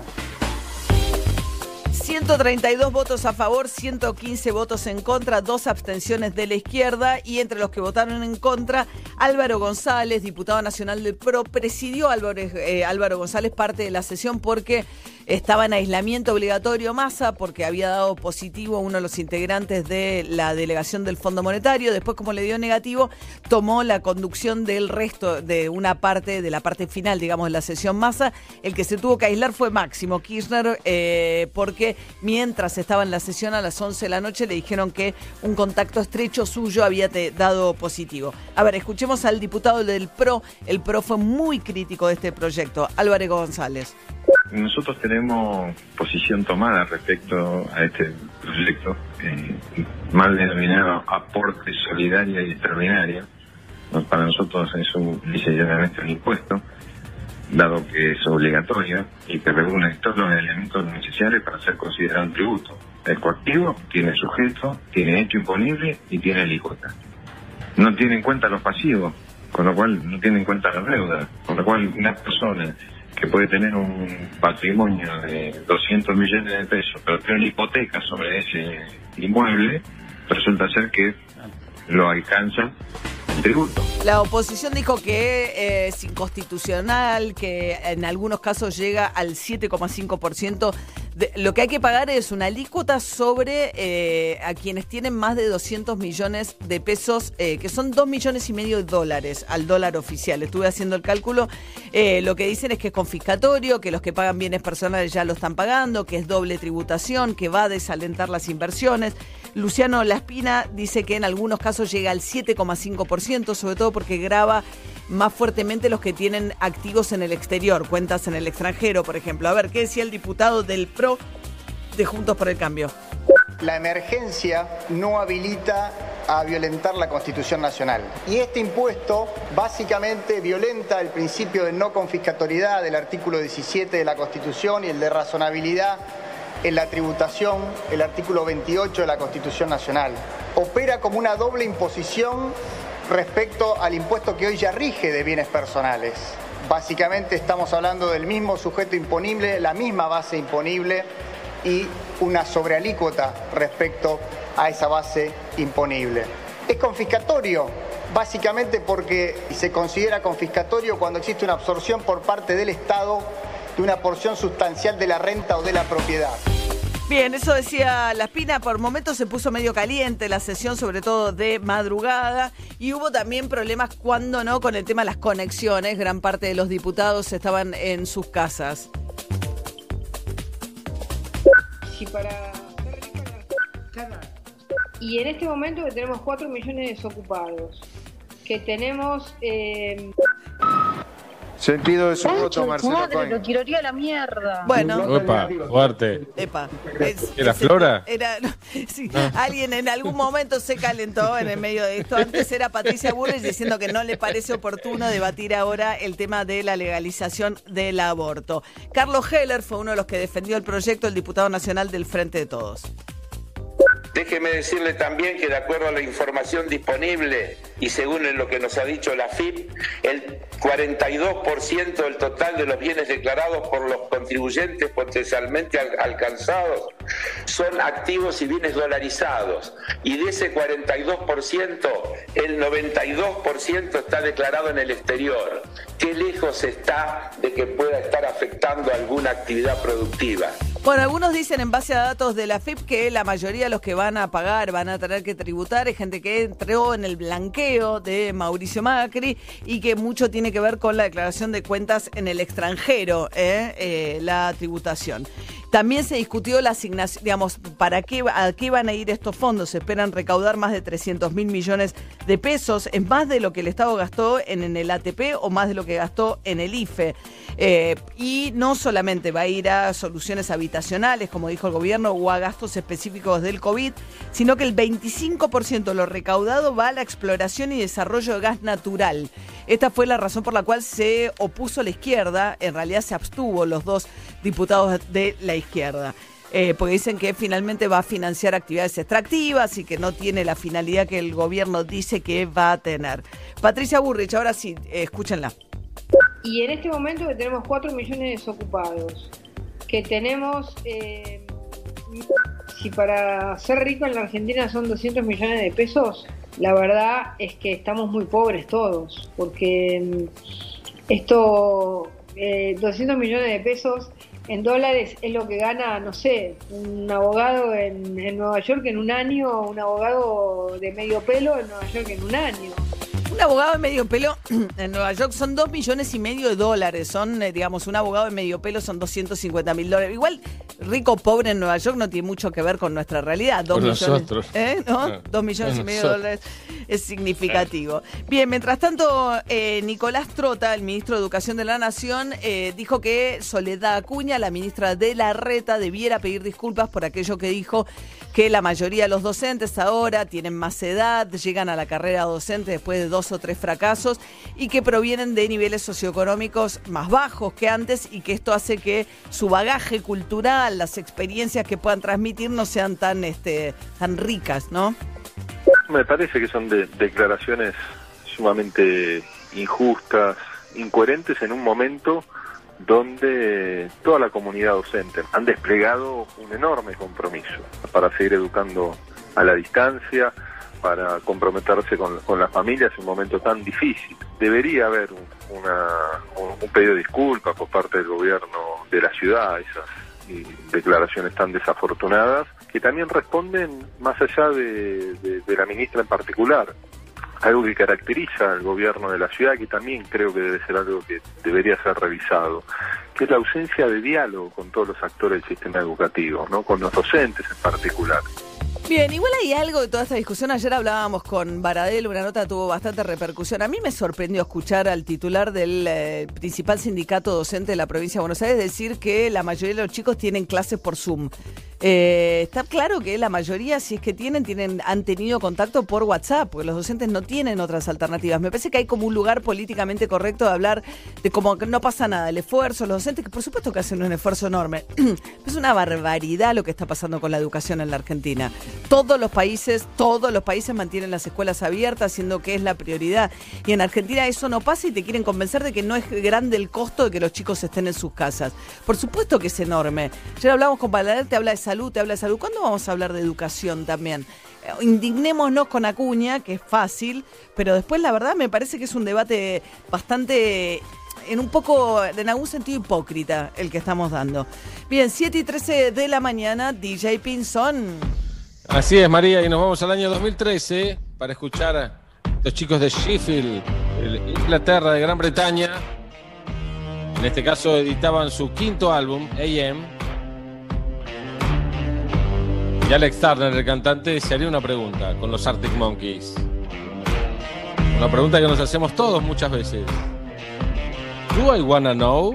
132 votos a favor, 115 votos en contra, dos abstenciones de la izquierda. Y entre los que votaron en contra, Álvaro González, diputado nacional del PRO, presidió Álvaro, eh, Álvaro González parte de la sesión porque estaba en aislamiento obligatorio masa porque había dado positivo uno de los integrantes de la delegación del Fondo Monetario. Después, como le dio negativo, tomó la conducción del resto de una parte, de la parte final, digamos, de la sesión masa. El que se tuvo que aislar fue Máximo Kirchner eh, porque mientras estaba en la sesión a las 11 de la noche le dijeron que un contacto estrecho suyo había dado positivo. A ver, escuchemos al diputado del PRO. El PRO fue muy crítico de este proyecto. Álvarez González. Nosotros tenemos posición tomada respecto a este proyecto, eh, mal denominado aporte solidario y extraordinario. Para nosotros es un, ligeramente un impuesto, dado que es obligatorio y que reúne todos los elementos necesarios para ser considerado un tributo. El coactivo tiene sujeto, tiene hecho imponible y tiene alícuota. No tiene en cuenta los pasivos, con lo cual no tiene en cuenta la deuda, con lo cual una persona que puede tener un patrimonio de 200 millones de pesos, pero tiene una hipoteca sobre ese inmueble, resulta ser que lo alcanza el tributo. La oposición dijo que eh, es inconstitucional, que en algunos casos llega al 7,5%. Lo que hay que pagar es una alícuota sobre eh, a quienes tienen más de 200 millones de pesos, eh, que son 2 millones y medio de dólares al dólar oficial. Estuve haciendo el cálculo. Eh, lo que dicen es que es confiscatorio, que los que pagan bienes personales ya lo están pagando, que es doble tributación, que va a desalentar las inversiones. Luciano Laspina dice que en algunos casos llega al 7,5%, sobre todo porque graba más fuertemente los que tienen activos en el exterior, cuentas en el extranjero, por ejemplo. A ver, ¿qué decía el diputado del PRO de Juntos por el Cambio? La emergencia no habilita a violentar la Constitución Nacional. Y este impuesto básicamente violenta el principio de no confiscatoriedad del artículo 17 de la Constitución y el de razonabilidad en la tributación, el artículo 28 de la Constitución Nacional. Opera como una doble imposición respecto al impuesto que hoy ya rige de bienes personales. Básicamente estamos hablando del mismo sujeto imponible, la misma base imponible y una sobrealícuota respecto a esa base imponible. Es confiscatorio, básicamente porque se considera confiscatorio cuando existe una absorción por parte del Estado de una porción sustancial de la renta o de la propiedad. Bien, eso decía La Espina. Por momentos se puso medio caliente la sesión, sobre todo de madrugada. Y hubo también problemas, cuando no, con el tema de las conexiones. Gran parte de los diputados estaban en sus casas. Y para y en este momento que tenemos 4 millones de desocupados, que tenemos eh, Sentido de su voto, Marcelo madre, Cohen. lo quiero a la mierda. Bueno. Opa, Duarte. Epa. Es- ¿Era es- Flora? Era, no, *laughs* sí, Ah. alguien en algún momento se calentó en el medio de esto. Antes era Patricia Burrich diciendo que no le parece oportuno debatir ahora el tema de la legalización del aborto. Carlos Heller fue uno de los que defendió el proyecto, el diputado nacional del Frente de Todos. Déjeme decirle también que de acuerdo a la información disponible y según lo que nos ha dicho la FIP, el 42% del total de los bienes declarados por los contribuyentes potencialmente al- alcanzados son activos y bienes dolarizados. Y de ese 42%, el 92% está declarado en el exterior. ¿Qué lejos está de que pueda estar afectando alguna actividad productiva? Bueno, algunos dicen en base a datos de la FIP que la mayoría de los que van a pagar, van a tener que tributar, es gente que entró en el blanqueo de Mauricio Macri y que mucho tiene que ver con la declaración de cuentas en el extranjero, ¿eh? Eh, la tributación. También se discutió la asignación, digamos, ¿para qué, a qué van a ir estos fondos? Se esperan recaudar más de 300 mil millones de pesos, es más de lo que el Estado gastó en, el ATP o más de lo que gastó en el IFE. Eh, y no solamente va a ir a soluciones habitacionales, como dijo el gobierno, o a gastos específicos del COVID, sino que el 25% de lo recaudado va a la exploración y desarrollo de gas natural. Esta fue la razón por la cual se opuso la izquierda, en realidad se abstuvo los dos diputados de la izquierda. Eh, porque dicen que finalmente va a financiar actividades extractivas y que no tiene la finalidad que el gobierno dice que va a tener. Patricia Burrich, ahora sí, eh, escúchenla. Y en este momento que tenemos 4 millones de desocupados, que tenemos, eh, si para ser rico en la Argentina son 200 millones de pesos, la verdad es que estamos muy pobres todos, porque mm, esto, eh, 200 millones de pesos en dólares es lo que gana, no sé, un abogado en, en Nueva York en un año, un abogado de medio pelo en Nueva York en un año. Un abogado de medio pelo *clears throat* en Nueva York son dos millones y medio de dólares. Son, eh, digamos, un abogado de medio pelo son 250 mil dólares. Igual, rico o pobre en Nueva York no tiene mucho que ver con nuestra realidad. Dos Con millones, nosotros. ¿eh? ¿No? Dos millones y medio de dólares es significativo. Bien, mientras tanto, eh, Nicolás Trota, el ministro de Educación de la Nación, eh, dijo que Soledad Acuña, la ministra de la Reta, debiera pedir disculpas por aquello que dijo que la mayoría de los docentes ahora tienen más edad, llegan a la carrera docente después de dos o tres fracasos y que provienen de niveles socioeconómicos más bajos que antes y que esto hace que su bagaje cultural, las experiencias que puedan transmitir no sean tan, este, tan ricas, ¿no? Me parece que son de- declaraciones sumamente injustas, incoherentes en un momento donde toda la comunidad docente han desplegado un enorme compromiso para seguir educando a la distancia, para comprometerse con, las familias en un momento tan difícil. Debería haber un, una- un- pedido de disculpas por parte del gobierno de la ciudad esas eh, declaraciones tan desafortunadas, que también responden más allá de la ministra en particular, algo que caracteriza al gobierno de la ciudad, que también creo que debe ser algo que debería ser revisado, que es la ausencia de diálogo con todos los actores del sistema educativo, ¿no? con los docentes en particular. Bien, igual hay algo de toda esta discusión. Ayer hablábamos con Baradel, una nota tuvo bastante repercusión. A mí me sorprendió escuchar al titular del eh, principal sindicato docente de la provincia de Buenos Aires decir que la mayoría de los chicos tienen clases por Zoom. Eh, está claro que la mayoría, si es que tienen, tienen, han tenido contacto por WhatsApp, porque los docentes no tienen otras alternativas. Me parece que hay como un lugar políticamente correcto de hablar de que no pasa nada, el esfuerzo, los docentes, que por supuesto que hacen un esfuerzo enorme. *clears throat* es una barbaridad lo que está pasando con la educación en la Argentina. Todos los países, todos los países mantienen las escuelas abiertas, siendo que es la prioridad. Y en Argentina eso no pasa y te quieren convencer de que no es grande el costo de que los chicos estén en sus casas. Por supuesto que es enorme. Ayer hablamos con Balader, te habla de salud, te habla de salud. ¿Cuándo vamos a hablar de educación también? Eh, Indignémonos con Acuña, que es fácil, pero después la verdad me parece que es un debate bastante en un poco, en algún sentido hipócrita el que estamos dando. Bien, 7 y 13 de la mañana, DJ Pinson. Así es, María, y nos vamos al año 2013 para escuchar a los chicos de Sheffield, el- Inglaterra, de Gran Bretaña. En este caso editaban su quinto álbum, AM. Y Alex Turner, el cantante, se haría una pregunta con los Arctic Monkeys. Una pregunta que nos hacemos todos muchas veces. ¿Do I wanna know?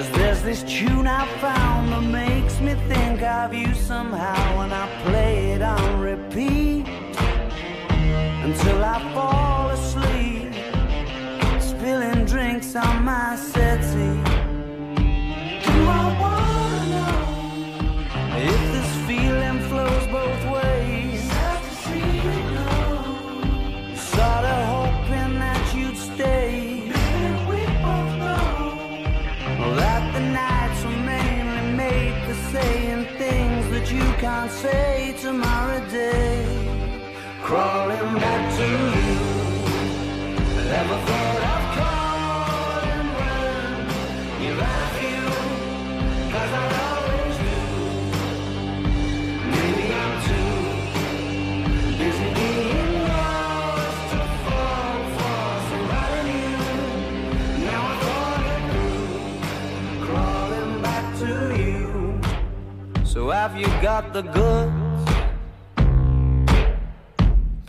Cause there's this tune I found that makes me think of you somehow when I play it on repeat until I fall asleep, spilling drinks on my settee. Crawling back to you. Never thought I'd calling when you love you. Cause I always do. Maybe I'm too busy being lost to fall for somebody new. Now I thought it through. Crawling back to you. So have you got the goods?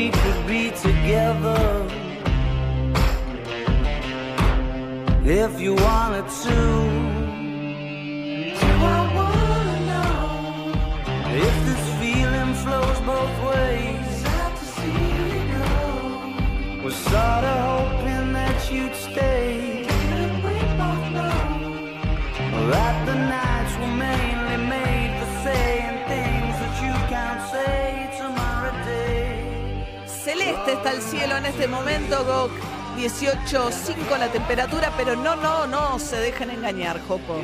We could be together if you wanted to. Do I wanna know if this feeling flows both ways. Sad to see you go. Was sorta hoping that you'd está el cielo en este momento, 18.5 la temperatura, pero no, no, no se dejen engañar, Jopo.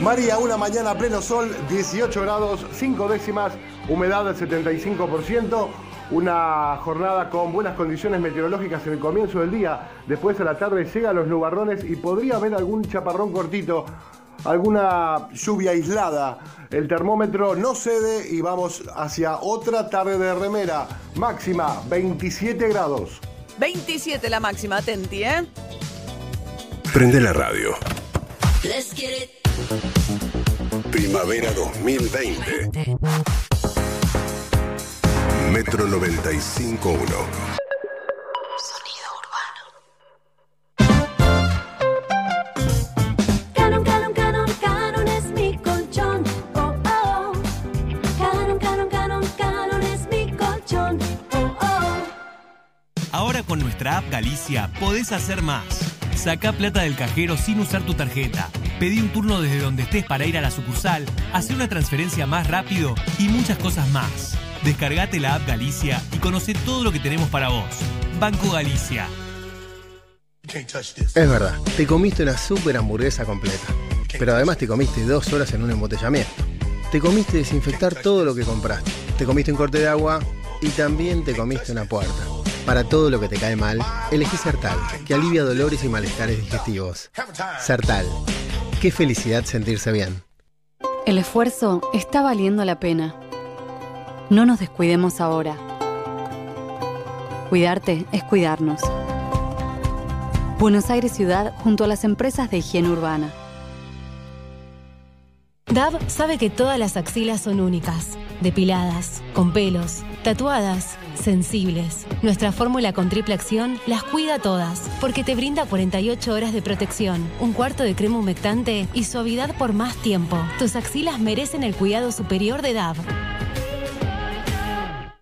María, una mañana pleno sol, 18 grados, 5 décimas, humedad del 75%, una jornada con buenas condiciones meteorológicas en el comienzo del día, después a la tarde llegan los nubarrones y podría haber algún chaparrón cortito alguna lluvia aislada. El termómetro no cede y vamos hacia otra tarde de remera. Máxima 27 grados. 27 la máxima, atenti, ¿eh? Prende la radio. Let's get it. Primavera 2020. Metro 95.1. Ahora con nuestra app Galicia podés hacer más. Saca plata del cajero sin usar tu tarjeta. Pedí un turno desde donde estés para ir a la sucursal, hacer una transferencia más rápido y muchas cosas más. Descargate la app Galicia y conoce todo lo que tenemos para vos. Banco Galicia. Es verdad, te comiste una super hamburguesa completa. Pero además te comiste dos horas en un embotellamiento. Te comiste desinfectar todo lo que compraste. Te comiste un corte de agua y también te comiste una puerta. Para todo lo que te cae mal, elegí Sertal, que alivia dolores y malestares digestivos. Sertal. Qué felicidad sentirse bien. El esfuerzo está valiendo la pena. No nos descuidemos ahora. Cuidarte es cuidarnos. Buenos Aires Ciudad junto a las empresas de higiene urbana. DAB sabe que todas las axilas son únicas, depiladas, con pelos, tatuadas, sensibles. Nuestra fórmula con triple acción las cuida todas, porque te brinda 48 horas de protección, un cuarto de crema humectante y suavidad por más tiempo. Tus axilas merecen el cuidado superior de DAB.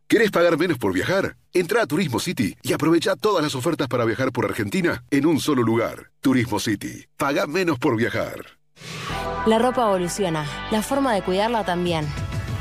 ¿Querés pagar menos por viajar? Entra a Turismo City y aprovecha todas las ofertas para viajar por Argentina en un solo lugar. Turismo City. Paga menos por viajar. La ropa evoluciona, la forma de cuidarla también.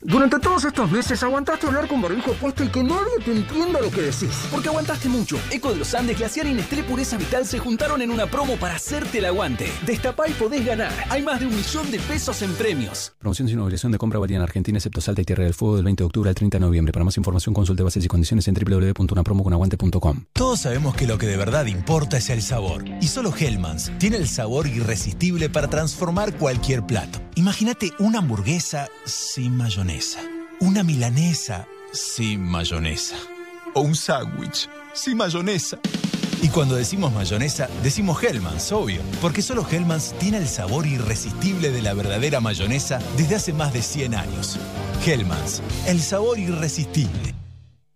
Durante todos estos meses aguantaste hablar con barbijo puesto y que nadie te entienda lo que decís. Porque aguantaste mucho. Eco de los Andes, Glaciar y Nestlé Pureza Vital se juntaron en una promo para hacerte el aguante. Destapá y podés ganar. Hay más de un millón de pesos en premios. Promoción sin obligación de compra válida en Argentina, excepto Salta y Tierra del Fuego del 20 de octubre al 30 de noviembre. Para más información consulte bases y condiciones en www.unapromoconaguante.com. Todos sabemos que lo que de verdad importa es el sabor. Y solo Hellmann's tiene el sabor irresistible para transformar cualquier plato. Imagínate una hamburguesa sin mayonesa. Una milanesa sin mayonesa. O un sándwich sin mayonesa. Y cuando decimos mayonesa, decimos Hellmann's, obvio. Porque solo Hellmann's tiene el sabor irresistible de la verdadera mayonesa desde hace más de 100 años. Hellmann's, el sabor irresistible.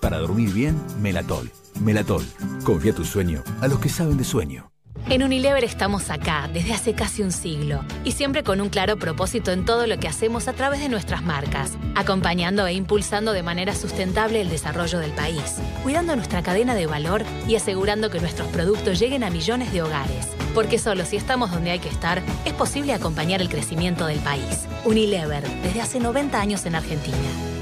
Para dormir bien, Melatol. Melatol. Confía tu sueño a los que saben de sueño. En Unilever estamos acá desde hace casi un siglo y siempre con un claro propósito en todo lo que hacemos a través de nuestras marcas, acompañando e impulsando de manera sustentable el desarrollo del país, cuidando nuestra cadena de valor y asegurando que nuestros productos lleguen a millones de hogares. Porque solo si estamos donde hay que estar, es posible acompañar el crecimiento del país. Unilever, desde hace 90 años en Argentina.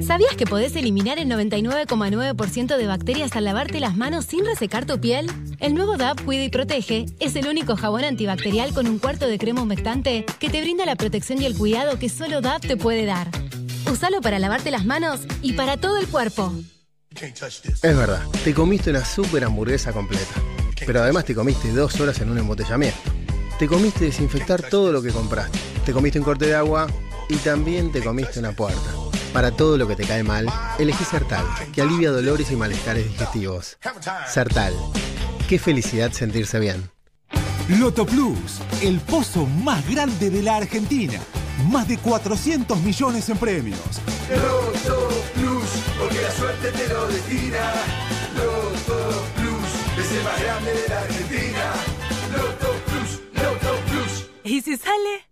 ¿Sabías que podés eliminar el 99,9% de bacterias al lavarte las manos sin resecar tu piel? El nuevo DAP Cuida y Protege es el único jabón antibacterial con un cuarto de crema humectante que te brinda la protección y el cuidado que solo DAP te puede dar. Usalo para lavarte las manos y para todo el cuerpo. Es verdad, te comiste una super hamburguesa completa. Pero además te comiste dos horas en un embotellamiento. Te comiste desinfectar todo lo que compraste. Te comiste un corte de agua y también te comiste una puerta. Para todo lo que te cae mal, elegí Sertal, que alivia dolores y malestares digestivos. Sertal. Qué felicidad sentirse bien. Loto Plus, el pozo más grande de la Argentina. Más de 400 millones en premios. Loto Plus, porque la suerte te lo destina. Loto Plus, es el más grande de la Argentina. Loto Plus, Loto Plus. ¿Y si sale?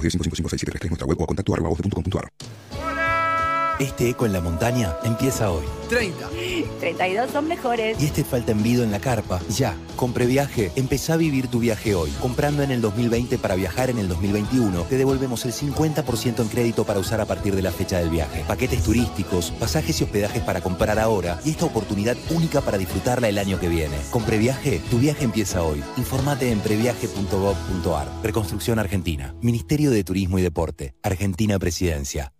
0810 555 nuestra web o a contacto arroba voz.com.ar. Este eco en la montaña empieza hoy. 30. 32 son mejores. Y este falta envido en la carpa. Ya, con Previaje, empezá a vivir tu viaje hoy. Comprando en el 2020 para viajar en el 2021, te devolvemos el 50% en crédito para usar a partir de la fecha del viaje. Paquetes turísticos, pasajes y hospedajes para comprar ahora y esta oportunidad única para disfrutarla el año que viene. Con Previaje, tu viaje empieza hoy. Informate en previaje.gov.ar. Reconstrucción Argentina. Ministerio de Turismo y Deporte. Argentina Presidencia.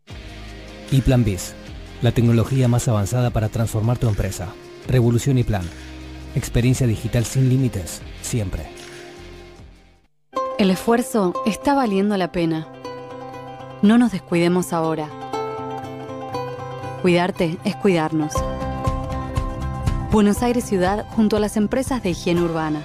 Y Plan BIS, la tecnología más avanzada para transformar tu empresa. Revolución y Plan. Experiencia digital sin límites, siempre. El esfuerzo está valiendo la pena. No nos descuidemos ahora. Cuidarte es cuidarnos. Buenos Aires Ciudad junto a las empresas de higiene urbana.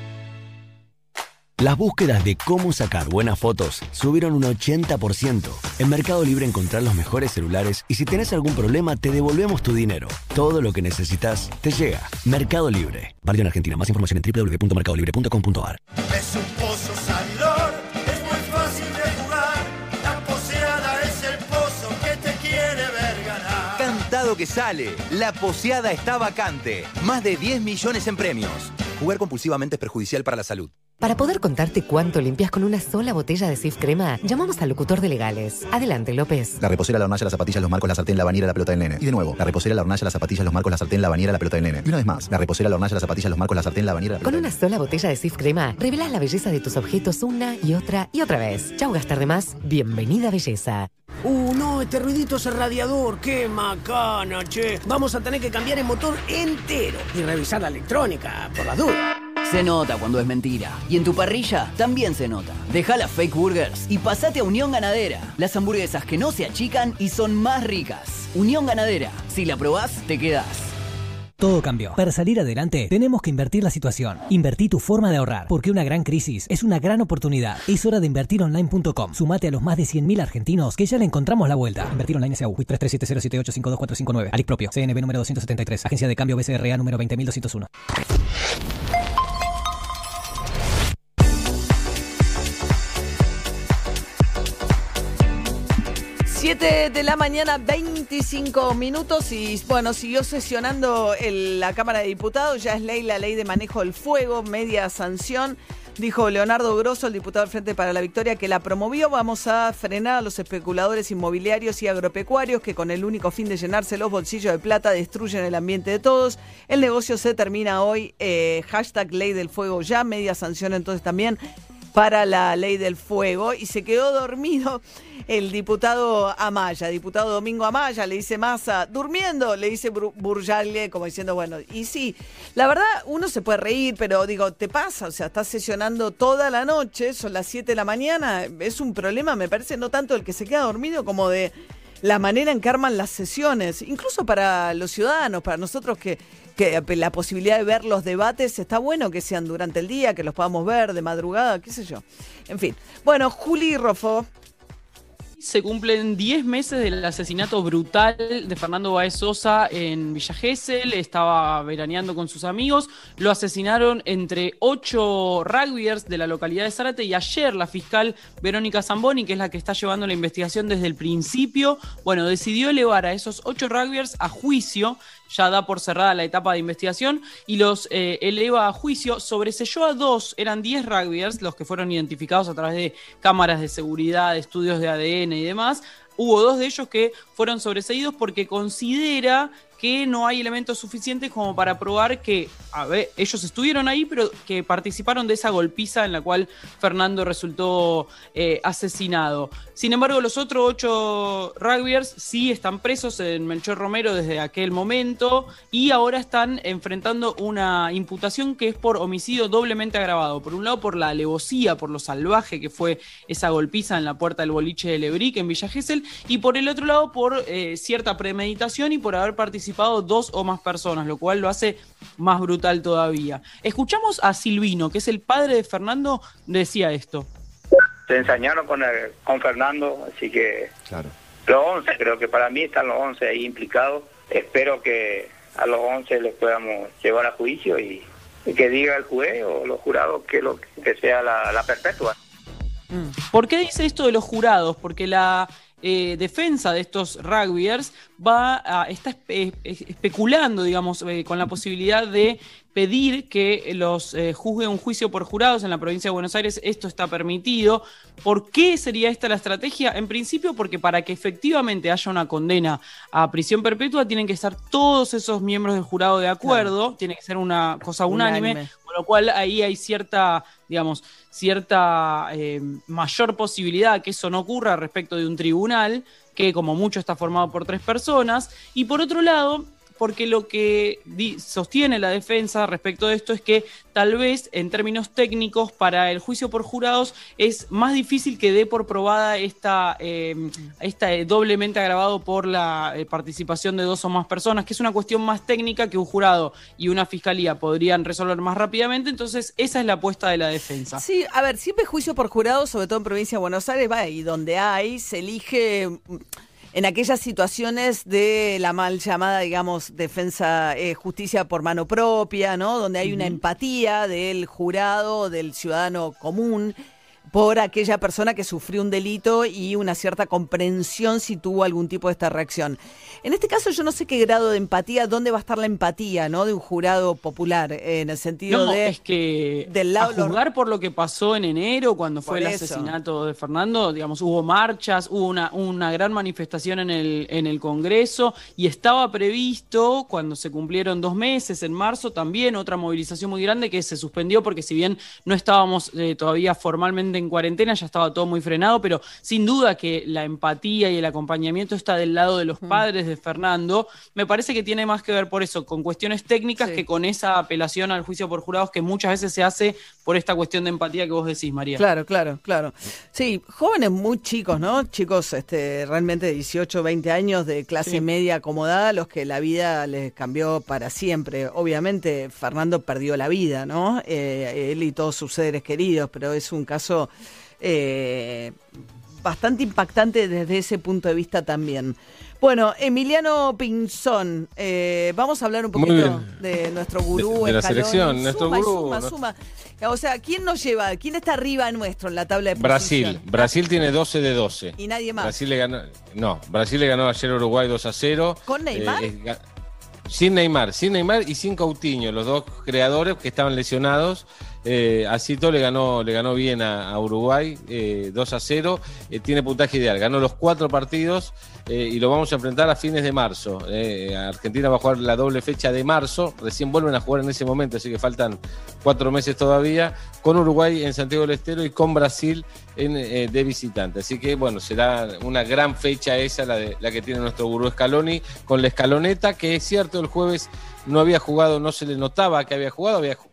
Las búsquedas de cómo sacar buenas fotos subieron un 80%. En Mercado Libre encontrás los mejores celulares y si tenés algún problema te devolvemos tu dinero. Todo lo que necesitas te llega. Mercado Libre. Válido en Argentina. Más información en www.mercadolibre.com.ar. Es un pozo salidor, es muy fácil de jugar. La poseada es el pozo que te quiere ver ganar. Cantado que sale. La poseada está vacante. Más de 10 millones en premios. Jugar compulsivamente es perjudicial para la salud. Para poder contarte cuánto limpias con una sola botella de Sif Crema, llamamos al locutor de legales. Adelante, López. La reposera, la hornalla, las zapatillas, los marcos, la sartén, la bañera, la pelota del nene. Y de nuevo, la reposera, la hornalla, las zapatillas, los marcos, la sartén, la bañera, la pelota del nene. Y una vez más, la reposera, la hornalla, las zapatillas, los marcos, la sartén, la bañera, la pelota Con una sola botella de Sif Crema, revelas la belleza de tus objetos una y otra y otra vez. Chau, gastar de más. Bienvenida, belleza. Uh, no, este ruidito es el radiador. ¡Qué macana, che! Vamos a tener que cambiar el motor entero y revisar la electrónica, por las dudas. Se nota cuando es mentira. Y en tu parrilla también se nota. Deja las fake burgers y pasate a Unión Ganadera. Las hamburguesas que no se achican y son más ricas. Unión Ganadera. Si la probás, te quedás. Todo cambió. Para salir adelante, tenemos que invertir la situación. Invertí tu forma de ahorrar, porque una gran crisis es una gran oportunidad. Es hora de invertironline.com. Sumate a los más de 100.000 argentinos que ya le encontramos la vuelta. Invertir online SAU. 337078525459. Alic propio. CNB número 273. Agencia de cambio BCRA número 20201. 7 de la mañana, 25 minutos y bueno, siguió sesionando la Cámara de Diputados, ya es ley la ley de manejo del fuego, media sanción. Dijo Leonardo Grosso, el diputado del Frente para la Victoria, que la promovió. Vamos a frenar a los especuladores inmobiliarios y agropecuarios que con el único fin de llenarse los bolsillos de plata destruyen el ambiente de todos. El negocio se termina hoy. eh, hashtag ley del fuego ya, media sanción entonces también para la ley del fuego y se quedó dormido el diputado Amaya, diputado Domingo Amaya, le dice Massa, durmiendo, le dice Burjalle, como diciendo, bueno, y sí, la verdad uno se puede reír, pero digo, te pasa, o sea, estás sesionando toda la noche, son las 7 de la mañana, es un problema, me parece, no tanto el que se queda dormido como de la manera en que arman las sesiones, incluso para los ciudadanos, para nosotros que, la posibilidad de ver los debates, está bueno que sean durante el día, que los podamos ver de madrugada, qué sé yo. En fin. Bueno, Juli Rofo. Se cumplen 10 meses del asesinato brutal de Fernando Baez Sosa en Villa Gesell. Estaba veraneando con sus amigos. Lo asesinaron entre ocho rugbyers de la localidad de Zárate y ayer la fiscal Verónica Zamboni, que es la que está llevando la investigación desde el principio, bueno, decidió elevar a esos ocho rugbyers a juicio ya da por cerrada la etapa de investigación y los eh, eleva a juicio. Sobreselló a dos, eran 10 rugbyers los que fueron identificados a través de cámaras de seguridad, estudios de ADN y demás. Hubo dos de ellos que fueron sobreseídos porque considera que no hay elementos suficientes como para probar que, ellos estuvieron ahí, pero que participaron de esa golpiza en la cual Fernando resultó eh, asesinado. Sin embargo, los otros ocho rugbyers sí están presos en Melchor Romero desde aquel momento y ahora están enfrentando una imputación que es por homicidio doblemente agravado. Por un lado, por la alevosía, por lo salvaje que fue esa golpiza en la puerta del boliche de Lebric en Villa Gesell, y por el otro lado, por eh, cierta premeditación y por haber participado dos o más personas, lo cual lo hace más brutal todavía. Escuchamos a Silvino, que es el padre de Fernando, decía esto. se ensañaron con, el- con Fernando, así que Claro. los 11, creo que para mí están los 11 ahí implicados. Espero que a los 11 los podamos llevar a juicio y, y que diga el juez o los jurados que lo que sea la, la perpetua. ¿Por qué dice esto de los jurados? Porque la eh, defensa de estos rugbyers va a, está espe- especulando, digamos, eh, con la posibilidad de pedir que los eh, juzgue un juicio por jurados en la provincia de Buenos Aires. Esto está permitido. ¿Por qué sería esta la estrategia? En principio, porque para que efectivamente haya una condena a prisión perpetua, tienen que estar todos esos miembros del jurado de acuerdo. Tiene que ser una cosa unánime. Unánime. Con lo cual ahí hay cierta, digamos, cierta eh, mayor posibilidad que eso no ocurra respecto de un tribunal, que como mucho está formado por tres personas. Y por otro lado, porque lo que sostiene la defensa respecto de esto es que tal vez en términos técnicos para el juicio por jurados es más difícil que dé por probada esta, eh, esta eh, doblemente agravado por la eh, participación de dos o más personas, que es una cuestión más técnica que un jurado y una fiscalía podrían resolver más rápidamente, entonces esa es la apuesta de la defensa. Sí, a ver, siempre juicio por jurado, sobre todo en provincia de Buenos Aires, va, y donde hay, se elige mm, en aquellas situaciones de la mal llamada, digamos, defensa, eh, justicia por mano propia, ¿no? Donde hay una empatía del jurado, del ciudadano común por aquella persona que sufrió un delito y una cierta comprensión si tuvo algún tipo de esta reacción. En este caso yo no sé qué grado de empatía, dónde va a estar la empatía, ¿no? De un jurado popular, en el sentido No, de... es que del lado- a juzgar por lo que pasó en enero cuando fue el eso. asesinato de Fernando, digamos, hubo marchas, hubo una, una gran manifestación en el, en el Congreso y estaba previsto cuando se cumplieron dos meses, en marzo, también otra movilización muy grande que se suspendió porque si bien no estábamos eh, todavía formalmente en cuarentena, ya estaba todo muy frenado, pero sin duda que la empatía y el acompañamiento está del lado de los padres de Fernando, me parece que tiene más que ver por eso, con cuestiones técnicas que con esa apelación al juicio por jurados que muchas veces se hace por esta cuestión de empatía que vos decís, María. Claro, claro, claro. Sí, jóvenes muy chicos, ¿no? Chicos este, realmente de 18, 20 años de clase Sí. media acomodada, los que la vida les cambió para siempre. Obviamente Fernando perdió la vida, ¿no? Eh, él y todos sus seres queridos, pero es un caso eh, bastante impactante desde ese punto de vista también. Bueno, Emiliano Pinzón, eh, vamos a hablar un poquito de nuestro gurú. De- de la selección, nuestro Suma, gurú, Suma, ¿no? suma. O sea, ¿quién nos lleva? ¿Quién está arriba nuestro en la tabla de Brasil. posición? Brasil tiene 12 de 12. Y nadie más. Brasil le ganó. No, Brasil le ganó ayer a Uruguay 2 a 0. ¿Con Neymar? Eh, sin Neymar, sin Neymar y sin Coutinho, los dos creadores que estaban lesionados. Eh, así todo le ganó, le ganó bien a, Uruguay, eh, 2 a 0. Eh, tiene puntaje ideal, ganó los cuatro partidos eh, y lo vamos a enfrentar a fines de marzo. Eh, Argentina va a jugar la doble fecha de marzo, recién vuelven a jugar en ese momento, así que faltan cuatro meses todavía, con Uruguay en Santiago del Estero y con Brasil en, eh, de visitante. Así que bueno, será una gran fecha esa, la, de, la que tiene nuestro gurú Scaloni, con la escaloneta, que es cierto, el jueves no había jugado, no se le notaba que había jugado, había ju-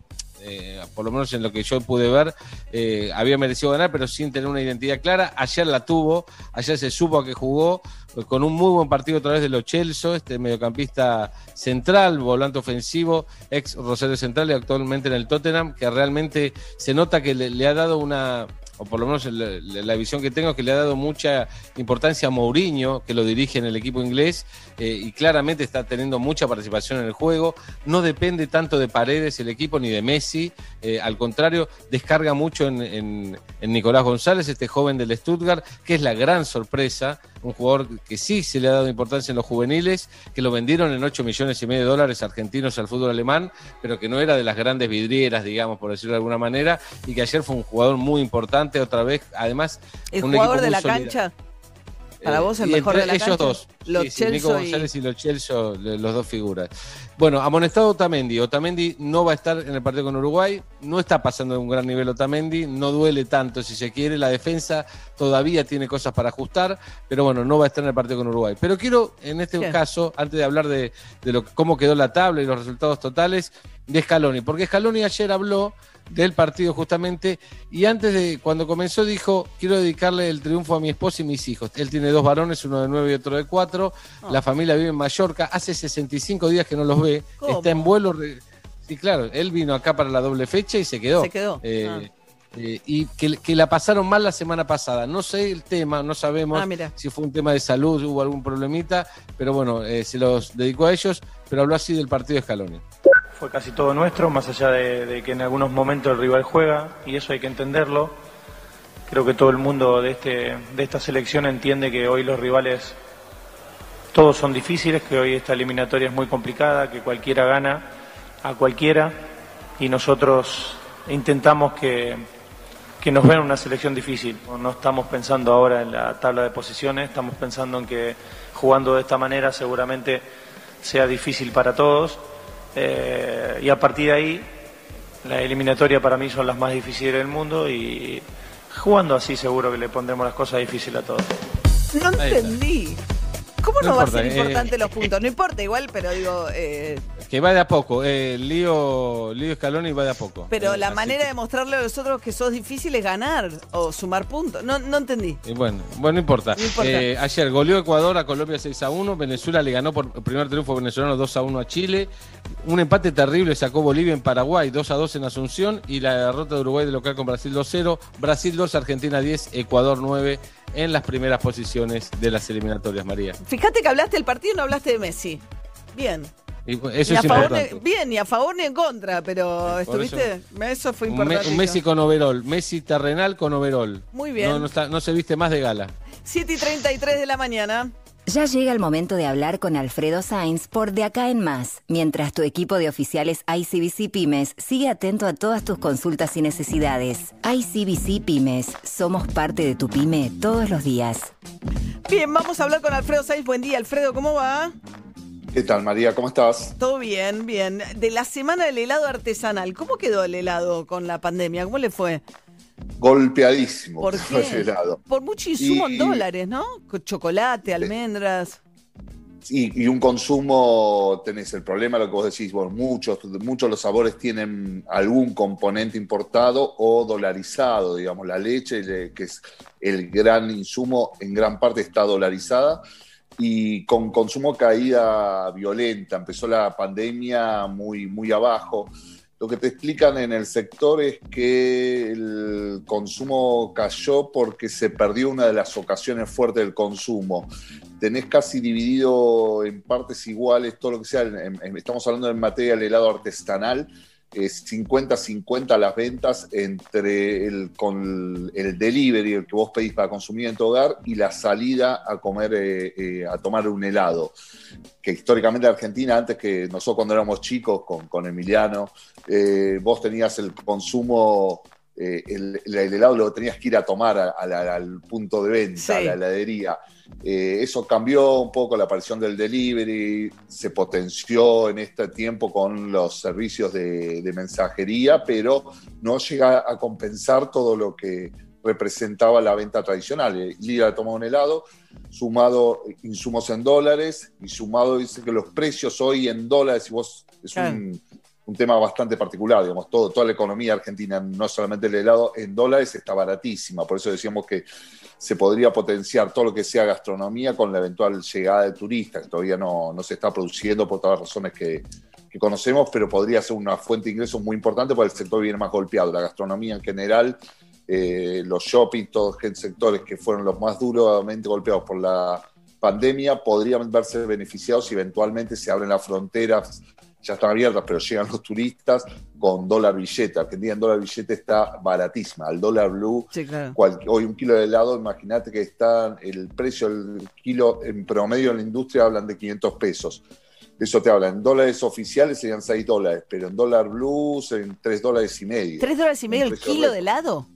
eh, por lo menos en lo que yo pude ver, eh, había merecido ganar, pero sin tener una identidad clara. Ayer la tuvo, ayer se supo a que jugó eh, con un muy buen partido otra vez de Lo Celso, este mediocampista central, volante ofensivo, ex Rosario Central y actualmente en el Tottenham, que realmente se nota que le ha dado una o por lo menos la, visión que tengo, es que le ha dado mucha importancia a Mourinho, que lo dirige en el equipo inglés, eh, y claramente está teniendo mucha participación en el juego. No depende tanto de Paredes el equipo ni de Messi, eh, al contrario, descarga mucho en- en Nicolás González, este joven del Stuttgart, que es la gran sorpresa, un jugador que sí se le ha dado importancia en los juveniles, que lo vendieron en 8 millones y medio de dólares argentinos al fútbol alemán, pero que no era de las grandes vidrieras, digamos, por decirlo de alguna manera, y que ayer fue un jugador muy importante otra vez, además... ¿El un jugador de la sólido. cancha? Para Eh, vos el y mejor de la ellos cancha. dos. Lo Sí, sí, Nico y- González y Lo Celso, le- los dos figuras. Bueno, amonestado Otamendi. Otamendi no va a estar en el partido con Uruguay. No está pasando de un gran nivel Otamendi. No duele tanto si se quiere. La defensa todavía tiene cosas para ajustar. Pero bueno, no va a estar en el partido con Uruguay. Pero quiero, en este Bien. caso, antes de hablar de, de lo, cómo quedó la tabla y los resultados totales, de Scaloni. Porque Scaloni ayer habló del partido justamente. Y antes de cuando comenzó dijo quiero dedicarle el triunfo a mi esposa y mis hijos él tiene dos varones uno de nueve y otro de cuatro. Ah. la familia vive en Mallorca. Hace 65 días que no los ve. ¿Cómo? está en vuelo sí claro él vino acá para la doble fecha y se quedó. Se quedó. Eh, Ah. eh, y que, que la pasaron mal la semana pasada. No sé el tema no sabemos Ah, si fue un tema de salud hubo algún problemita pero bueno eh, se los dedicó a ellos pero habló así del partido de Scaloni Fue casi todo nuestro, más allá de, que en algunos momentos el rival juega, y eso hay que entenderlo. Creo que todo el mundo de, este, de esta selección entiende que hoy los rivales todos son difíciles, que hoy esta eliminatoria es muy complicada, que cualquiera gana a cualquiera, y nosotros intentamos que, que nos vean una selección difícil. No estamos pensando ahora en la tabla de posiciones, estamos pensando en que jugando de esta manera seguramente sea difícil para todos. Eh, y a partir de ahí, la eliminatoria para mí son las más difíciles del mundo y jugando así seguro que le pondremos las cosas difíciles a todos. No Ahí está. entendí. ¿Cómo no, No va a ser eh. importante los puntos? No importa igual, pero digo, eh, Que va de a poco. eh, lío, lío Scaloni va de a poco. pero Eh, la manera que- de mostrarle a los otros que sos difícil es ganar o sumar puntos. No, no entendí. Y bueno, bueno, no importa. No importa. Eh, ayer goleó Ecuador a Colombia 6 a 1. Venezuela le ganó por primer triunfo venezolano 2 a 1 a Chile. Un empate terrible sacó Bolivia en Paraguay 2 a 2 en Asunción. Y la derrota de Uruguay de local con Brasil 2 0. Brasil 2, Argentina 10, Ecuador 9 en las primeras posiciones de las eliminatorias, María. Fíjate que hablaste del partido y no hablaste de Messi. Bien. Y eso Ni es a favor importante. ni- bien, ni a favor ni en contra, pero por estuviste. Eso, fue importante. un Messi con overol. Messi terrenal con overol. Muy bien. No, no, está- no se viste más de gala. 7 y 33 de la mañana. Ya llega el momento de hablar con Alfredo Sainz por De Acá en Más, mientras tu equipo de oficiales ICBC Pymes sigue atento a todas tus consultas y necesidades. ICBC Pymes, somos parte de tu pyme todos los días. Bien, vamos a hablar con Alfredo Sainz. Buen día, Alfredo, ¿cómo va? ¿Qué tal, María? ¿Cómo estás? Todo bien, bien. De la semana del helado artesanal, ¿cómo quedó el helado con la pandemia? ¿Cómo le fue? Golpeadísimo ¿Por *laughs* por qué? mucho insumo Y- en dólares, ¿no? Chocolate, almendras. Y, y un consumo, tenés el problema, lo que vos decís, bueno, muchos, muchos de los sabores tienen algún componente importado o dolarizado, digamos, la leche, le- que es el gran insumo, en gran parte está dolarizada y con consumo caída violenta. Empezó la pandemia muy, muy abajo. Lo que te explican en el sector es que el consumo cayó porque se perdió una de las ocasiones fuertes del consumo. Tenés casi dividido en partes iguales todo lo que sea. en- estamos hablando en materia del helado artesanal. Es 50-50 las ventas entre el, con el delivery, el que vos pedís para consumir en tu hogar, y la salida a comer, eh, eh, a tomar un helado. Que históricamente en Argentina, antes que nosotros cuando éramos chicos con, con Emiliano, eh, vos tenías el consumo, eh, el, el helado lo tenías que ir a tomar a- a la- al punto de venta, Sí. a la heladería. Eh, eso cambió un poco la aparición del delivery, se potenció en este tiempo con los servicios de, de mensajería, pero no llega a compensar todo lo que representaba la venta tradicional. Eh, Ir a tomar un helado, sumado insumos en dólares y sumado, dice que los precios hoy en dólares, y vos es Claro. un, un tema bastante particular, digamos, todo, toda la economía argentina, no solamente el helado en dólares, está baratísima, por eso decíamos que se podría potenciar todo lo que sea gastronomía con la eventual llegada de turistas, que todavía no, no se está produciendo por todas las razones que, conocemos, pero podría ser una fuente de ingresos muy importante porque el sector viene más golpeado. La gastronomía en general, eh, los shopping, todos los sectores que fueron los más duramente golpeados por la pandemia, podrían verse beneficiados si eventualmente se abren las fronteras, ya están abiertas, pero llegan los turistas con dólar billete. Argentina en dólar billete está baratísima. Al dólar blue, Sí, claro. cual- hoy un kilo de helado, imagínate que está el precio del kilo en promedio en la industria hablan de 500 pesos. Eso te habla, en dólares oficiales serían 6 dólares, pero en dólar blue en 3 dólares y medio. ¿Tres dólares y medio el kilo de helado?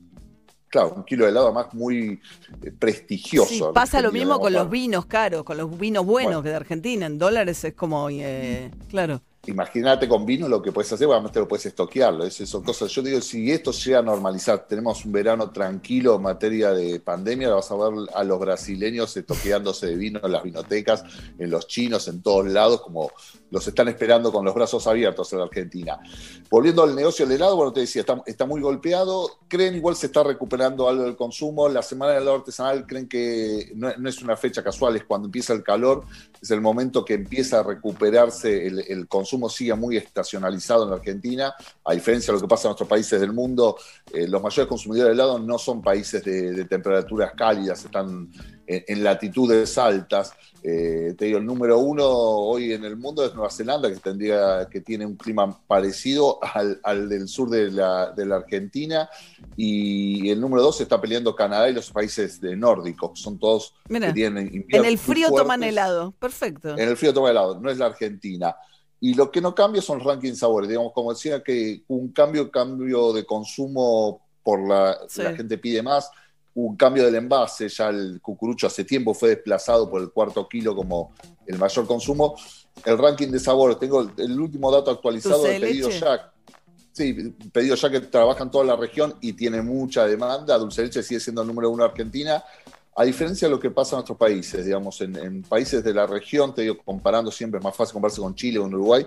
Claro, un kilo de helado además muy eh, prestigioso. Sí, pasa lo mismo con los vinos caros, con los vinos buenos Bueno. que de Argentina. En dólares es como, eh, claro. Imagínate con vino lo que puedes hacer, además te lo puedes estoquearlo. Es son cosas. Yo digo, si esto llega a normalizar, tenemos un verano tranquilo en materia de pandemia, vas a ver a los brasileños estoqueándose de vino en las vinotecas, en los chinos, en todos lados, como los están esperando con los brazos abiertos en la Argentina. Volviendo al negocio del helado, bueno, te decía, está, muy golpeado. Creen igual se está recuperando algo del consumo. La semana del helado artesanal creen que no, es una fecha casual, es cuando empieza el calor, es el momento que empieza a recuperarse el, el consumo sigue muy estacionalizado en la Argentina, a diferencia de lo que pasa en otros países del mundo, eh, los mayores consumidores de helado no son países de, de temperaturas cálidas, están en, en latitudes altas. Eh, te digo, el número uno hoy en el mundo es Nueva Zelanda, que tendría, que tiene un clima parecido al, al del sur de la, de la Argentina, y el número dos está peleando Canadá y los países de nórdicos, son todos Mira, que tienen En el frío toman helado. Perfecto. En el frío toma helado, no es la Argentina. Y lo que no cambia son rankings sabores. Digamos, como decía, que un cambio, cambio de consumo por la, Sí. la gente pide más, un cambio del envase, ya el cucurucho hace tiempo fue desplazado por el cuarto kilo como el mayor consumo. El ranking de sabores, tengo el, el último dato actualizado ¿Dulce de de pedido leche? ya. Sí, pedido ya que trabaja en toda la región y tiene mucha demanda. Dulce de leche sigue siendo el número uno Argentina. A diferencia de lo que pasa en otros países, digamos, en, países de la región, te digo, comparando siempre, es más fácil compararse con Chile o en Uruguay.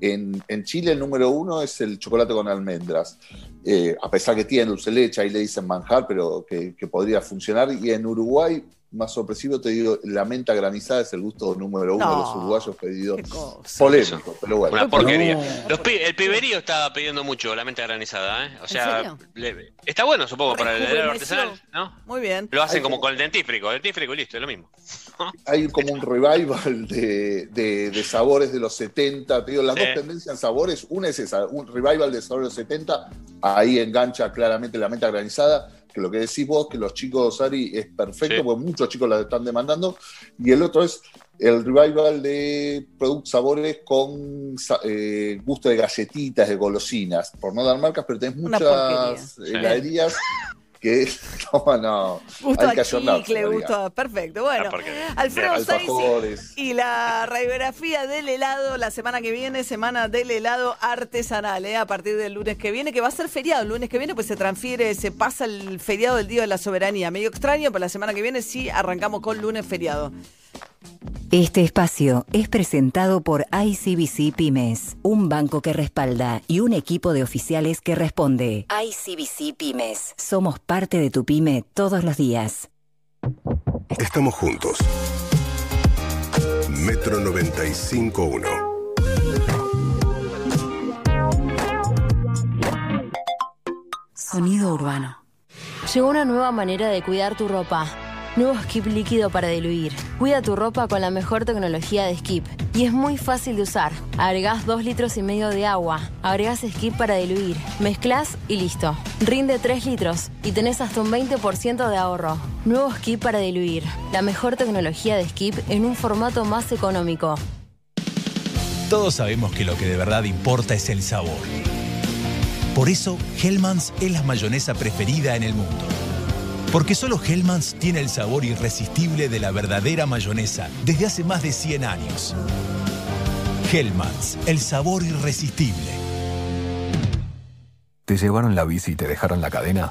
En, Chile el número uno es el chocolate con almendras. Eh, a pesar que tiene dulce leche, ahí le dicen manjar, pero que podría funcionar. Y en Uruguay, más sorpresivo, te digo, la menta granizada es el gusto número uno de los uruguayos pedidos. Polémico, pero bueno. Una porquería. Los pi- el piberío está pidiendo mucho la menta granizada, ¿eh? O sea, le- está bueno, supongo, para el heladero artesanal, ¿no? Muy bien. Lo hacen como con el dentífrico, el dentífrico y listo, es lo mismo. *laughs* hay como un revival de, de- de sabores de los 70. Te digo, las Sí. dos tendencias en sabores, una es esa, un revival de sabores de los 70, ahí engancha claramente la menta granizada, que lo que decís vos, que los chicos, Ari, es perfecto, porque muchos chicos la están demandando, y el otro es el revival de productos sabores con eh, gusto de galletitas, de golosinas, por no dar marcas, pero tenés muchas heladerías que *laughs* no, no, Gusto hay que a ayornarse, chicle, María. gusto a... Perfecto. Bueno, porquería. Alfredo Sainz y la radiografía del helado la semana que viene, semana del helado artesanal, ¿eh? a partir del lunes que viene, que va a ser feriado. El lunes que viene pues se transfiere, se pasa el feriado del Día de la Soberanía. Medio extraño, pero la semana que viene sí arrancamos con lunes feriado. Este espacio es presentado por ICBC Pymes, un banco que respalda y un equipo de oficiales que responde. ICBC Pymes. Somos parte de tu pyme todos los días. Estamos juntos. Metro 95.1. Sonido urbano. Llegó una nueva manera de cuidar tu ropa. Nuevo Skip líquido para diluir. Cuida tu ropa con la mejor tecnología de Skip. Y es muy fácil de usar. Agregás 2 litros y medio de agua. Agregás Skip para diluir. Mezclas y listo. Rinde 3 litros y tenés hasta un 20% de ahorro. Nuevo Skip para diluir. La mejor tecnología de Skip en un formato más económico. Todos sabemos que lo que de verdad importa es el sabor. Por eso, Hellmann's es la mayonesa preferida en el mundo. Porque solo Hellmann's tiene el sabor irresistible de la verdadera mayonesa desde hace más de 100 años. Hellmann's, el sabor irresistible. ¿Te llevaron la bici y te dejaron la cadena?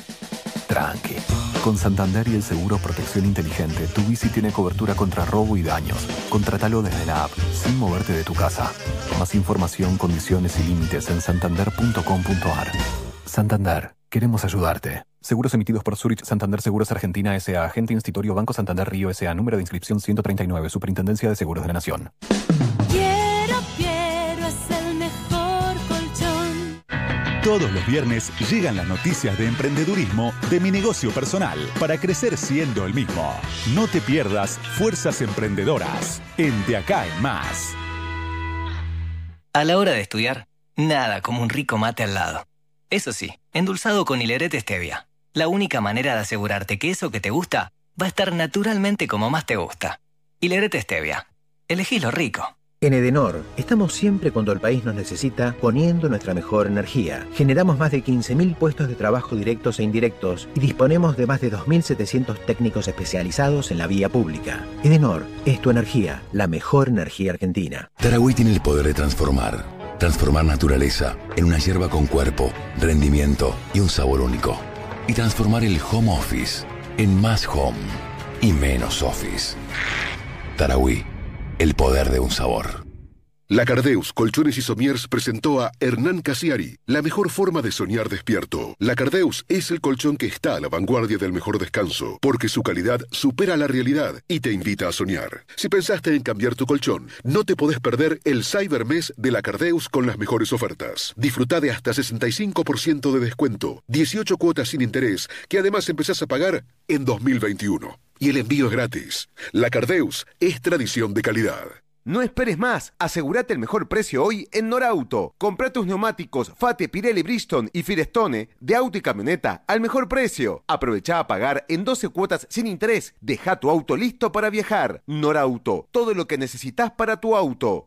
Tranqui. Con Santander y el seguro Protección Inteligente, tu bici tiene cobertura contra robo y daños. Contratalo desde la app, sin moverte de tu casa. Más información, condiciones y límites en santander.com.ar. Santander, queremos ayudarte. Seguros emitidos por Zurich Santander Seguros Argentina S.A. Agente Institutorio Banco Santander Río S.A. Número de inscripción 139, Superintendencia de Seguros de la Nación. Quiero, quiero, es el mejor colchón. Todos los viernes llegan las noticias de emprendedurismo de mi negocio personal para crecer siendo el mismo. No te pierdas Fuerzas Emprendedoras en De Acá en Más. A la hora de estudiar, nada como un rico mate al lado. Eso sí, endulzado con hilerete stevia. La única manera de asegurarte que eso que te gusta va a estar naturalmente como más te gusta. Hilerete stevia. Elegí lo rico. En Edenor, estamos siempre cuando el país nos necesita poniendo nuestra mejor energía. Generamos más de 15.000 puestos de trabajo directos e indirectos y disponemos de más de 2.700 técnicos especializados en la vía pública. Edenor es tu energía, la mejor energía argentina. Tarahui tiene el poder de transformar. Transformar naturaleza en una hierba con cuerpo, rendimiento y un sabor único. Y transformar el home office en más home y menos office. Tarahui, el poder de un sabor. La Cardeus Colchones y Somiers presentó a Hernán Casiari, la mejor forma de soñar despierto. La Cardeus es el colchón que está a la vanguardia del mejor descanso, porque su calidad supera la realidad y te invita a soñar. Si pensaste en cambiar tu colchón, no te podés perder el Cybermes de la Cardeus con las mejores ofertas. Disfruta de hasta 65% de descuento, 18 cuotas sin interés, que además empezás a pagar en 2021. Y el envío es gratis. La Cardeus es tradición de calidad. No esperes más, asegúrate el mejor precio hoy en Norauto. Compra tus neumáticos Fate, Pirelli, Bridgestone y Firestone de auto y camioneta al mejor precio. Aprovecha a pagar en 12 cuotas sin interés. Deja tu auto listo para viajar. Norauto, todo lo que necesitas para tu auto.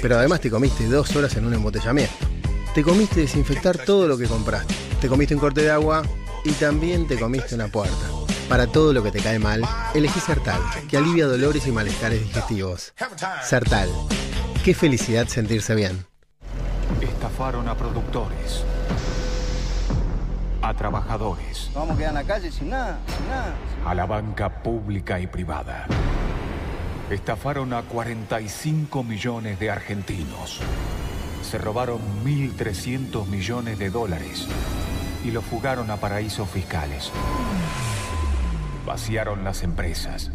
Pero además te comiste dos horas en un embotellamiento. Te comiste desinfectar todo lo que compraste. Te comiste un corte de agua y también te comiste una puerta. Para todo lo que te cae mal, elegí Sertal, que alivia dolores y malestares digestivos. Sertal. Qué felicidad sentirse bien. Estafaron a productores, a trabajadores, Vamos a quedar en la calle sin nada, sin nada. a la banca pública y privada. Estafaron a 45 millones de argentinos. Se robaron 1.300 millones de dólares y los fugaron a paraísos fiscales. Vaciaron las empresas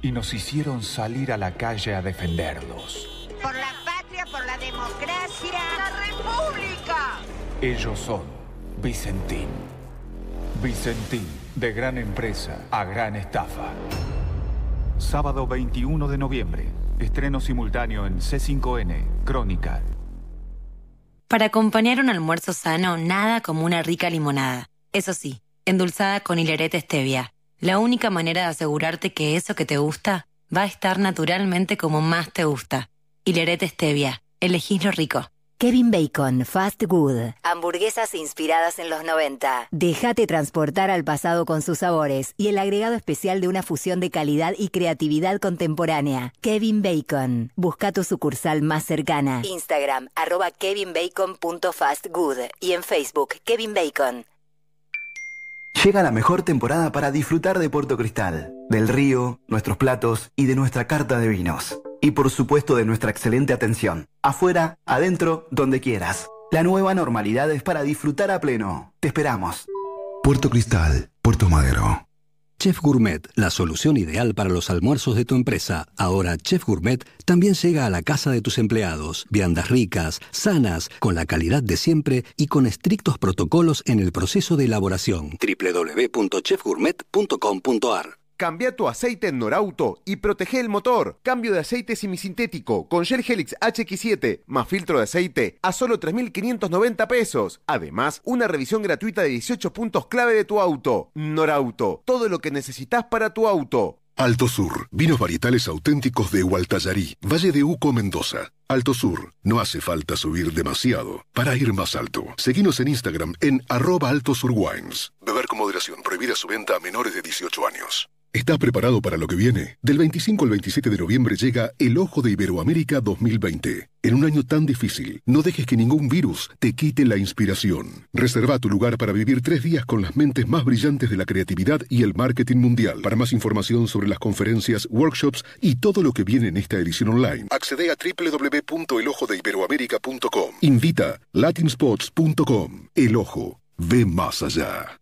y nos hicieron salir a la calle a defenderlos. Por la patria, por la democracia. ¡La república! Ellos son Vicentín. Vicentín, de gran empresa a gran estafa. Sábado 21 de noviembre. Estreno simultáneo en C5N, Crónica. Para acompañar un almuerzo sano, nada como una rica limonada. Eso sí, endulzada con hilerete stevia. La única manera de asegurarte que eso que te gusta va a estar naturalmente como más te gusta. Hilerete stevia. Elegís lo rico. Kevin Bacon, Fast Good. Hamburguesas inspiradas en los 90. Déjate transportar al pasado con sus sabores y el agregado especial de una fusión de calidad y creatividad contemporánea. Kevin Bacon. Busca tu sucursal más cercana. Instagram, arroba kevinbacon.fastgood y en Facebook, Kevin Bacon. Llega la mejor temporada para disfrutar de Puerto Cristal, del río, nuestros platos y de nuestra carta de vinos. Y por supuesto de nuestra excelente atención. Afuera, adentro, donde quieras. La nueva normalidad es para disfrutar a pleno. Te esperamos. Puerto Cristal, Puerto Madero. Chef Gourmet, la solución ideal para los almuerzos de tu empresa. Ahora Chef Gourmet también llega a la casa de tus empleados. Viandas ricas, sanas, con la calidad de siempre y con estrictos protocolos en el proceso de elaboración. www.chefgourmet.com.ar Cambia tu aceite en Norauto y protege el motor. Cambio de aceite semisintético con Shell Helix HX7 más filtro de aceite a solo 3.590 pesos. Además, una revisión gratuita de 18 puntos clave de tu auto. Norauto, todo lo que necesitas para tu auto. Alto Sur, vinos varietales auténticos de Hualtayarí, Valle de Uco, Mendoza. Alto Sur, no hace falta subir demasiado para ir más alto. Seguinos en Instagram en arroba Alto Sur Wines. Beber con moderación, prohibida su venta a menores de 18 años. ¿Estás preparado para lo que viene? Del 25 al 27 de noviembre llega El Ojo de Iberoamérica 2020. En un año tan difícil, no dejes que ningún virus te quite la inspiración. Reserva tu lugar para vivir tres días con las mentes más brillantes de la creatividad y el marketing mundial. Para más información sobre las conferencias, workshops y todo lo que viene en esta edición online, accede a www.elojodeiberoamerica.com. Invita latinspots.com. El Ojo. Ve más allá.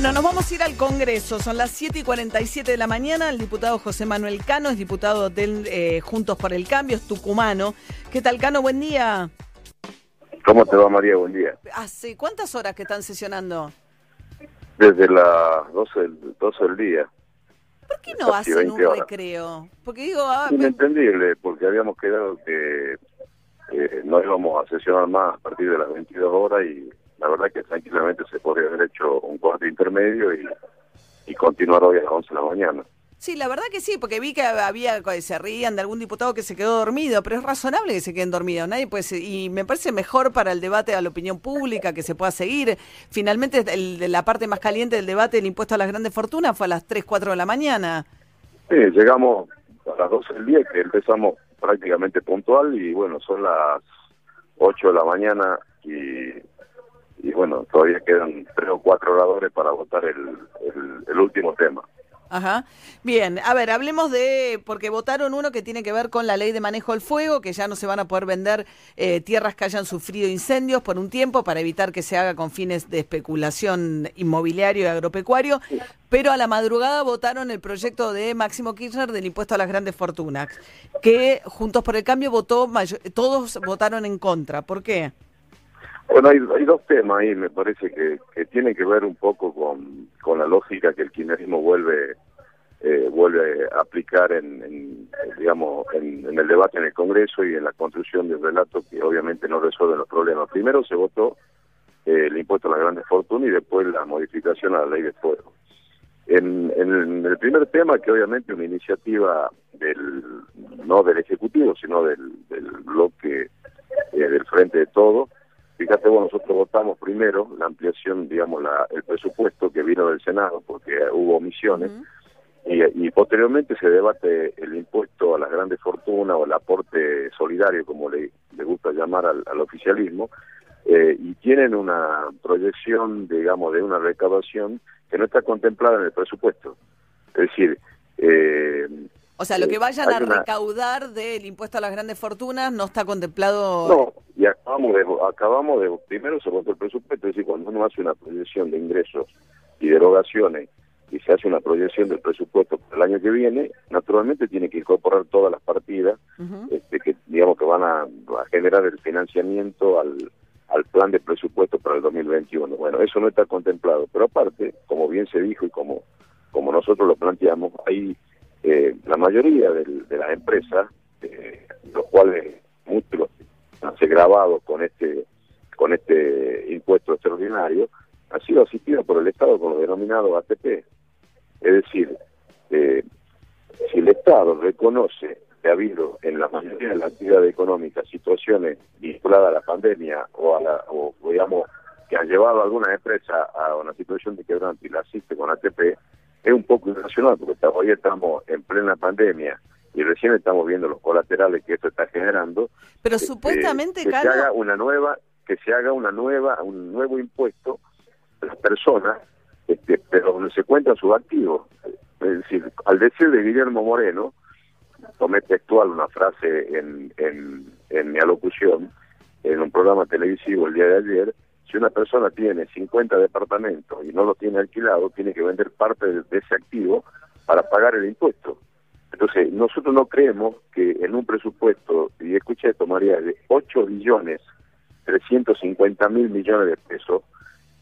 Bueno, nos vamos a ir al Congreso. Son las 7 y 47 de la mañana. El diputado José Manuel Cano es diputado del eh, Juntos por el Cambio, es tucumano. ¿Qué tal, Cano? Buen día. ¿Cómo te va, María? Buen día. ¿Hace cuántas horas que están sesionando? Desde las 12 del, 12 del día. ¿Por qué no hacen un 20 horas. recreo? Porque digo, ah, Inentendible, porque habíamos quedado que eh, no íbamos a sesionar más a partir de las 22 horas y la verdad que tranquilamente se podría haber hecho un corte intermedio y, y continuar hoy a las 11 de la mañana. sí, la verdad que sí, porque vi que había, se rían de algún diputado que se quedó dormido, pero es razonable que se queden dormidos. Nadie puede ser- y me parece mejor para el debate a la opinión pública que se pueda seguir. Finalmente, el, de la parte más caliente del debate del impuesto a las grandes fortunas fue a las 3, 4 de la mañana. Sí, llegamos a las 12 del día, que empezamos prácticamente puntual y bueno, son las 8 de la mañana y y bueno, todavía quedan tres o cuatro oradores para votar el, último tema. Ajá. Bien, a ver, hablemos de, porque votaron uno que tiene que ver con la ley de manejo del fuego, que ya no se van a poder vender eh, tierras que hayan sufrido incendios por un tiempo para evitar que se haga con fines de especulación inmobiliario y agropecuario, pero a la madrugada votaron el proyecto de Máximo Kirchner del impuesto a las grandes fortunas, que Juntos por el Cambio votó, todos votaron en contra. ¿Por qué? Bueno, hay, dos temas ahí, me parece que, que tienen que ver un poco con, con la lógica que el kirchnerismo vuelve eh, vuelve a aplicar en, digamos en, el debate en el Congreso y en la construcción de un relato que obviamente no resuelve los problemas. Primero se votó eh, el impuesto a las grandes fortunas y después la modificación a la ley de fuego. En, en el primer tema, que obviamente una iniciativa del no del Ejecutivo, sino del, bloque eh, del Frente de Todo, Fíjate, bueno, nosotros votamos primero la ampliación, digamos, la, el presupuesto que vino del Senado, porque hubo omisiones, y, posteriormente se debate el impuesto a las grandes fortunas o el aporte solidario, como le, gusta llamar al, oficialismo, eh, y tienen una proyección, digamos, de una recaudación que no está contemplada en el presupuesto. Es decir, eh, o sea, lo que vayan a recaudar del impuesto a las grandes fortunas no está contemplado. No, y acabamos de, acabamos de, primero se votó el presupuesto, es decir, cuando uno hace una proyección de ingresos y derogaciones y se hace una proyección del presupuesto para el año que viene, naturalmente tiene que incorporar todas las partidas este, que digamos que van a, a, generar el financiamiento al, al plan de presupuesto para el 2021. Bueno, eso no está contemplado, pero aparte, como bien se dijo y como como nosotros lo planteamos, hay eh, la mayoría de, las empresas, eh, los cuales muchos han sido grabados con este con este impuesto extraordinario, han sido asistidos por el Estado con lo denominado ATP. Es decir, eh, si el Estado reconoce que ha habido en la mayoría de las actividades económicas situaciones vinculadas a la pandemia o a la, o digamos que han llevado a alguna empresa a una situación de quebrante y la asiste con ATP, es un poco irracional porque hoy estamos en plena pandemia y recién estamos viendo los colaterales que esto está generando. Pero este, supuestamente, que se haga una nueva, que se haga una nueva, un nuevo impuesto a las personas, este, pero donde se cuentan sus activos. Es decir, al decir de Guillermo Moreno, tomé textual una frase en, en, en mi alocución en un programa televisivo el día de ayer, si una persona tiene 50 departamentos y no lo tiene alquilado, tiene que vender parte de, ese activo para pagar el impuesto. Entonces, nosotros no creemos que en un presupuesto, y escuché esto, María, de 8 billones 350 mil millones de pesos,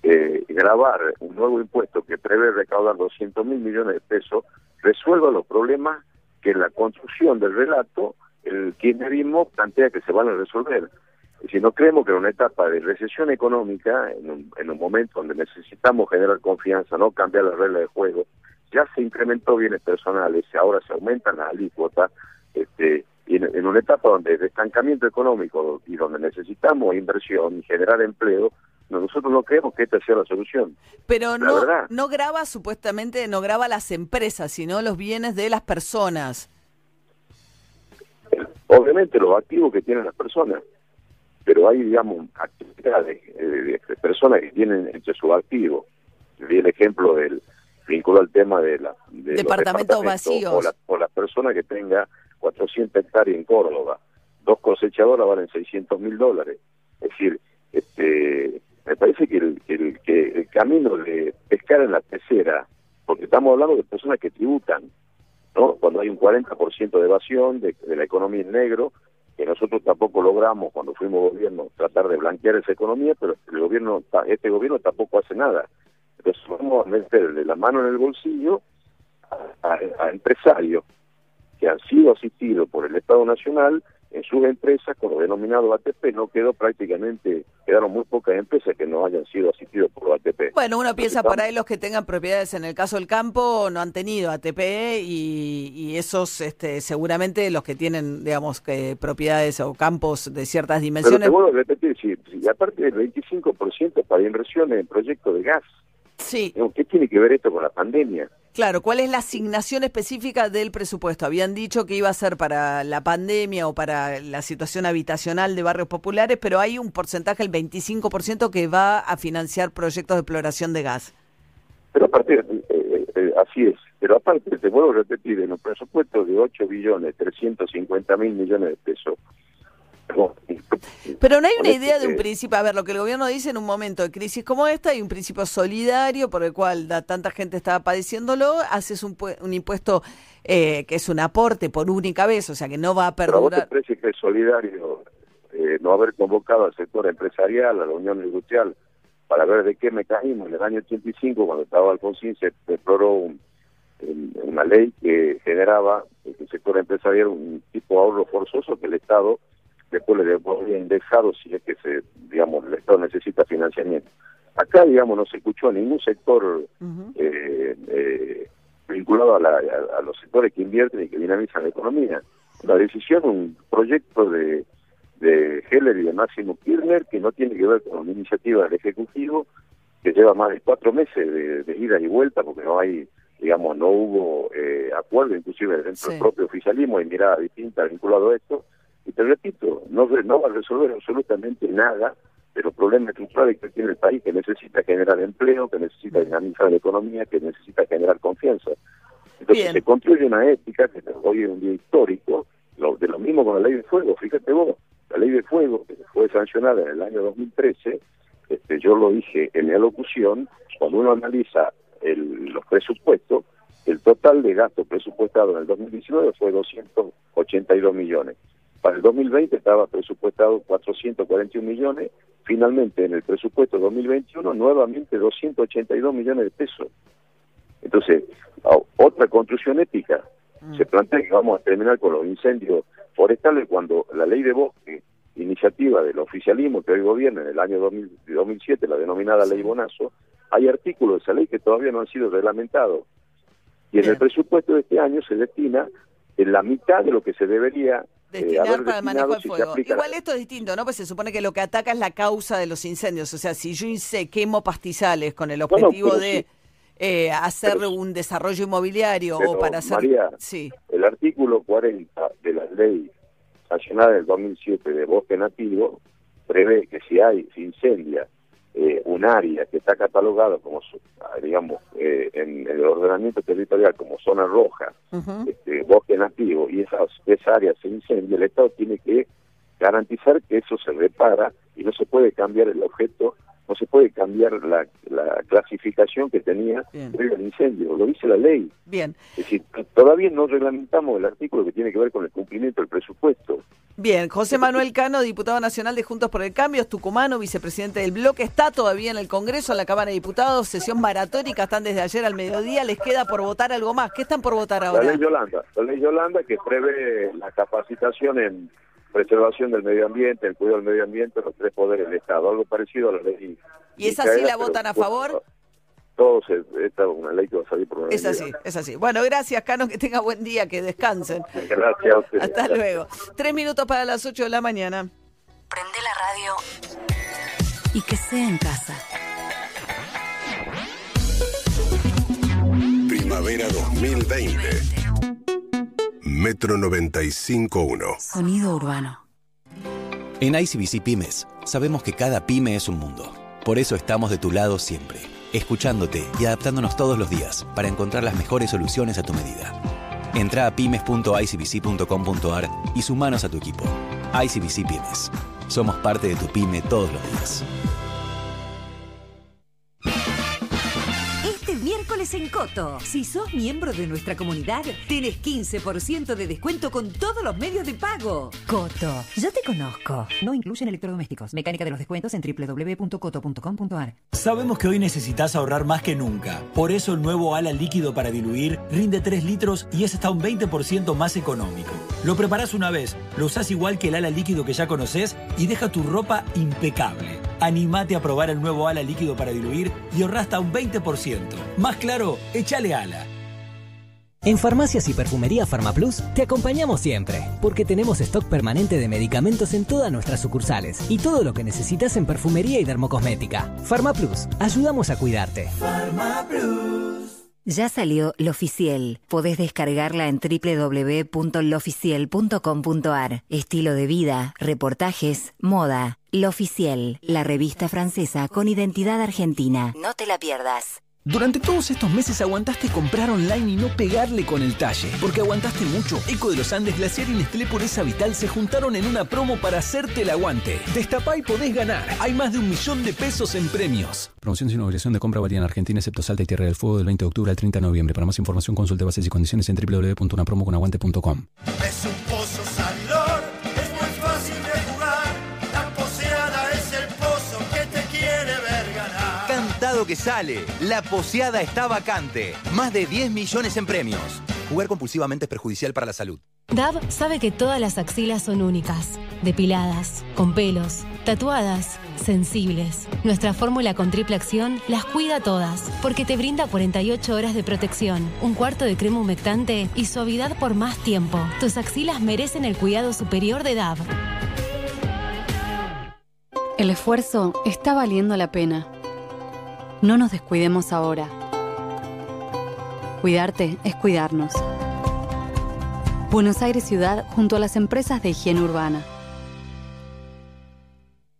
eh, grabar un nuevo impuesto que prevé recaudar 200 mil millones de pesos, resuelva los problemas que en la construcción del relato el kirchnerismo plantea que se van a resolver si no creemos que en una etapa de recesión económica, en un, en un momento donde necesitamos generar confianza, no cambiar las reglas de juego, ya se incrementó bienes personales, ahora se aumentan las alícuotas, este, y en, una etapa donde de estancamiento económico y donde necesitamos inversión y generar empleo, nosotros no creemos que esta sea la solución. Pero no, no graba supuestamente, no graba las empresas, sino los bienes de las personas. Obviamente los activos que tienen las personas pero hay, digamos, actividades de, personas que tienen entre sus activos. Vi el ejemplo del vinculado al tema de, la, de departamentos, vacíos. O la, o la persona que tenga 400 hectáreas en Córdoba. Dos cosechadoras valen 600 mil dólares. Es decir, este, me parece que el, el, que el camino de pescar en la tercera, porque estamos hablando de personas que tributan, ¿no? Cuando hay un 40% de evasión de, de la economía en negro, que nosotros tampoco logramos cuando fuimos gobierno tratar de blanquear esa economía, pero el gobierno, este gobierno tampoco hace nada. Entonces vamos a meterle la mano en el bolsillo a empresarios que han sido asistidos por el Estado Nacional en sus empresas con lo denominado ATP no quedó prácticamente, quedaron muy pocas empresas que no hayan sido asistidos por ATP. Bueno, uno piensa por ahí los que tengan propiedades en el caso del campo no han tenido ATP y, esos este, seguramente los que tienen, digamos, que propiedades o campos de ciertas dimensiones. Pero te vuelvo a repetir, si, aparte del 25% para inversiones en proyectos de gas. Sí. ¿Qué tiene que ver esto con la pandemia? Claro, ¿cuál es la asignación específica del presupuesto? Habían dicho que iba a ser para la pandemia o para la situación habitacional de barrios populares, pero hay un porcentaje, el 25%, que va a financiar proyectos de exploración de gas. Pero aparte, eh, eh, eh, así es, pero aparte, te vuelvo a repetir, en un presupuesto de 8 billones 350 mil millones de pesos, pero no hay una idea de un principio, a ver, lo que el gobierno dice en un momento de crisis como esta, hay un principio solidario por el cual da, tanta gente está padeciéndolo, haces un, un impuesto eh, que es un aporte por única vez, o sea que no va a perdurar. ¿Pero vos te que es solidario eh, no haber convocado al sector empresarial, a la Unión Industrial, para ver de qué mecanismo. En el año 85, cuando estaba Alfonsín, se exploró una ley que generaba el sector empresarial un tipo de ahorro forzoso que el Estado después le podría indexado si es que se, digamos, el Estado necesita financiamiento. Acá, digamos, no se escuchó ningún sector eh, eh, vinculado a, los sectores que invierten y que dinamizan la economía. La decisión, un proyecto de, de Heller y de Máximo Kirchner que no tiene que ver con una iniciativa del Ejecutivo que lleva más de cuatro meses de, ida y vuelta porque no hay, digamos, no hubo eh, acuerdo, inclusive dentro del propio oficialismo, y mirada distinta vinculado a esto y te repito, no, no va a resolver absolutamente nada de los problemas estructurales que tiene el país, que necesita generar empleo, que necesita dinamizar la economía, que necesita generar confianza. Entonces se construye una ética que hoy es un día histórico, lo, de lo mismo con la ley de fuego, fíjate vos, la ley de fuego que fue sancionada en el año 2013, este, yo lo dije en mi locución, cuando uno analiza el, los presupuestos, el total de gasto presupuestado en el 2019 fue 282 millones. Para el 2020 estaba presupuestado 441 millones, finalmente en el presupuesto 2021 nuevamente 282 millones de pesos. Entonces, otra construcción ética. Mm. Se plantea que vamos a terminar con los incendios forestales cuando la ley de bosque, iniciativa del oficialismo que hoy gobierna en el año 2007, la denominada ley Bonazo, hay artículos de esa ley que todavía no han sido reglamentados. Y en el presupuesto de este año se destina en la mitad de lo que se debería destinar para el manejo del fuego. Igual esto es distinto, ¿no? Pues se supone que lo que ataca es la causa de los incendios. O sea, si yo quemo pastizales con el objetivo de eh, hacer un desarrollo inmobiliario o para hacer... María, sí. el artículo 40 de la ley sancionada del 2007 de bosque nativo prevé que si hay, si incendia eh, un área que está catalogada como, digamos, eh, en, el ordenamiento territorial como zona roja, este, bosque nativo, y esas, esa área se incendia, el Estado tiene que garantizar que eso se repara y no se puede cambiar el objeto no se puede cambiar la, clasificación que tenía el incendio, lo dice la ley. Bien. Es decir, todavía no reglamentamos el artículo que tiene que ver con el cumplimiento del presupuesto. Bien, José Manuel Cano, diputado nacional de Juntos por el Cambio, es tucumano, vicepresidente del bloque, está todavía en el Congreso, en la Cámara de Diputados, sesión maratónica, están desde ayer al mediodía, les queda por votar algo más. ¿Qué están por votar ahora? La ley Yolanda, la ley Yolanda que prevé la capacitación en preservación del medio ambiente, el cuidado del medio ambiente, los tres poderes del Estado, algo parecido a la ley. ¿Y esa sí la votan a favor? Todos, esta es una ley que va a salir por una Es así, es así. Bueno, gracias, Cano, que tenga buen día, que descansen. Gracias a ustedes. Hasta luego. Tres minutos para las ocho de la mañana. Prende la radio y que sea en casa. Primavera 2020. Metro 95.1. Sonido urbano. En ICBC Pymes, sabemos que cada pyme es un mundo. Por eso estamos de tu lado siempre, escuchándote y adaptándonos todos los días para encontrar las mejores soluciones a tu medida. Entra a pymes.icbc.com.ar y sumanos a tu equipo. ICBC Pymes. Somos parte de tu pyme todos los días. En Coto. Si sos miembro de nuestra comunidad, tenés 15% de descuento con todos los medios de pago. Coto, yo te conozco. No incluyen electrodomésticos. Mecánica de los descuentos en www.coto.com.ar. Sabemos que hoy necesitas ahorrar más que nunca. Por eso el nuevo ala líquido para diluir rinde 3 litros y es hasta un 20% más económico. Lo preparás una vez, lo usás igual que el ala líquido que ya conoces y deja tu ropa impecable. Animate a probar el nuevo ala líquido para diluir y ahorra hasta un 20%. Más claro, échale ala. En Farmacias y Perfumería Farmaplus te acompañamos siempre, porque tenemos stock permanente de medicamentos en todas nuestras sucursales y todo lo que necesitas en perfumería y dermocosmética. Farmaplus, ayudamos a cuidarte. Farmaplus. Ya salió Lo Oficial. Podés descargarla en www.loficiel.com.ar. Estilo de vida, reportajes, moda. Lo Oficial, la revista francesa con identidad argentina. No te la pierdas. Durante todos estos meses aguantaste comprar online y no pegarle con el talle. Porque aguantaste mucho. Eco de los Andes, Glaciar y Nestlé Pureza Vital se juntaron en una promo para hacerte el aguante. Destapá y podés ganar. Hay más de un millón de pesos en premios. Promoción sin obligación de compra varía en Argentina, excepto Salta y Tierra del Fuego, del 20 de octubre al 30 de noviembre. Para más información consulte bases y condiciones en www.unapromoconaguante.com. Es un Que sale. La poseada está vacante. Más de 10 millones en premios. Jugar compulsivamente es perjudicial para la salud. DAB sabe que todas las axilas son únicas, depiladas, con pelos, tatuadas, sensibles. Nuestra fórmula con triple acción las cuida todas, porque te brinda 48 horas de protección, un cuarto de crema humectante y suavidad por más tiempo. Tus axilas merecen el cuidado superior de DAB. El esfuerzo está valiendo la pena. No nos descuidemos ahora. Cuidarte es cuidarnos. Buenos Aires Ciudad junto a las empresas de higiene urbana.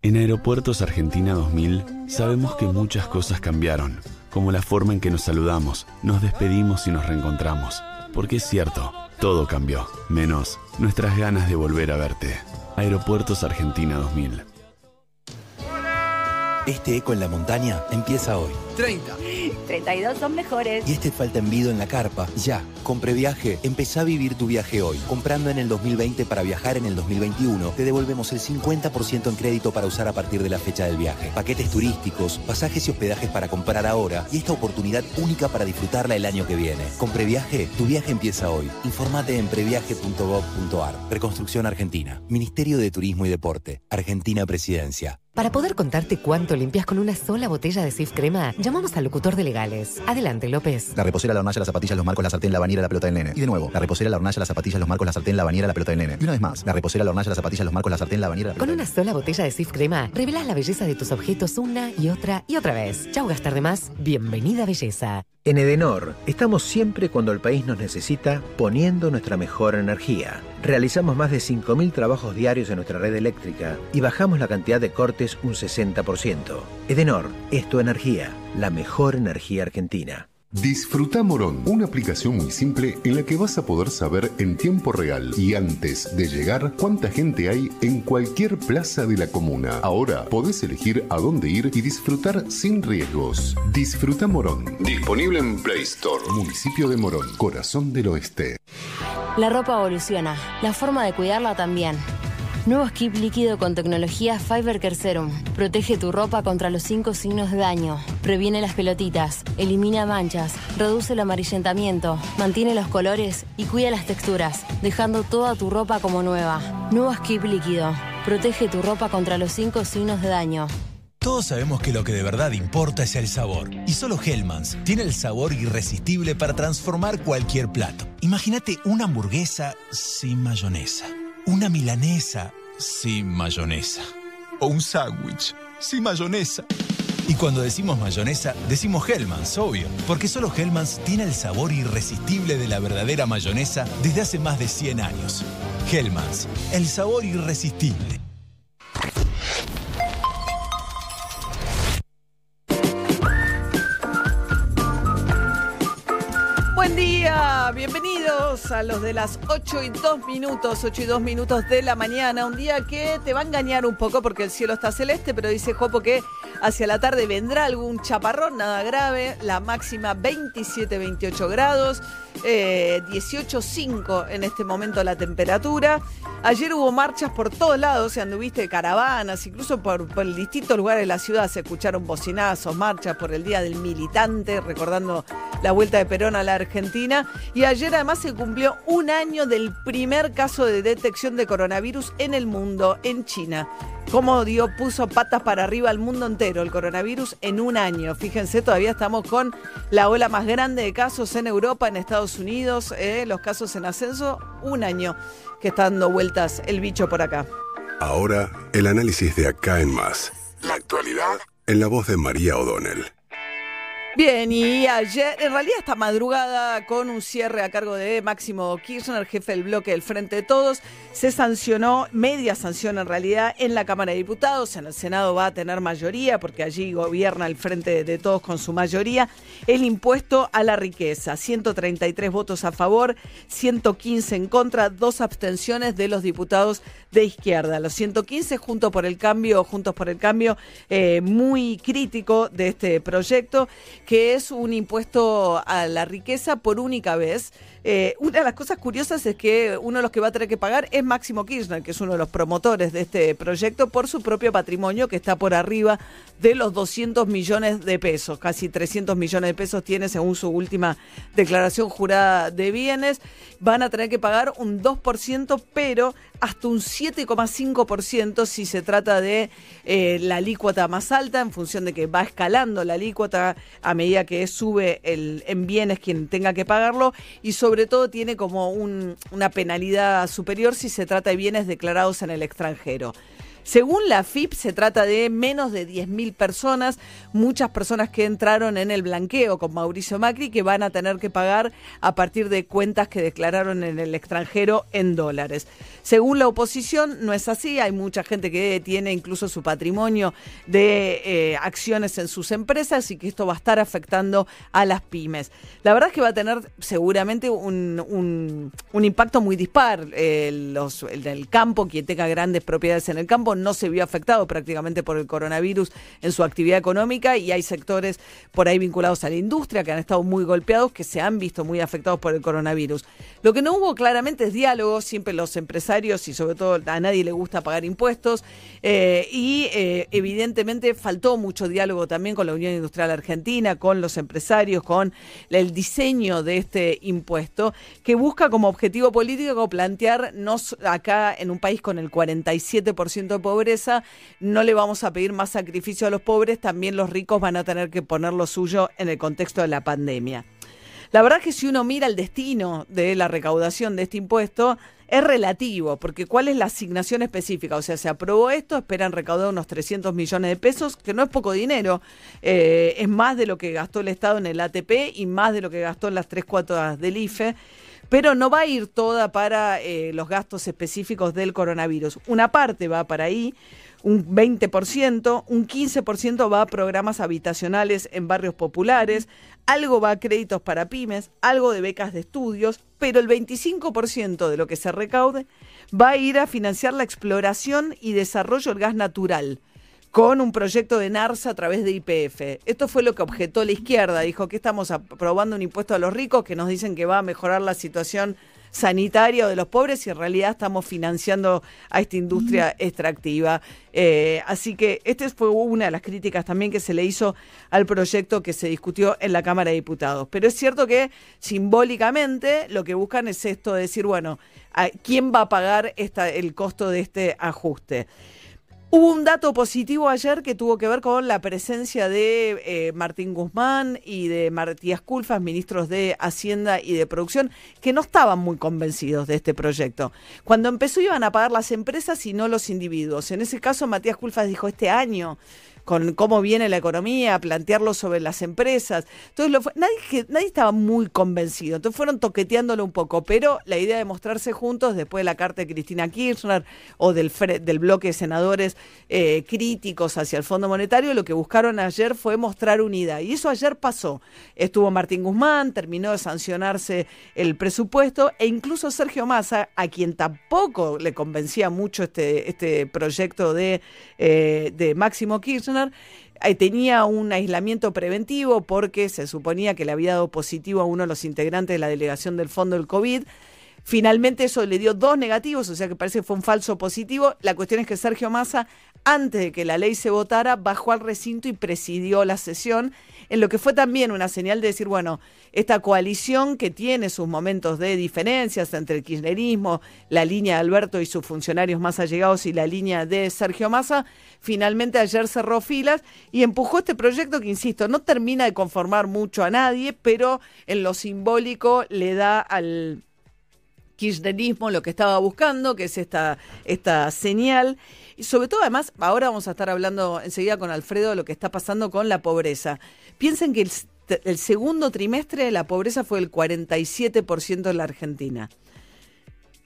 En Aeropuertos Argentina 2000 sabemos que muchas cosas cambiaron, como la forma en que nos saludamos, nos despedimos y nos reencontramos. Porque es cierto, todo cambió, menos nuestras ganas de volver a verte. Aeropuertos Argentina 2000. Este eco en la montaña empieza hoy. 30. 32 son mejores. Y este falta envido en la carpa. Ya, con Previaje, empezá a vivir tu viaje hoy. Comprando en el 2020 para viajar en el 2021, te devolvemos el 50% en crédito para usar a partir de la fecha del viaje. Paquetes turísticos, pasajes y hospedajes para comprar ahora y esta oportunidad única para disfrutarla el año que viene. Con Previaje, tu viaje empieza hoy. Informate en previaje.gov.ar. Reconstrucción Argentina. Ministerio de Turismo y Deporte. Argentina Presidencia. Para poder contarte cuánto limpias con una sola botella de Sif Crema, llamamos al locutor de legales. Adelante, López. La reposera, la hornalla, las zapatillas, los marcos, la sartén, la bañera, la pelota del nene. Y de nuevo, la reposera, la hornalla, las zapatillas, los marcos, la sartén, la bañera, la pelota del nene. Y una vez más, la reposera, la hornalla, las zapatillas, los marcos, la sartén, la bañera, la pelota Con una sola botella de Sif Crema, revelas la belleza de tus objetos una y otra y otra vez. Chau, gastar de más. Bienvenida, belleza. En Edenor, estamos siempre cuando el país nos necesita poniendo nuestra mejor energía. Realizamos más de 5.000 trabajos diarios en nuestra red eléctrica y bajamos la cantidad de cortes un 60%. Edenor es tu energía, la mejor energía argentina. Disfruta Morón, una aplicación muy simple en la que vas a poder saber en tiempo real y antes de llegar cuánta gente hay en cualquier plaza de la comuna. Ahora podés elegir a dónde ir y disfrutar sin riesgos. Disfruta Morón. Disponible en Play Store. Municipio de Morón, corazón del oeste. La ropa evoluciona, la forma de cuidarla también. Nuevo skip líquido con tecnología Fiber Care Serum. Protege tu ropa contra los cinco signos de daño. Previene las pelotitas, elimina manchas, reduce el amarillentamiento, mantiene los colores y cuida las texturas, dejando toda tu ropa como nueva. Nuevo skip líquido. Protege tu ropa contra los cinco signos de daño. Todos sabemos que lo que de verdad importa es el sabor. Y solo Hellmann's tiene el sabor irresistible para transformar cualquier plato. Imagínate una hamburguesa sin mayonesa. Una milanesa sin mayonesa. O un sándwich sin mayonesa. Y cuando decimos mayonesa, decimos Hellmann's, obvio. Porque solo Hellmann's tiene el sabor irresistible de la verdadera mayonesa desde hace más de 100 años. Hellmann's, el sabor irresistible. Bienvenidos a los de las 8 y 2 minutos, 8 y 2 minutos de la mañana. Un día que te va a engañar un poco porque el cielo está celeste, pero dice Jopo que hacia la tarde vendrá algún chaparrón, nada grave. La máxima 27-28 grados, eh, 18-5 en este momento la temperatura. Ayer hubo marchas por todos lados, se anduviste de caravanas, incluso por, distintos lugares de la ciudad se escucharon bocinazos, marchas por el Día del Militante, recordando la vuelta de Perón a la Argentina. Y ayer además se cumplió un año del primer caso de detección de coronavirus en el mundo, en China. Cómo dio, puso patas para arriba al mundo entero el coronavirus en un año. Fíjense, todavía estamos con la ola más grande de casos en Europa, en Estados Unidos, eh, los casos en ascenso, un año que está dando vueltas el bicho por acá. Ahora, el análisis de acá en más. La actualidad en la voz de María O'Donnell. Bien, y ayer, en realidad esta madrugada, con un cierre a cargo de Máximo Kirchner, jefe del bloque del Frente de Todos, se sancionó, media sanción en realidad, en la Cámara de Diputados. En el Senado va a tener mayoría, porque allí gobierna el Frente de Todos con su mayoría, el impuesto a la riqueza. 133 votos a favor, 115 en contra, dos abstenciones de los diputados de izquierda. Los 115 junto por el cambio, juntos por el cambio, eh, muy crítico de este proyecto que es un impuesto a la riqueza por única vez. Eh, una de las cosas curiosas es que uno de los que va a tener que pagar es Máximo Kirchner, que es uno de los promotores de este proyecto, por su propio patrimonio, que está por arriba de los 200 millones de pesos. Casi 300 millones de pesos tiene según su última declaración jurada de bienes. Van a tener que pagar un 2%, pero hasta un 7,5% si se trata de eh, la alícuota más alta, en función de que va escalando la alícuota a medida que sube el, en bienes quien tenga que pagarlo, y sobre todo tiene como una penalidad superior si se trata de bienes declarados en el extranjero. Según la FIP, se trata de menos de 10.000 personas, muchas personas que entraron en el blanqueo con Mauricio Macri que van a tener que pagar a partir de cuentas que declararon en el extranjero en dólares. Según la oposición, no es así. Hay mucha gente que tiene incluso su patrimonio de eh, acciones en sus empresas y que esto va a estar afectando a las pymes. La verdad es que va a tener seguramente un, impacto muy dispar. Eh, el del campo, quien tenga grandes propiedades en el campo, no se vio afectado prácticamente por el coronavirus en su actividad económica y hay sectores por ahí vinculados a la industria que han estado muy golpeados, que se han visto muy afectados por el coronavirus. Lo que no hubo claramente es diálogo, siempre los empresarios y sobre todo a nadie le gusta pagar impuestos eh, y eh, evidentemente faltó mucho diálogo también con la Unión Industrial Argentina, con los empresarios, con el diseño de este impuesto que busca como objetivo político plantearnos acá en un país con el 47% de pobreza, no le vamos a pedir más sacrificio a los pobres, también los ricos van a tener que poner lo suyo en el contexto de la pandemia. La verdad que si uno mira el destino de la recaudación de este impuesto, es relativo, porque ¿cuál es la asignación específica? O sea, se aprobó esto, esperan recaudar unos 300 millones de pesos, que no es poco dinero, eh, es más de lo que gastó el Estado en el ATP y más de lo que gastó en las tres cuotas del IFE pero no va a ir toda para eh, los gastos específicos del coronavirus. Una parte va para ahí, un 20%, un 15% va a programas habitacionales en barrios populares, algo va a créditos para pymes, algo de becas de estudios, pero el 25% de lo que se recaude va a ir a financiar la exploración y desarrollo del gas natural con un proyecto de NARSA a través de IPF. Esto fue lo que objetó la izquierda. Dijo que estamos aprobando un impuesto a los ricos que nos dicen que va a mejorar la situación sanitaria de los pobres y en realidad estamos financiando a esta industria extractiva. Eh, así que esta fue una de las críticas también que se le hizo al proyecto que se discutió en la Cámara de Diputados. Pero es cierto que simbólicamente lo que buscan es esto de decir, bueno, ¿quién va a pagar esta, el costo de este ajuste? Hubo un dato positivo ayer que tuvo que ver con la presencia de eh, Martín Guzmán y de Matías Culfas, ministros de Hacienda y de Producción, que no estaban muy convencidos de este proyecto. Cuando empezó iban a pagar las empresas y no los individuos. En ese caso, Matías Culfas dijo, este año con cómo viene la economía, plantearlo sobre las empresas. Entonces, nadie, nadie estaba muy convencido. Entonces fueron toqueteándolo un poco, pero la idea de mostrarse juntos después de la carta de Cristina Kirchner o del, del bloque de senadores eh, críticos hacia el Fondo Monetario, lo que buscaron ayer fue mostrar unidad. Y eso ayer pasó. Estuvo Martín Guzmán, terminó de sancionarse el presupuesto e incluso Sergio Massa, a quien tampoco le convencía mucho este, este proyecto eh, de Máximo Kirchner, eh, tenía un aislamiento preventivo porque se suponía que le había dado positivo a uno de los integrantes de la delegación del fondo del COVID. Finalmente eso le dio dos negativos, o sea que parece que fue un falso positivo. La cuestión es que Sergio Massa, antes de que la ley se votara, bajó al recinto y presidió la sesión, en lo que fue también una señal de decir, bueno, esta coalición que tiene sus momentos de diferencias entre el kirchnerismo, la línea de Alberto y sus funcionarios más allegados y la línea de Sergio Massa, finalmente ayer cerró filas y empujó este proyecto que, insisto, no termina de conformar mucho a nadie, pero en lo simbólico le da al kirchnerismo lo que estaba buscando, que es esta, esta señal. Y sobre todo, además, ahora vamos a estar hablando enseguida con Alfredo de lo que está pasando con la pobreza. Piensen que el segundo trimestre la pobreza fue del 47% en la Argentina.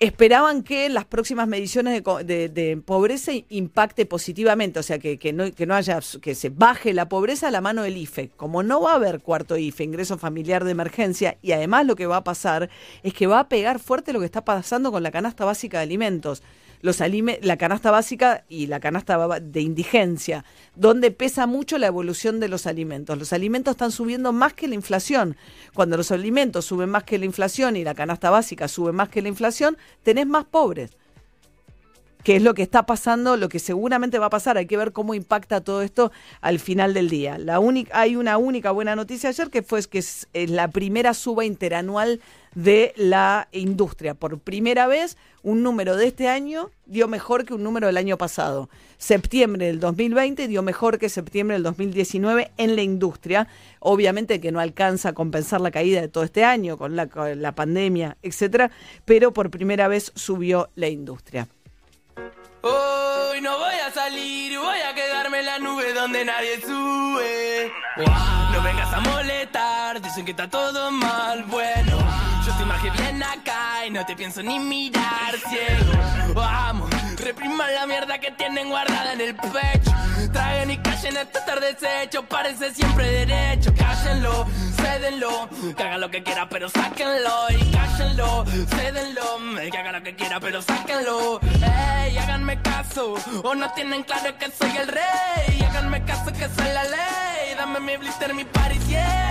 Esperaban que las próximas mediciones de, de- de pobreza impacte positivamente, o sea, que, que no, que no haya, que se baje la pobreza a la mano del IFE. Como no va a haber cuarto IFE, ingreso familiar de emergencia, y además lo que va a pasar es que va a pegar fuerte lo que está pasando con la canasta básica de alimentos los alime- la canasta básica y la canasta de indigencia, donde pesa mucho la evolución de los alimentos. Los alimentos están subiendo más que la inflación. Cuando los alimentos suben más que la inflación y la canasta básica sube más que la inflación, tenés más pobres. Que es lo que está pasando, lo que seguramente va a pasar. Hay que ver cómo impacta todo esto al final del día. La única, hay una única buena noticia ayer que fue que es, la primera suba interanual de la industria. Por primera vez, un número de este año dio mejor que un número del año pasado. Septiembre del 2020 dio mejor que septiembre del 2019 en la industria. Obviamente que no alcanza a compensar la caída de todo este año con la pandemia, etcétera, pero por primera vez subió la industria. Hoy no voy a salir, voy a quedarme en la nube donde nadie sube. No vengas a molestar, dicen que está todo mal. Bueno, yo estoy más que bien acá y no te pienso ni mirar ciego. Vamos, repriman la mierda que tienen guardada en el pecho. Traigan y callen este tarde desecho, parece siempre derecho. Cállenlo, cédenlo, que haga lo que quiera, pero sáquenlo. Y cállenlo, cédenlo, que haga lo que quiera, pero sáquenlo. Ey, háganme caso, o no tienen claro que soy el rey. Háganme caso que soy la ley. Dame mi blister, mi paris, yeah.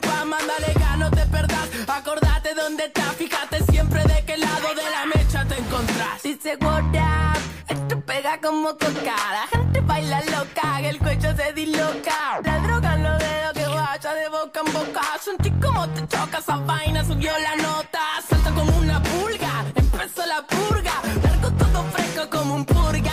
Mándale gas, no te perdás. Acordate dónde estás, fíjate siempre de qué lado de la mecha te encontrás. Dice what up, esto pega como coca. La gente baila loca, que el cuello se disloca. La droga en los dedos que vaya de boca en boca. Sentí como te choca esa vaina, subió la nota. Salta como una pulga, empezó la purga. Largo todo fresco como un purga,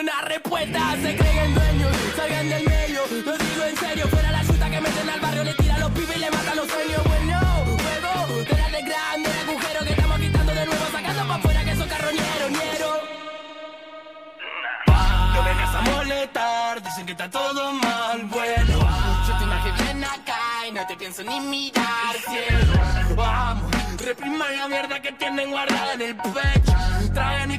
Una respuesta. Se creen dueños, salgan del medio. Lo digo en serio, fuera la chuta que meten al barrio, le tira a los pibes y le matan los sueños. Bueno, juego, la de grande, agujero que estamos quitando de nuevo, sacando para afuera que son carroñeros, ñero. No vengas a molestar, dicen que está todo mal, bueno Yo te imagino acá y no te pienso ni mirar, cielo Vamos, repriman la mierda que tienen guardada en el pecho Traen y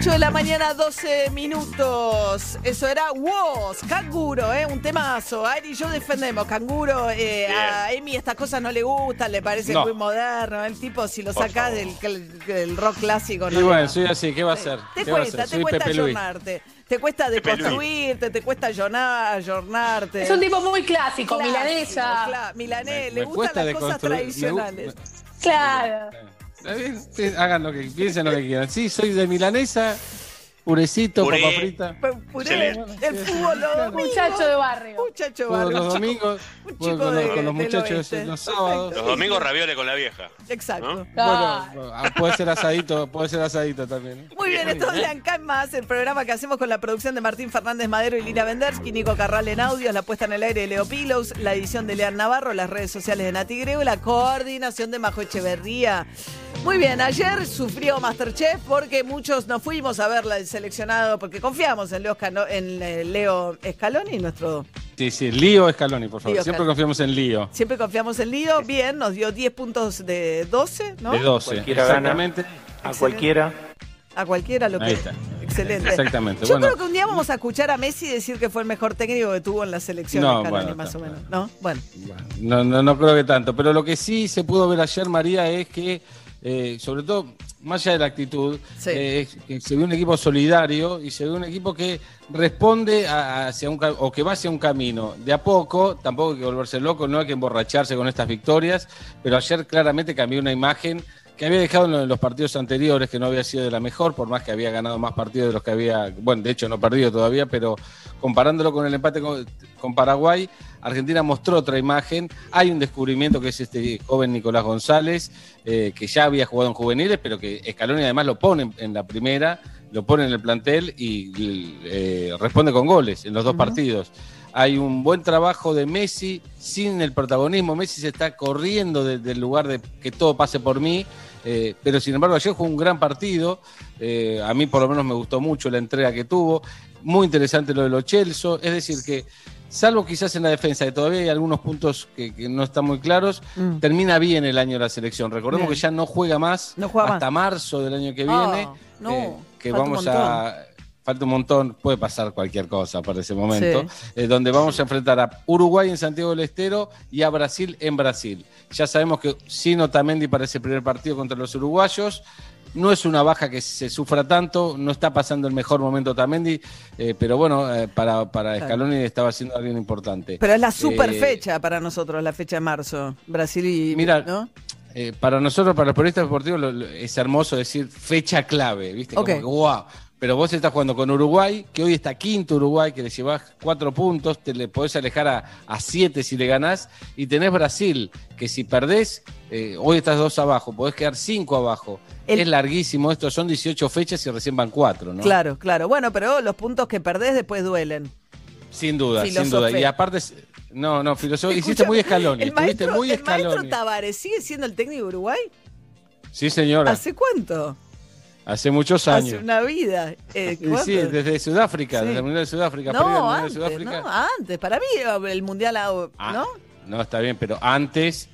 8 de la mañana, 12 minutos. Eso era Woz, Canguro, ¿eh? un temazo. Ari y yo defendemos. Canguro, eh, a Emi estas cosas no le gustan, le parece No. muy moderno. El tipo, si lo Por favor. del, del rock clásico, Y no le bueno, va. soy así, ¿qué va a hacer? Te ¿Qué va a cuesta, hacer? te Soy cuesta Pepe Luis. ayornarte. Te cuesta Pepe Luis. deconstruirte, te cuesta ayornar, ayornarte. Es un tipo muy clásico, milanesa. cla- milanés, Me- le me gustan cuesta las cosas deconstruir- me gu- tradicionales. Claro. Hagan lo que piensen lo que quieran. Sí, soy de milanesa. purecito, Puré. papa frita. Puré, el fútbol los domingos. Muchacho de barrio. Muchacho barrio. los domingos, Un bueno, chico con, de- con los muchachos oeste. los sábados. Los domingos ravioles con la vieja. Exacto. ¿no? Bueno, ah, puede ser asadito, puede ser asadito también. ¿eh? Muy bien, esto es en Más, el programa que hacemos con la producción de Martín Fernández Madero y Lina Vendersky, Nico Carral en audios, la puesta en el aire de Leo Pilos, la edición de Lean Navarro, las redes sociales de Nati Grego y la coordinación de Majo Echeverría. Muy bien, ayer sufrió Masterchef porque muchos nos fuimos a verla el seleccionado, porque confiamos en Leo, Escano- en eh, Leo Scaloni, nuestro... Sí, sí, Lío Scaloni, por favor. Lío Siempre Scaloni. confiamos en Lío. Siempre confiamos en Lío, bien, nos dio 10 puntos de 12, ¿no? De 12, Cualquiera gana. exactamente. A cualquiera. A cualquiera lo que... Ahí está. Excelente. Exactamente. Yo bueno, creo que un día vamos a escuchar a Messi decir que fue el mejor técnico que tuvo en la selección No, de Scaloni, bueno, más o menos. ¿No? Bueno. no, no, no creo que tanto. Pero lo que sí se pudo ver ayer, María, es que, eh, sobre todo, más allá de la actitud, eh, es que se ve un equipo solidario y se ve un equipo que responde a- hacia un o que va hacia un camino. De a poco, tampoco hay que volverse loco, no hay que emborracharse con estas victorias, pero ayer claramente cambió una imagen que había dejado en lo- en los partidos anteriores, que no había sido de la mejor, por más que había ganado más partidos de los que había, bueno, de hecho no perdido todavía, pero comparándolo con el empate con, con Paraguay, Argentina mostró otra imagen. Hay un descubrimiento que es este joven Nicolás González, eh, que ya había jugado en juveniles, pero que Scaloni además lo pone en, la primera, lo pone en el plantel y eh, responde con goles en los dos partidos. Hay un buen trabajo de Messi sin el protagonismo. Messi se está corriendo de- del lugar de que todo pase por mí. Eh, pero sin embargo, ayer fue un gran partido. eh, a mí, por lo menos, me gustó mucho la entrega que tuvo. Muy interesante lo de los Chelsea. Es decir, que salvo quizás en la defensa, que todavía hay algunos puntos que, que no están muy claros, Mm. termina bien el año de la selección. Recordemos Bien. que ya no juega más No juega hasta marzo del año que Ah, viene. no, eh, que vamos a falta un montón, puede pasar cualquier cosa para ese momento, eh, donde vamos a enfrentar a Uruguay en Santiago del Estero y a Brasil en Brasil. Ya sabemos que sin Otamendi para ese primer partido contra los uruguayos, no es una baja que se sufra tanto, no está pasando el mejor momento Otamendi, eh, pero bueno, eh, para, para. Scaloni estaba siendo alguien importante. Pero es la super fecha para nosotros, la fecha de marzo. Brasil y. Mira, ¿no? Eh, para nosotros, para los periodistas deportivos, lo- lo- es hermoso decir fecha clave, ¿viste? Como Ok. que, wow. Pero vos estás jugando con Uruguay, que hoy está quinto Uruguay, que le llevas cuatro puntos, te le podés alejar a, a siete si le ganás, y tenés Brasil, que si perdés, eh, hoy estás dos abajo, podés quedar cinco abajo. Es larguísimo esto, son 18 fechas y recién van cuatro, ¿no? Claro, claro. Bueno, pero los puntos que perdés después duelen. Sin duda, sin duda. Y aparte, no, no, filosofía, hiciste muy escalón, El estuviste maestro, muy el maestro escalón. Tavares sigue siendo el técnico de Uruguay. Sí, señora, ¿Hace cuánto? Hace muchos años. Hace una vida. Eh, Sí, desde Sudáfrica, Sí. desde el Mundial de Sudáfrica. previo al No, Mundial de antes, Sudáfrica. no, antes. Para mí el mundial, ah, Ah, ¿no? No, está bien, pero antes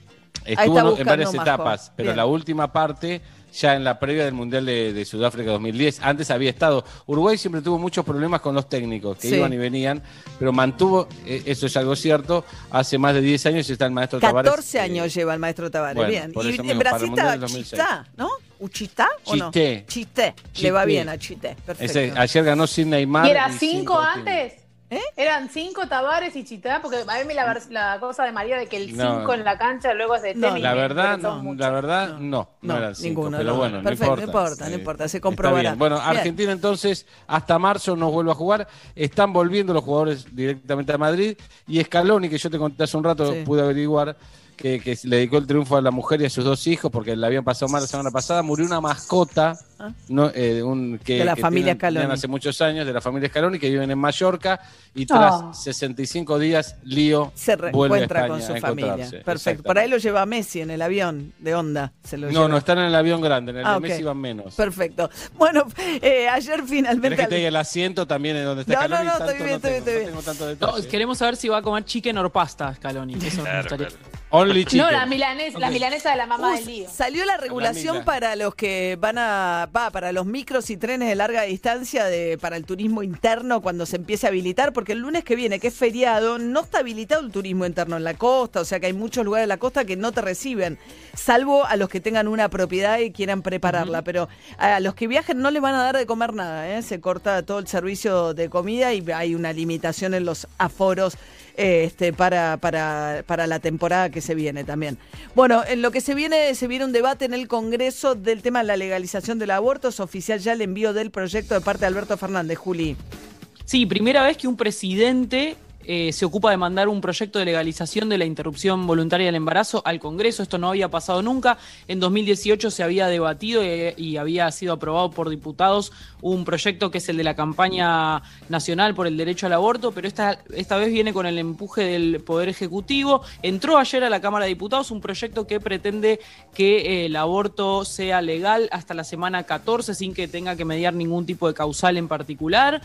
estuvo en- varias etapas, pero Bien. la última parte ya en la previa del Mundial de, de Sudáfrica 2010. Antes había estado. Uruguay siempre tuvo muchos problemas con los técnicos, que Sí. iban y venían, pero mantuvo, eh, eso es algo cierto, hace más de 10 años está el maestro Tavares. 14 años lleva el maestro Tavares. bueno, bien. Y en Brasil está del 2006. Chitá, ¿no? ¿Uchitá o no? Chité. Chité. Le va bien a Chité. Perfecto. Ese- ayer ganó sin Neymar. ¿Y era y cinco sin antes? ¿Eh? ¿Eran cinco Tavares y Chitá? Porque a mí me la, cosa de María de que el No. cinco en la cancha luego es de No, tenis. La verdad, no, mucho. la verdad, no, no, No, eran cinco, ninguno, pero no. bueno, Perfecto, no no importa. no importa, se comprobará. bien. Bueno, Bien. Argentina entonces hasta marzo nos vuelve a jugar, están volviendo los jugadores directamente a Madrid y Scaloni, que yo te conté hace un rato, Sí. pude averiguar que, que le dedicó el triunfo a la mujer y a sus dos hijos porque le habían pasado mal la semana pasada, murió una mascota Ah. no, eh, un, que, De la que familia Scaloni. hace muchos años, de la familia Scaloni, que viven en Mallorca y tras Ah. 65 días, Lío Se vuelve a reencuentra España con su familia. Perfecto. Por ahí lo lleva Messi en el avión de onda. Se lo No, lleva. no, están en el avión grande, en el Ah, de. Messi van menos. Perfecto. Bueno, *laughs* eh, ayer ¿Querés finalmente. que te diga el asiento también en donde está No, no, Scaloni? no, Tanto estoy bien, estoy bien, no tengo tanto No, detalle. queremos saber si va a comer chicken or pasta, Scaloni. Eso. Only chicken. No, la milanesa, la Ok. milanesa de la mamá Uh, del lío. Salió la regulación para los que van a, para los micros y trenes de larga distancia de, para el turismo interno cuando se empiece a habilitar, porque el lunes que viene, que es feriado, no está habilitado el turismo interno en la costa, o sea que hay muchos lugares de la costa que no te reciben, salvo a los que tengan una propiedad y quieran prepararla, pero a los que viajen no les van a dar de comer nada, ¿eh? se corta todo el servicio de comida y hay una limitación en los aforos este, para, para, para la temporada que se viene también. Bueno, en lo que se viene, se viene un debate en el Congreso del tema de la legalización del aborto. Es oficial ya el envío del proyecto de parte de Alberto Fernández, Juli. Sí, primera vez que un presidente eh, se ocupa de mandar un proyecto de legalización de la interrupción voluntaria del embarazo al Congreso. Esto no había pasado nunca. En 2018 se había debatido eh, y había sido aprobado por diputados un proyecto que es el de la campaña nacional por el derecho al aborto, pero esta, esta vez viene con el empuje del Poder Ejecutivo. Entró ayer a la Cámara de Diputados un proyecto que pretende que eh, el aborto sea legal hasta la semana 14 sin que tenga que mediar ningún tipo de causal en particular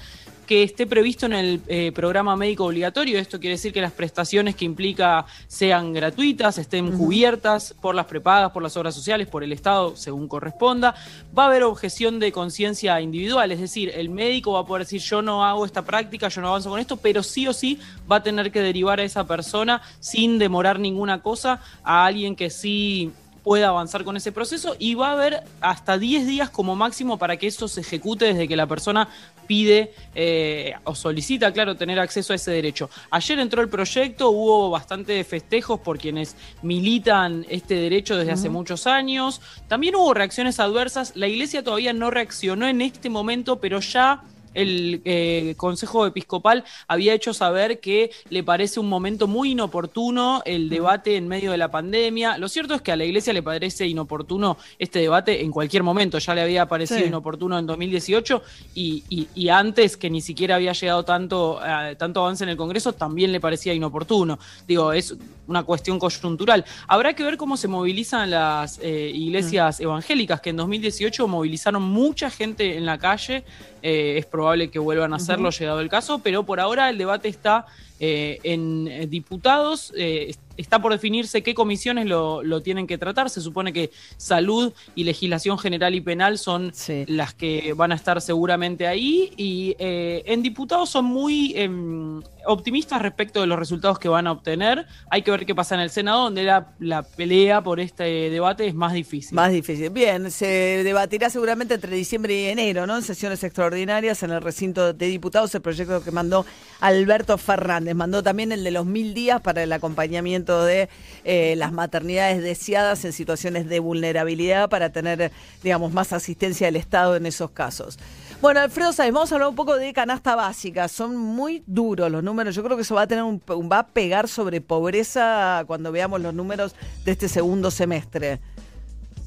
que esté previsto en el eh, programa médico obligatorio. Esto quiere decir que las prestaciones que implica sean gratuitas, estén cubiertas por las prepagas, por las obras sociales, por el Estado, según corresponda. Va a haber objeción de conciencia individual, es decir, el médico va a poder decir yo no hago esta práctica, yo no avanzo con esto, pero sí o sí va a tener que derivar a esa persona sin demorar ninguna cosa a alguien que sí pueda avanzar con ese proceso y va a haber hasta 10 días como máximo para que eso se ejecute desde que la persona pide eh, o solicita, claro, tener acceso a ese derecho. Ayer entró el proyecto, hubo bastante festejos por quienes militan este derecho desde hace muchos años. También hubo reacciones adversas. La iglesia todavía no reaccionó en este momento, pero ya el eh, Consejo Episcopal había hecho saber que le parece un momento muy inoportuno el debate en medio de la pandemia. Lo cierto es que a la Iglesia le parece inoportuno este debate en cualquier momento. Ya le había parecido inoportuno en 2018 y, antes que ni siquiera había llegado tanto, eh, tanto avance en el Congreso, también le parecía inoportuno. Digo, es una cuestión coyuntural. Habrá que ver cómo se movilizan las eh, iglesias evangélicas, que en 2018 movilizaron mucha gente en la calle. es probable que vuelvan a hacerlo llegado el caso, pero por ahora el debate está eh, en eh, diputados. Eh, está por definirse qué comisiones lo, tienen que tratar. Se supone que salud y legislación general y penal son las que van a estar seguramente ahí. Y en diputados son muy em, optimistas respecto de los resultados que van a obtener. Hay que ver qué pasa en el Senado, donde la, la pelea por este debate es más difícil. Más difícil. Bien, se debatirá seguramente entre diciembre y enero, ¿no? En sesiones extraordinarias en el recinto de diputados, el proyecto que mandó Alberto Fernández. Mandó también el de los mil días para el acompañamiento de eh, las maternidades deseadas en situaciones de vulnerabilidad para tener, digamos, más asistencia del Estado en esos casos. Bueno, Alfredo Sáenz, vamos a hablar un poco de canasta básica. Son muy duros los números. Yo creo que eso va a tener un, va a pegar sobre pobreza cuando veamos los números de este segundo semestre.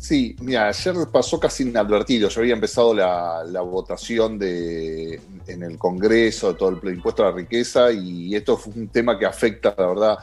Sí, mira, ayer pasó casi inadvertido. Yo había empezado la, votación de, en el Congreso de todo el impuesto a la riqueza y esto fue un tema que afecta, la verdad,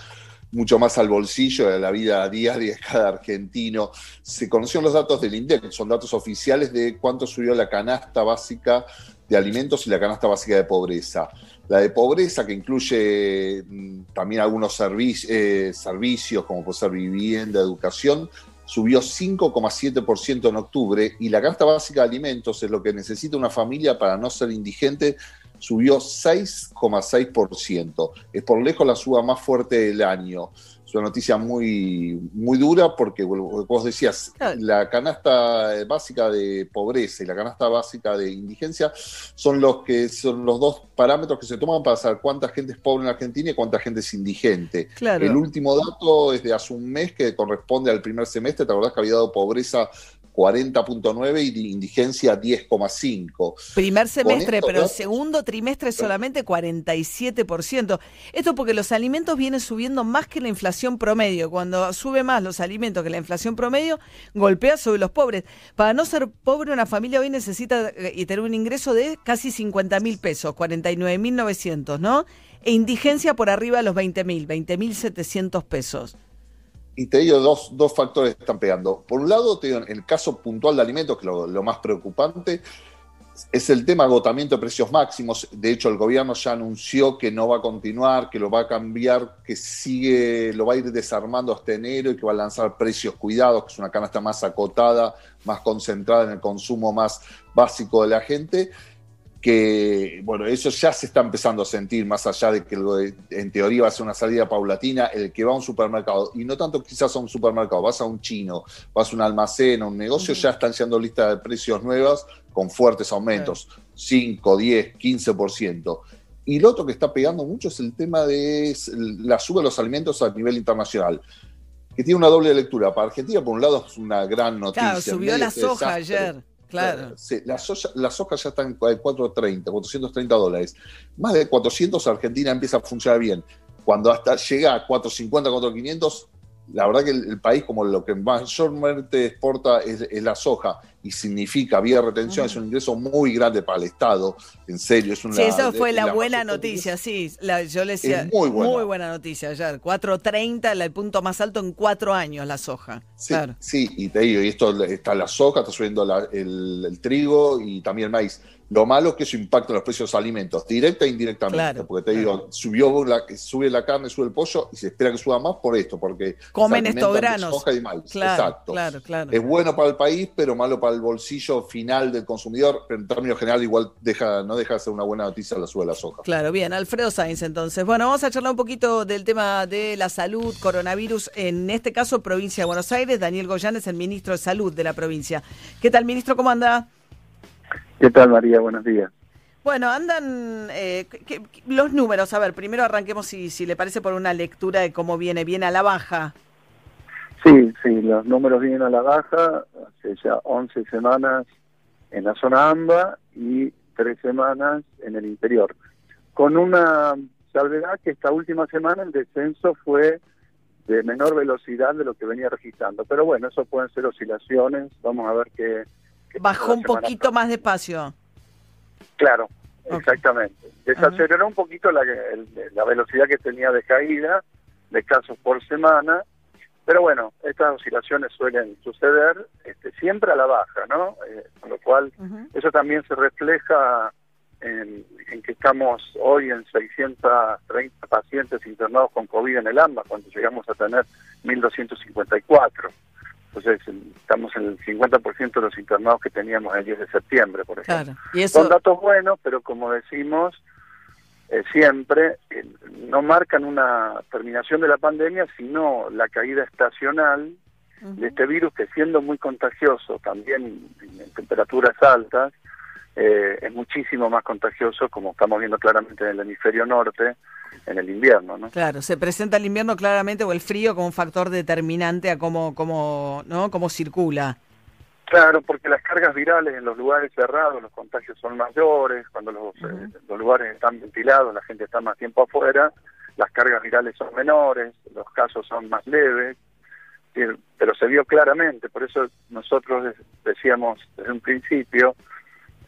mucho más al bolsillo, a la vida diaria de cada argentino. Se conocieron los datos del INDEC, son datos oficiales de cuánto subió la canasta básica de alimentos y la canasta básica de pobreza. La de pobreza, que incluye mm, también algunos eh, servicios, como puede ser vivienda, educación, subió 5,7% en octubre y la canasta básica de alimentos es lo que necesita una familia para no ser indigente subió 6,6%. Es por lejos la suba más fuerte del año. Es una noticia muy, muy dura porque, vos decías, la canasta básica de pobreza y la canasta básica de indigencia son los, que, son los dos parámetros que se toman para saber cuánta gente es pobre en Argentina y cuánta gente es indigente. El último dato es de hace un mes que corresponde al primer semestre. ¿Te acordás que había dado pobreza 40.9 y indigencia 10,5. Primer semestre, pero el segundo trimestre solamente 47%. Esto porque los alimentos vienen subiendo más que la inflación promedio. Cuando sube más los alimentos que la inflación promedio, golpea sobre los pobres. Para no ser pobre, una familia hoy necesita eh, y tener un ingreso de casi 50 mil pesos, 49 mil 900, ¿no? E indigencia por arriba de los 20 mil, 20 mil 700 pesos y te digo, dos, dos factores están pegando. Por un lado, te digo, en el caso puntual de alimentos, que lo, lo más preocupante, es el tema agotamiento de precios máximos. De hecho, el gobierno ya anunció que no va a continuar, que lo va a cambiar, que sigue, lo va a ir desarmando hasta enero y que va a lanzar precios cuidados, que es una canasta más acotada, más concentrada en el consumo más básico de la gente que, bueno, eso ya se está empezando a sentir, más allá de que en teoría va a ser una salida paulatina, el que va a un supermercado, y no tanto quizás a un supermercado, vas a un chino, vas a un almacén, a un negocio, ya están siendo listas de precios nuevas con fuertes aumentos, 5, 10, 15%. Y lo otro que está pegando mucho es el tema de la suba de los alimentos a nivel internacional, que tiene una doble lectura. Para Argentina, por un lado, es una gran noticia. Claro, subió la soja ayer. Claro. Sí, la, soja, la soja ya está en 430, 430 dólares. Más de 400 Argentina empieza a funcionar bien. Cuando hasta llega a 450, 4500, la verdad que el, país como lo que mayormente exporta es, la soja y significa vía retención, es un ingreso muy grande para el Estado, en serio. Es una, sí, eso fue la, buena noticia, sí, yo le decía, muy, buena. noticia ayer, 4.30, el punto más alto en cuatro años la soja. Sí, sí y te digo, y esto está la soja, está subiendo el, el trigo y también el maíz. Lo malo es que eso impacta en los precios de los alimentos, directa e indirectamente. porque te digo, subió la, sube la carne, sube el pollo y se espera que suba más por esto, porque comen estos granos. Soja y maíz. Exacto. Es bueno para el país, pero malo para el bolsillo final del consumidor. Pero en términos generales, igual deja, no deja de ser una buena noticia la suba de la soja. Claro, bien. Alfredo Sainz, entonces. Bueno, vamos a charlar un poquito del tema de la salud, coronavirus, en este caso, provincia de Buenos Aires. Daniel Goyán es el ministro de Salud de la provincia. ¿Qué tal, ministro? ¿Cómo anda? ¿Qué tal, María? Buenos días. Bueno, andan eh, los números. A ver, primero arranquemos, si, si le parece, por una lectura de cómo viene. ¿Viene a la baja? Sí, sí, los números vienen a la baja. Hace ya 11 semanas en la zona AMBA y 3 semanas en el interior. Con una salvedad que esta última semana el descenso fue de menor velocidad de lo que venía registrando. Pero bueno, eso pueden ser oscilaciones. Vamos a ver qué Bajó un poquito más despacio. Claro, exactamente. Desaceleró un poquito la, la velocidad que tenía de caída de casos por semana, pero bueno, estas oscilaciones suelen suceder este, siempre a la baja, ¿no? Eh, con lo cual, eso también se refleja en, en, que estamos hoy en 630 pacientes internados con COVID en el AMBA, cuando llegamos a tener 1.254. Entonces, estamos en el 50% de los internados que teníamos el 10 de septiembre, por ejemplo. Son datos buenos, pero como decimos eh, siempre, eh, no marcan una terminación de la pandemia, sino la caída estacional de este virus que siendo muy contagioso, también en temperaturas altas, eh, es muchísimo más contagioso, como estamos viendo claramente en el hemisferio norte, en el invierno. ¿no? Claro, se presenta el invierno claramente o el frío como un factor determinante a cómo, cómo, ¿no? cómo circula. Claro, porque las cargas virales en los lugares cerrados, los contagios son mayores, cuando los, eh, los lugares están ventilados, la gente está más tiempo afuera, las cargas virales son menores, los casos son más leves, pero se vio claramente, por eso nosotros decíamos desde un principio,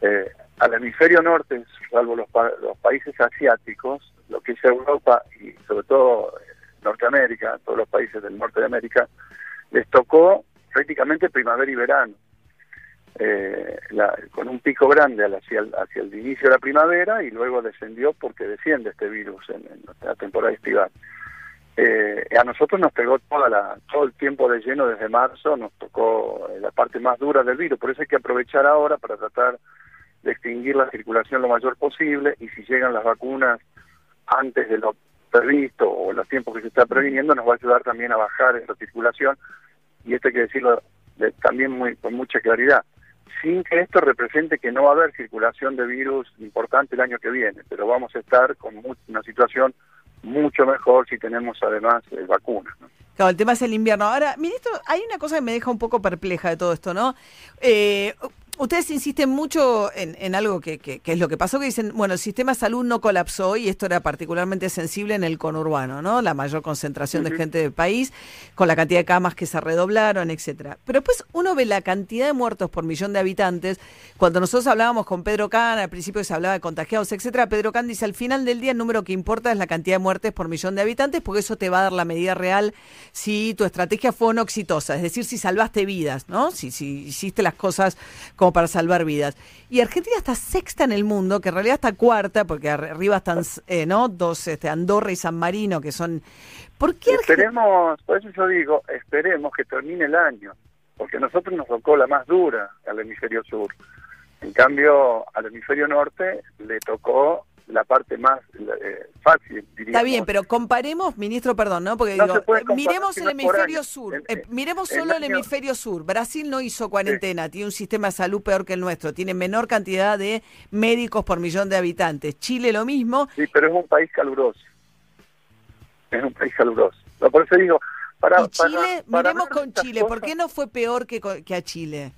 eh, al hemisferio norte, salvo los, los países asiáticos, lo que es Europa y sobre todo eh, Norteamérica, todos los países del norte de América, les tocó prácticamente primavera y verano, eh, con un pico grande hacia el, hacia el inicio de la primavera y luego descendió porque desciende este virus en, la temporada estival. Eh, a nosotros nos pegó toda la, todo el tiempo de lleno desde marzo, nos tocó la parte más dura del virus, por eso hay que aprovechar ahora para tratar de extinguir la circulación lo mayor posible y si llegan las vacunas antes de lo previsto o los tiempos que se está previniendo nos va a ayudar también a bajar esa circulación y esto hay que decirlo también muy, con mucha claridad sin que esto represente que no va a haber circulación de virus importante el año que viene, pero vamos a estar con una situación mucho mejor si tenemos además eh, vacunas. Claro, el tema es el invierno. Ahora, ministro, hay una cosa que me deja un poco perpleja de todo esto, ¿no? Eh, Ustedes insisten mucho en, algo que, que, es lo que pasó, que dicen, bueno, el sistema de salud no colapsó y esto era particularmente sensible en el conurbano, ¿no? La mayor concentración de gente del país, con la cantidad de camas que se redoblaron, etcétera. Pero después uno ve la cantidad de muertos por millón de habitantes. Cuando nosotros hablábamos con Pedro Can, al principio se hablaba de contagiados, etcétera, Pedro Can dice, al final del día el número que importa es la cantidad de muertes por millón de habitantes, porque eso te va a dar la medida real si tu estrategia fue o no exitosa, es decir, si salvaste vidas, ¿no? Si, si hiciste las cosas como para salvar vidas. Y Argentina está sexta en el mundo, que en realidad está cuarta, porque arriba están eh, ¿no? dos, este, Andorra y San Marino, que son... ¿Por qué Esperemos, por eso yo digo, esperemos que termine el año, porque a nosotros nos tocó la más dura al hemisferio sur. En cambio, al hemisferio norte le tocó la parte más eh, fácil. Está bien, pero comparemos, ministro, perdón, ¿no? Porque No digo, eh, miremos el hemisferio año. sur, eh, miremos solo el hemisferio sur. Brasil no hizo cuarentena, tiene un sistema de salud peor que el nuestro, tiene menor cantidad de médicos por millón de habitantes. Chile lo mismo. Sí, pero es un país caluroso. Es un país caluroso. Por eso digo, para, Y Chile, para- para miremos con Chile, ¿por qué no fue peor que, que a Chile?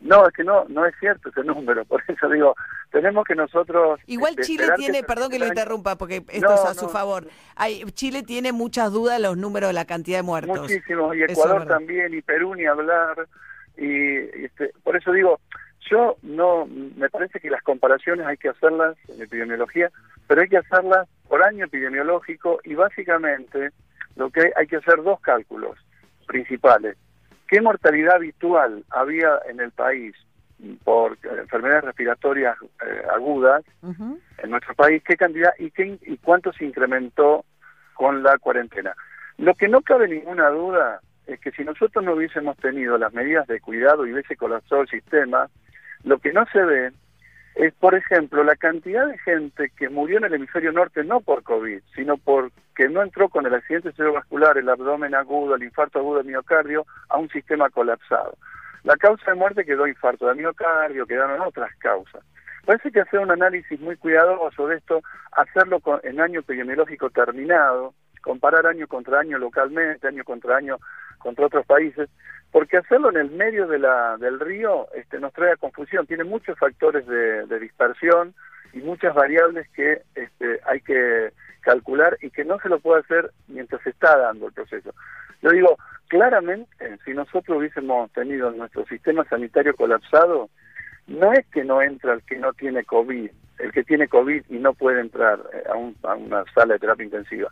No, es que no, no es cierto ese número. *laughs* Por eso digo, tenemos que nosotros. Igual este, Chile tiene, que perdón que lo interrumpa, porque esto No, es a su no. favor. Hay, Chile tiene muchas dudas los números de la cantidad de muertos. Muchísimos, y es Ecuador también, y Perú ni hablar. Y, y este, por eso digo, yo no, me parece que las comparaciones hay que hacerlas en epidemiología, pero hay que hacerlas por año epidemiológico y básicamente lo que hay, hay que hacer dos cálculos principales. ¿Qué mortalidad habitual había en el país por eh, enfermedades respiratorias eh, agudas en nuestro país? ¿Qué cantidad y, qué, y cuánto se incrementó con la cuarentena? Lo que no cabe ninguna duda es que si nosotros no hubiésemos tenido las medidas de cuidado y hubiese colapsado el sistema, lo que no se ve es, por ejemplo, la cantidad de gente que murió en el hemisferio norte no por COVID, sino porque no entró con el accidente cerebrovascular, el abdomen agudo, el infarto agudo de miocardio a un sistema colapsado. La causa de muerte quedó infarto de miocardio, quedaron otras causas. Parece que hacer un análisis muy cuidadoso de esto, hacerlo con- en año epidemiológico terminado, comparar año contra año localmente, año contra año contra otros países, porque hacerlo en el medio de la, del río este, nos trae a confusión, tiene muchos factores de, dispersión y muchas variables que este, hay que calcular y que no se lo puede hacer mientras se está dando el proceso. Yo digo, claramente, si nosotros hubiésemos tenido nuestro sistema sanitario colapsado, no es que no entra el que no tiene COVID, el que tiene COVID y no puede entrar eh, a, un- a una sala de terapia intensiva.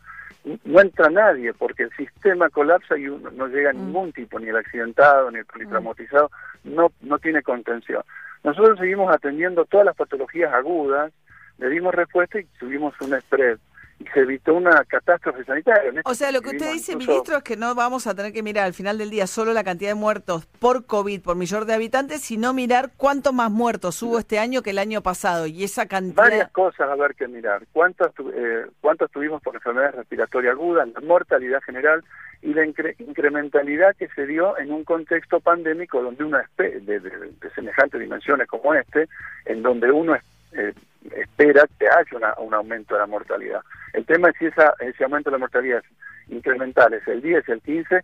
No entra nadie porque el sistema colapsa y uno- no llega ningún tipo, ni el accidentado, ni el politraumatizado, no, no tiene contención. Nosotros seguimos atendiendo todas las patologías agudas, le dimos respuesta y tuvimos un spread y se evitó una catástrofe sanitaria. O sea, lo que usted dice, incluso- ministro, es que no vamos a tener que mirar al final del día solo la cantidad de muertos por COVID por millón de habitantes, sino mirar cuántos más muertos hubo este año que el año pasado. Y esa cantidad... Varias cosas a ver que mirar. ¿Cuántos, tu- eh, cuántos tuvimos por enfermedades respiratorias agudas, la mortalidad general y la incre- incrementalidad que se dio en un contexto pandémico donde uno de, de- de semejantes dimensiones como este, en donde uno es- eh, espera que haya una- un aumento de la mortalidad. El tema es si esa, ese aumento de la mortalidad es incremental, es el 10, el 15,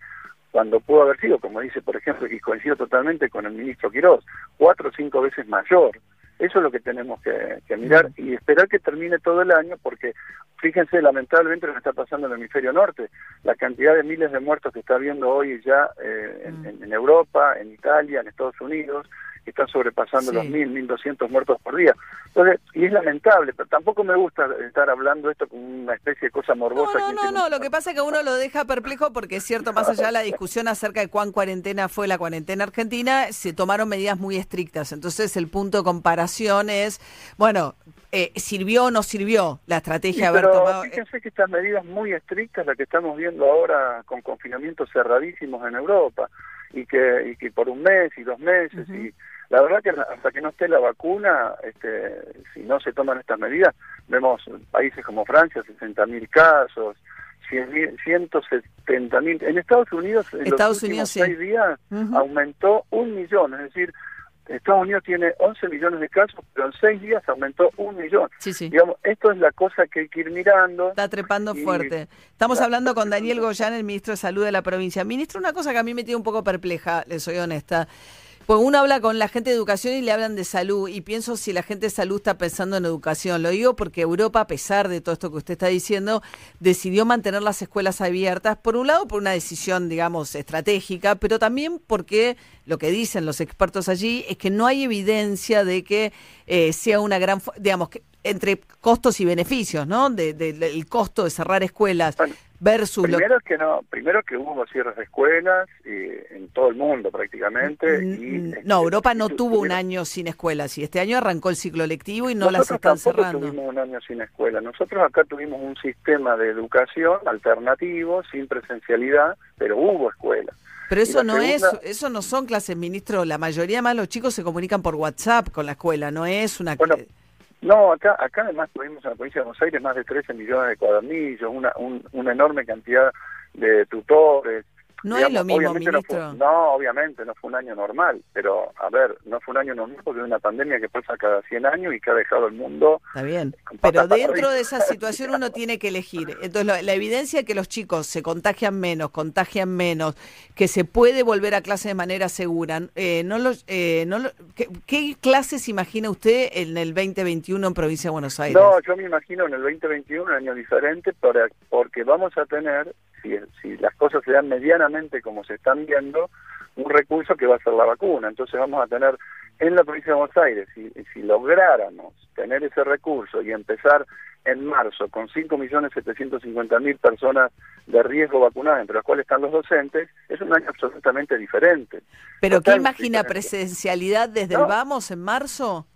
cuando pudo haber sido, como dice, por ejemplo, y coincido totalmente con el ministro Quirós, cuatro o cinco veces mayor. Eso es lo que tenemos que, que mirar y esperar que termine todo el año, porque fíjense lamentablemente lo que está pasando en el hemisferio norte, la cantidad de miles de muertos que está habiendo hoy ya eh, en Europa, en Italia, en Estados Unidos, que están sobrepasando Sí. los mil, mil doscientos muertos por día. Entonces, y es lamentable, pero tampoco me gusta estar hablando esto como una especie de cosa morbosa. No, que no, no, lo que pasa es que uno lo deja perplejo porque es cierto, más allá de la discusión acerca de cuán cuarentena fue la cuarentena argentina, se tomaron medidas muy estrictas. Entonces el punto de comparación es, bueno, eh, ¿sirvió o no sirvió la estrategia Sí, de haber pero tomado? fíjense que estas medidas muy estrictas, las que estamos viendo ahora con confinamientos cerradísimos en Europa, y que, y que por un mes y dos meses, y la verdad que hasta que no esté la vacuna, este, si no se toman estas medidas, vemos países como Francia, 60.000 casos, 170.000. En Estados Unidos, en Estados los últimos Unidos, sí. seis días, aumentó un millón, es decir, Estados Unidos tiene 11 millones de casos, pero en seis días aumentó un millón. Sí, sí. Digamos, esto es la cosa que hay que ir mirando. Está trepando Y- fuerte. Estamos hablando con Daniel Goyán, el ministro de Salud de la provincia. Ministro, una cosa que a mí me tiene un poco perpleja, le soy honesta. Pues uno habla con la gente de educación y le hablan de salud y pienso si la gente de salud está pensando en educación. Lo digo porque Europa, a pesar de todo esto que usted está diciendo, decidió mantener las escuelas abiertas, por un lado por una decisión, digamos, estratégica, pero también porque lo que dicen los expertos allí es que no hay evidencia de que eh, sea una gran, digamos, que entre costos y beneficios, ¿no? De- del costo de cerrar escuelas versus lo Primero que no, primero que hubo cierres de escuelas eh, en todo el mundo prácticamente. y, este, No, Europa no tu- tuvo un año sin escuelas y este año arrancó el ciclo lectivo y no las están tampoco cerrando. tuvimos un año sin escuela. Nosotros acá tuvimos un sistema de educación alternativo, sin presencialidad, pero hubo escuela. Pero eso no es, eso no son clases, ministro. La mayoría más los chicos se comunican por WhatsApp con la escuela, no es una. Bueno, No, acá, acá además tuvimos en la provincia de Buenos Aires más de 13 millones de cuadernillos, una, un- una enorme cantidad de tutores. No es lo mismo, obviamente no fue- ministro. No, obviamente no fue un año normal, pero a ver, no fue un año normal porque es una pandemia que pasa cada 100 años y que ha dejado el mundo Está bien. Pero dentro de esa situación uno tiene que elegir. Entonces, la evidencia de que los chicos se contagian menos, contagian menos, que se puede volver a clase de manera segura, eh, no los, eh, no lo- ¿qué, qué clases imagina usted en el 2021 en Provincia de Buenos Aires? No, yo me imagino en el 2021 un año diferente para- porque vamos a tener, si, si las cosas se dan medianamente como se están viendo, un recurso que va a ser la vacuna. Entonces vamos a tener en la provincia de Buenos Aires, si, si lográramos tener ese recurso y empezar en marzo con 5.750.000 personas de riesgo vacunadas, entre las cuales están los docentes, es un año absolutamente diferente. ¿Pero qué imagina diferente. presencialidad desde No. el Vamos en marzo?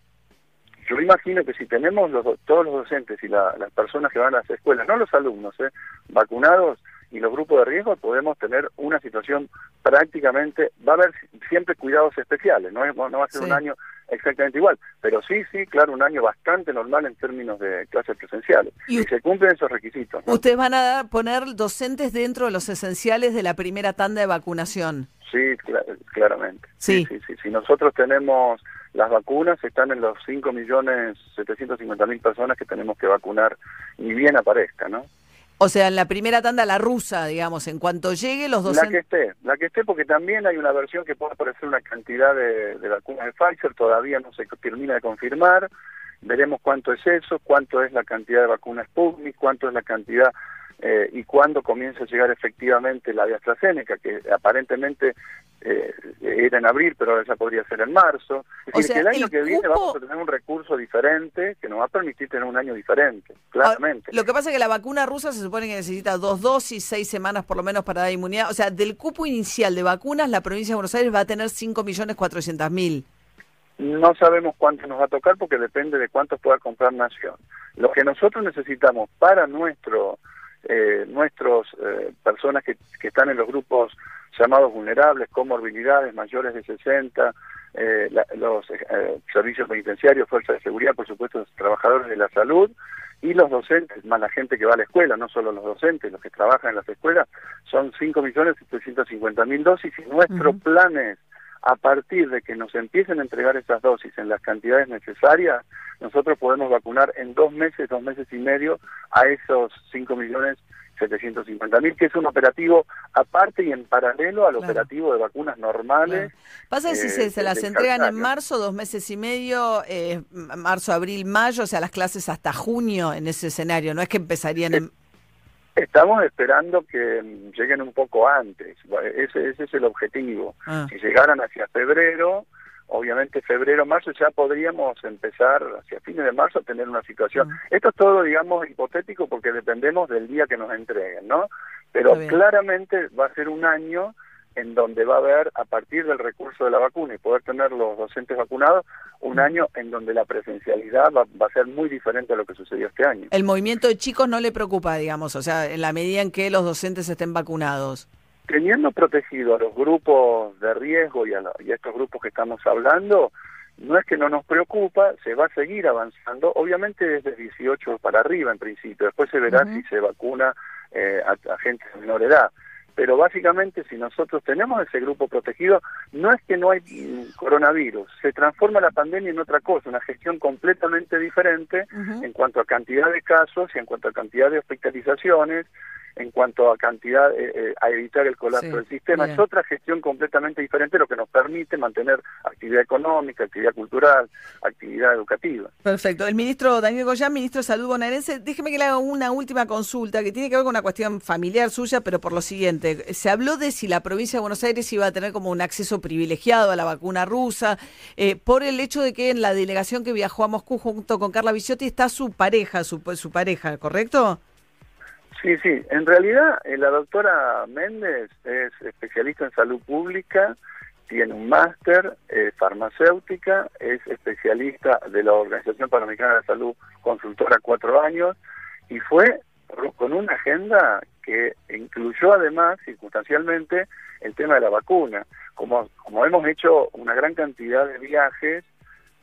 Yo imagino que si tenemos los, do- todos los docentes y la- las personas que van a las escuelas, no los alumnos, ¿eh? vacunados y los grupos de riesgo, podemos tener una situación prácticamente, va a haber si- siempre cuidados especiales, no, es- no va a ser Sí. un año exactamente igual, pero sí, sí, claro, un año bastante normal en términos de clases presenciales. Y Y, se cumplen esos requisitos. ¿no? Ustedes van a dar- poner docentes dentro de los esenciales de la primera tanda de vacunación. Sí, cla- claramente. Sí. sí, sí. Si nosotros tenemos las vacunas, están en los 5.750.000 personas que tenemos que vacunar, ni bien aparezca, ¿no? O sea, en la primera tanda la rusa, digamos, en cuanto llegue los La que docentes... esté, la que esté, porque también hay una versión que puede aparecer una cantidad de, de vacunas de Pfizer, todavía no se termina de confirmar, veremos cuánto es eso, cuánto es la cantidad de vacunas Sputnik, cuánto es la cantidad eh, y cuándo comienza a llegar efectivamente la de AstraZeneca, que aparentemente eh, era en abril, pero ahora ya podría ser en marzo. Es O decir, sea, que el año el que viene cupo- vamos a tener un recurso diferente que nos va a permitir tener un año diferente, claramente. Lo que pasa es que la vacuna rusa se supone que necesita dos dosis, seis semanas por lo menos para dar inmunidad. O sea, del cupo inicial de vacunas, la provincia de Buenos Aires va a tener 5.400.000. No sabemos cuánto nos va a tocar porque depende de cuántos pueda comprar Nación. Lo que nosotros necesitamos para nuestro eh, nuestros eh, personas que, que están en los grupos llamados vulnerables, comorbilidades mayores de 60, eh, la- los eh, servicios penitenciarios, fuerzas de seguridad, por supuesto, los trabajadores de la salud y los docentes, más la gente que va a la escuela, no solo los docentes, los que trabajan en las escuelas, son 5.750.000 dosis y nuestro plan es, a partir de que nos empiecen a entregar esas dosis en las cantidades necesarias, nosotros podemos vacunar en dos meses, dos meses y medio a esos 5.750.000, que es un operativo aparte y en paralelo al Claro. operativo de vacunas normales. Pasa que si eh, se, se las entregan en marzo, dos meses y medio, eh, marzo, abril, mayo, o sea, las clases hasta junio en ese escenario. No es que empezarían en... Estamos esperando que mm, lleguen un poco antes, ese, ese es el objetivo. Ah. Si llegaran hacia febrero, obviamente febrero, marzo ya podríamos empezar hacia fines de marzo a tener una situación. Mm. Esto es todo, digamos, hipotético porque dependemos del día que nos entreguen, ¿no? Pero claramente va a ser un año en donde va a haber, a partir del recurso de la vacuna y poder tener los docentes vacunados, un año en donde la presencialidad va, va a ser muy diferente a lo que sucedió este año. El movimiento de chicos no le preocupa, digamos, o sea, en la medida en que los docentes estén vacunados. teniendo protegido a los grupos de riesgo y a, la- y a estos grupos que estamos hablando, no es que no nos preocupa, se va a seguir avanzando, obviamente desde 18 para arriba en principio, después se verá si se vacuna eh, a, a gente de menor edad. Pero básicamente si nosotros tenemos ese grupo protegido, no es que no hay coronavirus, se transforma la pandemia en otra cosa, una gestión completamente diferente en cuanto a cantidad de casos y en cuanto a cantidad de hospitalizaciones, en cuanto a cantidad, eh, eh, a evitar el colapso Sí, del sistema. bien. Es otra gestión completamente diferente, lo que nos permite mantener actividad económica, actividad cultural, actividad educativa. Perfecto. El ministro Daniel Goyán, ministro de Salud bonaerense, déjeme que le haga una última consulta que tiene que ver con una cuestión familiar suya, pero por lo siguiente. Se habló de si la provincia de Buenos Aires iba a tener como un acceso privilegiado a la vacuna rusa, eh, por el hecho de que en la delegación que viajó a Moscú junto con Carla Viciotti está su pareja, su, su pareja, ¿correcto? Sí, sí. En realidad, eh, la doctora Méndez es especialista en salud pública, tiene un máster, es farmacéutica, es especialista de la Organización Panamericana de Salud, consultora cuatro años, y fue con una agenda que incluyó además, circunstancialmente, el tema de la vacuna. Como, como hemos hecho una gran cantidad de viajes,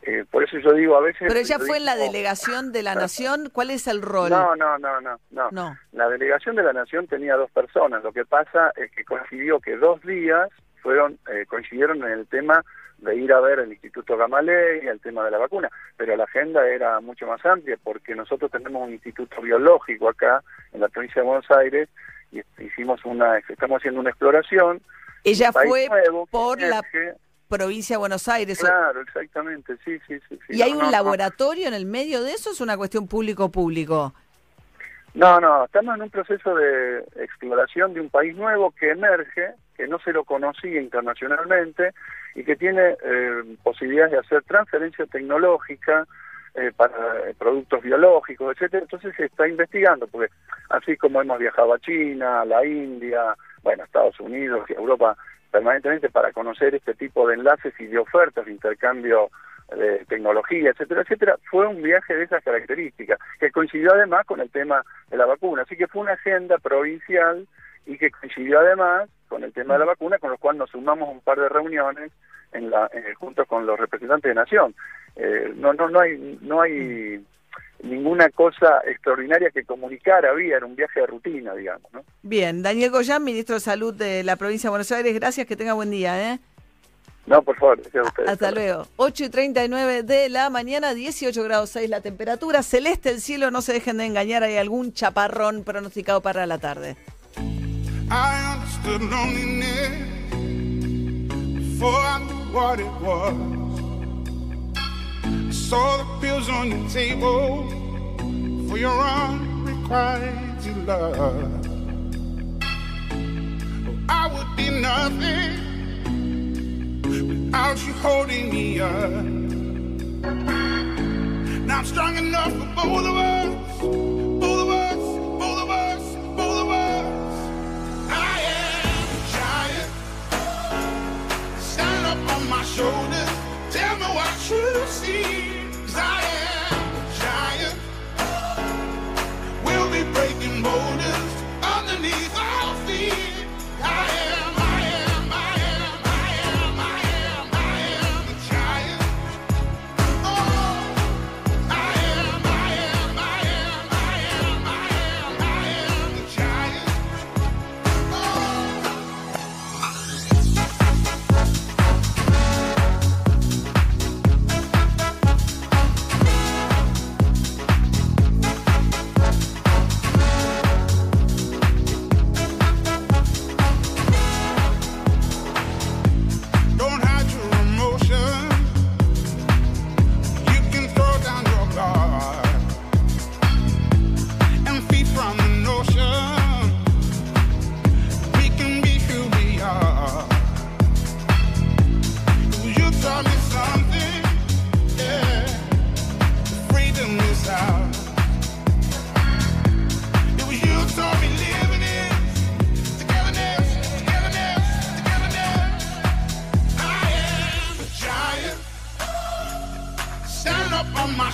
Eh, por eso yo digo a veces... Pero el ella fue en la delegación de la Nación. ¿Cuál es el rol? No, no, no, no, no, No. La delegación de la Nación tenía dos personas. Lo que pasa es que coincidió que dos días fueron eh, coincidieron en el tema de ir a ver el Instituto Gamalei, el tema de la vacuna, pero la agenda era mucho más amplia porque nosotros tenemos un instituto biológico acá en la provincia de Buenos Aires y hicimos una, estamos haciendo una exploración. Ella fue nuevo por la. Provincia de Buenos Aires. Claro, exactamente, sí, sí, sí. sí. ¿Y hay un no, no. laboratorio en el medio de eso? ¿Es una cuestión público-público? No, no, estamos en un proceso de exploración de un país nuevo que emerge, que no se lo conocía internacionalmente y que tiene eh, posibilidades de hacer transferencia tecnológica eh, para eh, productos biológicos, etcétera. Entonces se está investigando, porque así como hemos viajado a China, a la India, bueno, a Estados Unidos y a Europa permanentemente para conocer este tipo de enlaces y de ofertas de intercambio de tecnología, etcétera, etcétera, fue un viaje de esas características, que coincidió además con el tema de la vacuna. Así que fue una agenda provincial y que coincidió además con el tema de la vacuna, con lo cual nos sumamos un par de reuniones en la, eh, junto con los representantes de Nación. Eh, no, no, no hay, no hay ninguna cosa extraordinaria que comunicar había, era un viaje de rutina, digamos, ¿no? Bien, Daniel Goyán, ministro de Salud de la provincia de Buenos Aires, gracias, que tenga buen día. ¿eh? No, por favor, gracias a ustedes. Hasta luego. 8 y 39 de la mañana, 18 grados 6 la temperatura, celeste el cielo, no se dejen de engañar, hay algún chaparrón pronosticado para la tarde. I understood loneliness before I knew what it was. Saw the pills on your table for your unrequited love. Oh, I would be nothing without you holding me up. Now I'm strong enough for both of us, both. I am a giant. Stand up on my shoulders. Tell me what you see. Zion, giant, will be breaking bones.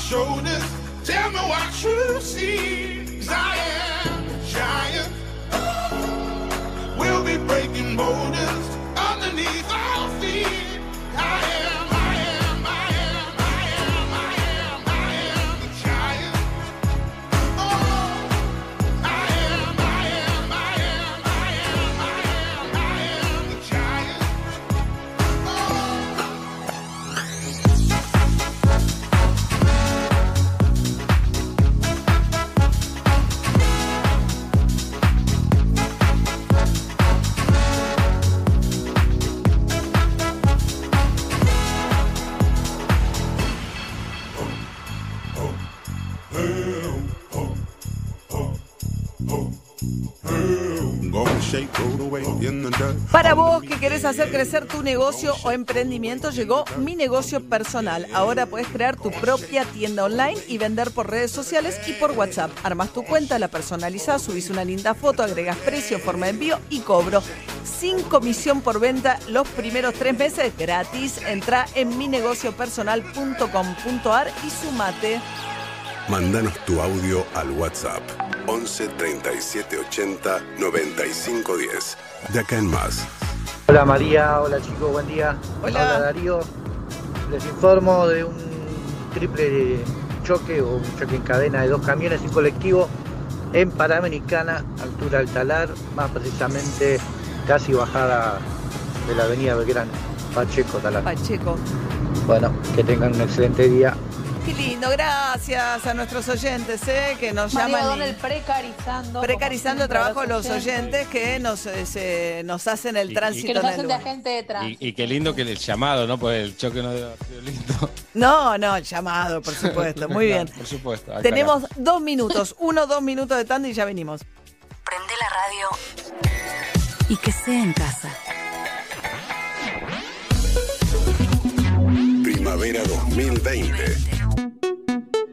Shoulders. Tell me what you see. Para vos que querés hacer crecer tu negocio o emprendimiento, llegó Mi Negocio Personal. Ahora puedes crear tu propia tienda online y vender por redes sociales y por WhatsApp. Armas tu cuenta, la personalizás, subís una linda foto, agregas precio, forma de envío y cobro. Sin comisión por venta los primeros tres meses gratis. Entra en minegociopersonal.com.ar y sumate. Mándanos tu audio al WhatsApp 11 37 80 95 10. De acá en más. Hola María, hola chicos, buen día. Hola. Darío. Les informo de un triple choque o un choque en cadena de dos camiones y colectivo en Panamericana, altura del Talar, más precisamente casi bajada de la avenida Belgrano, Pacheco, Talar. Pacheco. Bueno, que tengan un excelente día. Qué lindo, gracias a nuestros oyentes eh, que nos María llaman. y- O'Donnell precarizando. Precarizando el trabajo los oyentes que nos, eh, se- nos hacen el tránsito Que nos hacen de agente de tránsito. Y, y qué lindo que el llamado, ¿no? Pues el choque no debe haber sido lindo. No, no, el llamado, por supuesto. Muy bien. Por supuesto. acá Tenemos dos minutos, uno, dos minutos de tanda y ya venimos. Prende la radio y que sea en casa. Primavera 2020.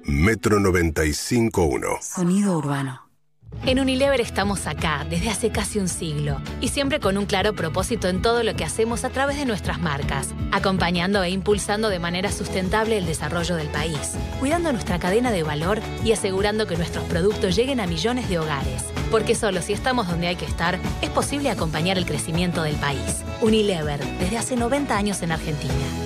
Metro 95.1. Sonido urbano. En Unilever estamos acá desde hace casi un siglo y siempre con un claro propósito en todo lo que hacemos a través de nuestras marcas, acompañando e impulsando de manera sustentable el desarrollo del país, cuidando nuestra cadena de valor y asegurando que nuestros productos lleguen a millones de hogares. Porque solo si estamos donde hay que estar, es posible acompañar el crecimiento del país. Unilever, desde hace 90 años en Argentina.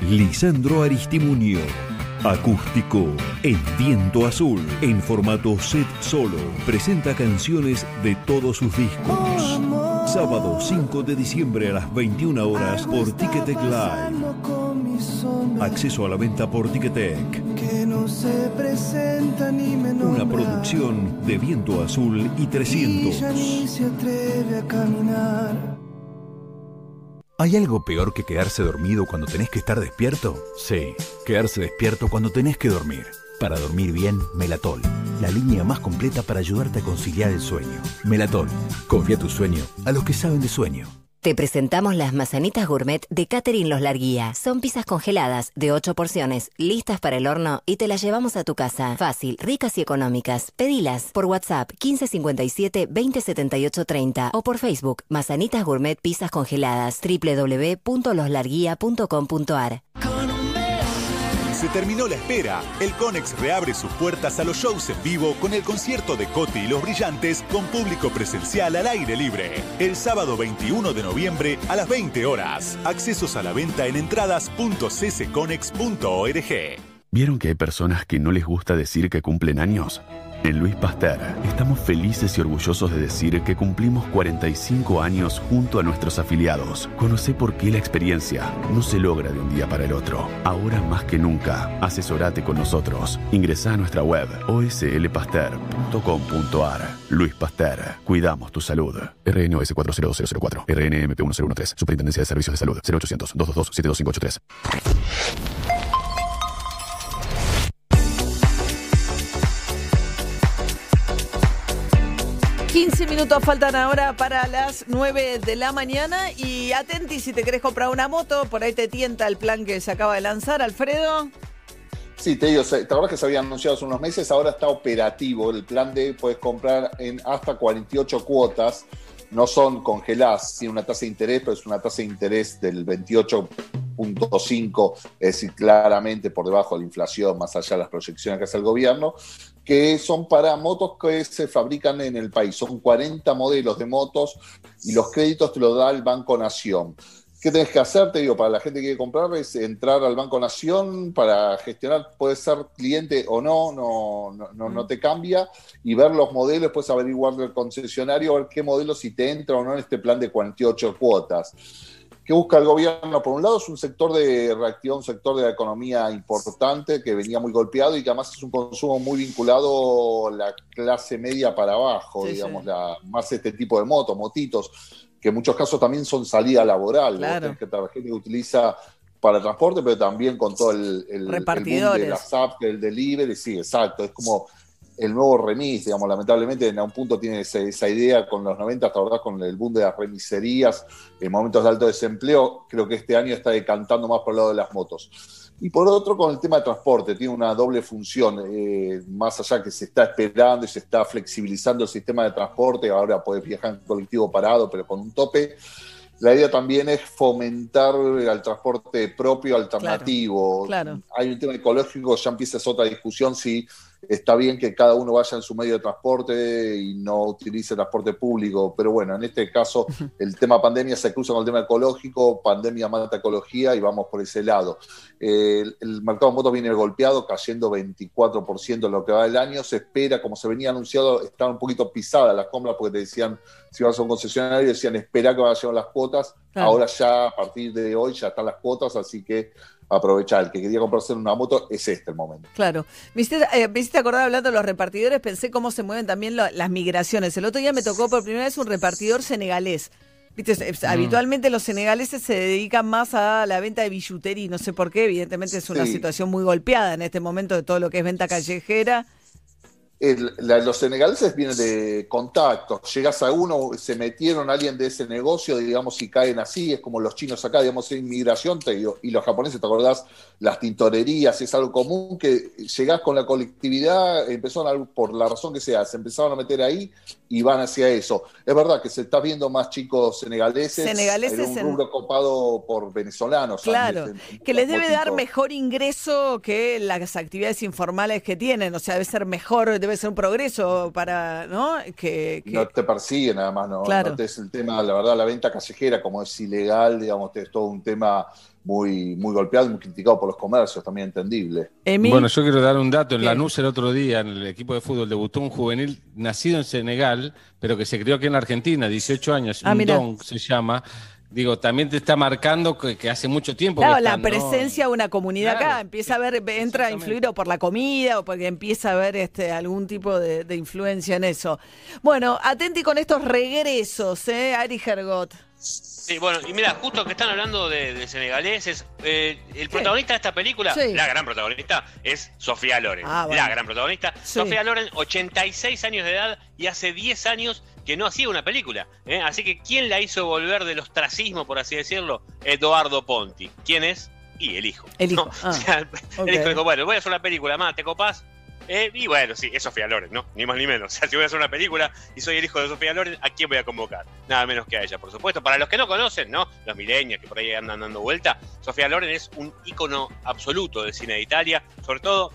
Lisandro Aristimuño. Acústico en Viento Azul, en formato set solo. Presenta canciones de todos sus discos. Sábado 5 de diciembre a las 21 horas por Ticketek Live. Acceso a la venta por Ticketek. Una producción de Viento Azul Y 300. ¿Hay algo peor que quedarse dormido cuando tenés que estar despierto? Sí, quedarse despierto cuando tenés que dormir. Para dormir bien, Melatol, la línea más completa para ayudarte a conciliar el sueño. Melatol, confía tu sueño a los que saben de sueño. Te presentamos las mazanitas gourmet de Catherine Los Larguía. Son pizzas congeladas de 8 porciones, listas para el horno y te las llevamos a tu casa. Fácil, ricas y económicas. Pedilas por WhatsApp 1557 2078 30 o por Facebook Mazanitas Gourmet Pizzas Congeladas www.loslarguía.com.ar. Se terminó la espera. El Conex reabre sus puertas a los shows en vivo con el concierto de Coti y los Brillantes con público presencial al aire libre. El sábado 21 de noviembre a las 20 horas. Accesos a la venta en entradas.ccconex.org. ¿Vieron que hay personas que no les gusta decir que cumplen años? En Luis Pasteur estamos felices y orgullosos de decir que cumplimos 45 años junto a nuestros afiliados. Conoce por qué la experiencia no se logra de un día para el otro. Ahora más que nunca, asesorate con nosotros. Ingresa a nuestra web oslpasteur.com.ar. Luis Pasteur, cuidamos tu salud. RNOS 40004, RNMP 1013, Superintendencia de Servicios de Salud, 0800 222 72583. 15 minutos faltan ahora para las 9 de la mañana y atenti si te querés comprar una moto, por ahí te tienta el plan que se acaba de lanzar, Alfredo. Sí, te digo, ¿te acuerdas que se había anunciado hace unos meses? Ahora está operativo. El plan de puedes comprar en hasta 48 cuotas. No son congeladas, tiene una tasa de interés, pero es una tasa de interés del 28.5, es decir, claramente por debajo de la inflación, más allá de las proyecciones que hace el gobierno, que son para motos que se fabrican en el país. Son 40 modelos de motos y los créditos te los da el Banco Nación. ¿Qué tenés que hacer? Te digo, para la gente que quiere comprar, es entrar al Banco Nación para gestionar, puedes ser cliente o no, no, no, no, no te cambia, y ver los modelos, puedes averiguar del concesionario, ver qué modelo si te entra o no en este plan de 48 cuotas. ¿Qué busca el gobierno? Por un lado es un sector de reactivación, un sector de la economía importante que venía muy golpeado y que además es un consumo muy vinculado a la clase media para abajo, Sí, digamos, sí. La, más este tipo de motos, motitos, que en muchos casos también son salida laboral. Claro. que la gente que utiliza para el transporte, pero también con todo el, el, el boom Repartidores. de las apps, del delivery, sí, exacto. Es como el nuevo remis, digamos, lamentablemente en un punto tiene esa idea con los 90, hasta verdad, con el boom de las remiserías, en momentos de alto desempleo, creo que este año está decantando más por el lado de las motos. Y por otro, con el tema de transporte, tiene una doble función, eh, más allá que se está esperando y se está flexibilizando el sistema de transporte, ahora puedes viajar en colectivo parado, pero con un tope. La idea también es fomentar al transporte propio alternativo. claro. Hay un tema ecológico, ya empieza esa otra discusión si está bien que cada uno vaya en su medio de transporte y no utilice transporte público, pero bueno, en este caso *laughs* el tema pandemia se cruza con el tema ecológico, pandemia mata ecología y vamos por ese lado. Eh, el, el mercado de motos viene golpeado, cayendo 24% en lo que va del año, se espera, como se venía anunciado, estaban un poquito pisadas las compras porque te decían, si vas a un concesionario, decían, espera que vayan las cuotas, Claro. ahora ya a partir de hoy ya están las cuotas, así que aprovechar, el que quería comprarse una moto es este el momento. Claro. Me hiciste, eh, me hiciste acordar hablando de los repartidores, pensé cómo se mueven también lo- las migraciones. El otro día me tocó por primera vez un repartidor senegalés. Viste, es- habitualmente los senegaleses se dedican más a la venta de billutería, y no sé por qué, evidentemente es una Sí. situación muy golpeada en este momento de todo lo que es venta callejera. El- la- los senegaleses vienen de contacto. Llegas a uno, se metieron a alguien de ese negocio, digamos, y caen así. Es como los chinos acá, digamos, en inmigración. te digo, y los japoneses, ¿te acordás? Las tintorerías, es algo común que llegás con la colectividad, empezaron a- por la razón que sea, se empezaron a meter ahí y van hacia eso. Es verdad que se está viendo más chicos senegaleses. Senegaleses en un en- rubro copado por venezolanos. Claro, en- en- que les debe dar mejor ingreso que las actividades informales que tienen. O sea, debe ser mejor, debe ser un progreso para, ¿no? Que, que- No te persiguen, además, no, Claro. no te es el tema, la verdad, la venta callejera, como es ilegal, digamos, es todo un tema muy, muy golpeado muy criticado por los comercios, también entendible. Bueno, yo quiero dar un dato. En ¿Qué? Lanús el otro día, en el equipo de fútbol, debutó un juvenil nacido en Senegal, pero que se crió aquí en Argentina, 18 años, Ah, mira. Ndong se llama. Digo, también te está marcando que, que hace mucho tiempo Claro, que la están, ¿no? presencia de una comunidad Claro, acá empieza a ver, entra a influir o por la comida o porque empieza a haber este, algún tipo de, de influencia en eso. Bueno, atenti con estos regresos, ¿eh? Ari Hergot. Sí, bueno, y mira, justo que están hablando de, de senegaleses, eh, el protagonista de esta película, Sí. la gran protagonista, es Sofía Loren. Ah, bueno. La gran protagonista. Sí. Sofía Loren, 86 años de edad y hace 10 años que no hacía una película. ¿eh? Así que, ¿quién la hizo volver del ostracismo, por así decirlo? Eduardo Ponti. ¿Quién es? Y el hijo. El hijo, ¿no? ah, *laughs* O sea. El hijo dijo, bueno, voy a hacer una película más, ¿te copás? Eh, y bueno, sí, es Sofía Loren, ¿no? Ni más ni menos. *laughs* O sea, si voy a hacer una película y soy el hijo de Sofía Loren, ¿a quién voy a convocar? Nada menos que a ella, por supuesto. Para los que no conocen, ¿no? Los milenios que por ahí andan dando vuelta, Sofía Loren es un ícono absoluto del cine de Italia, sobre todo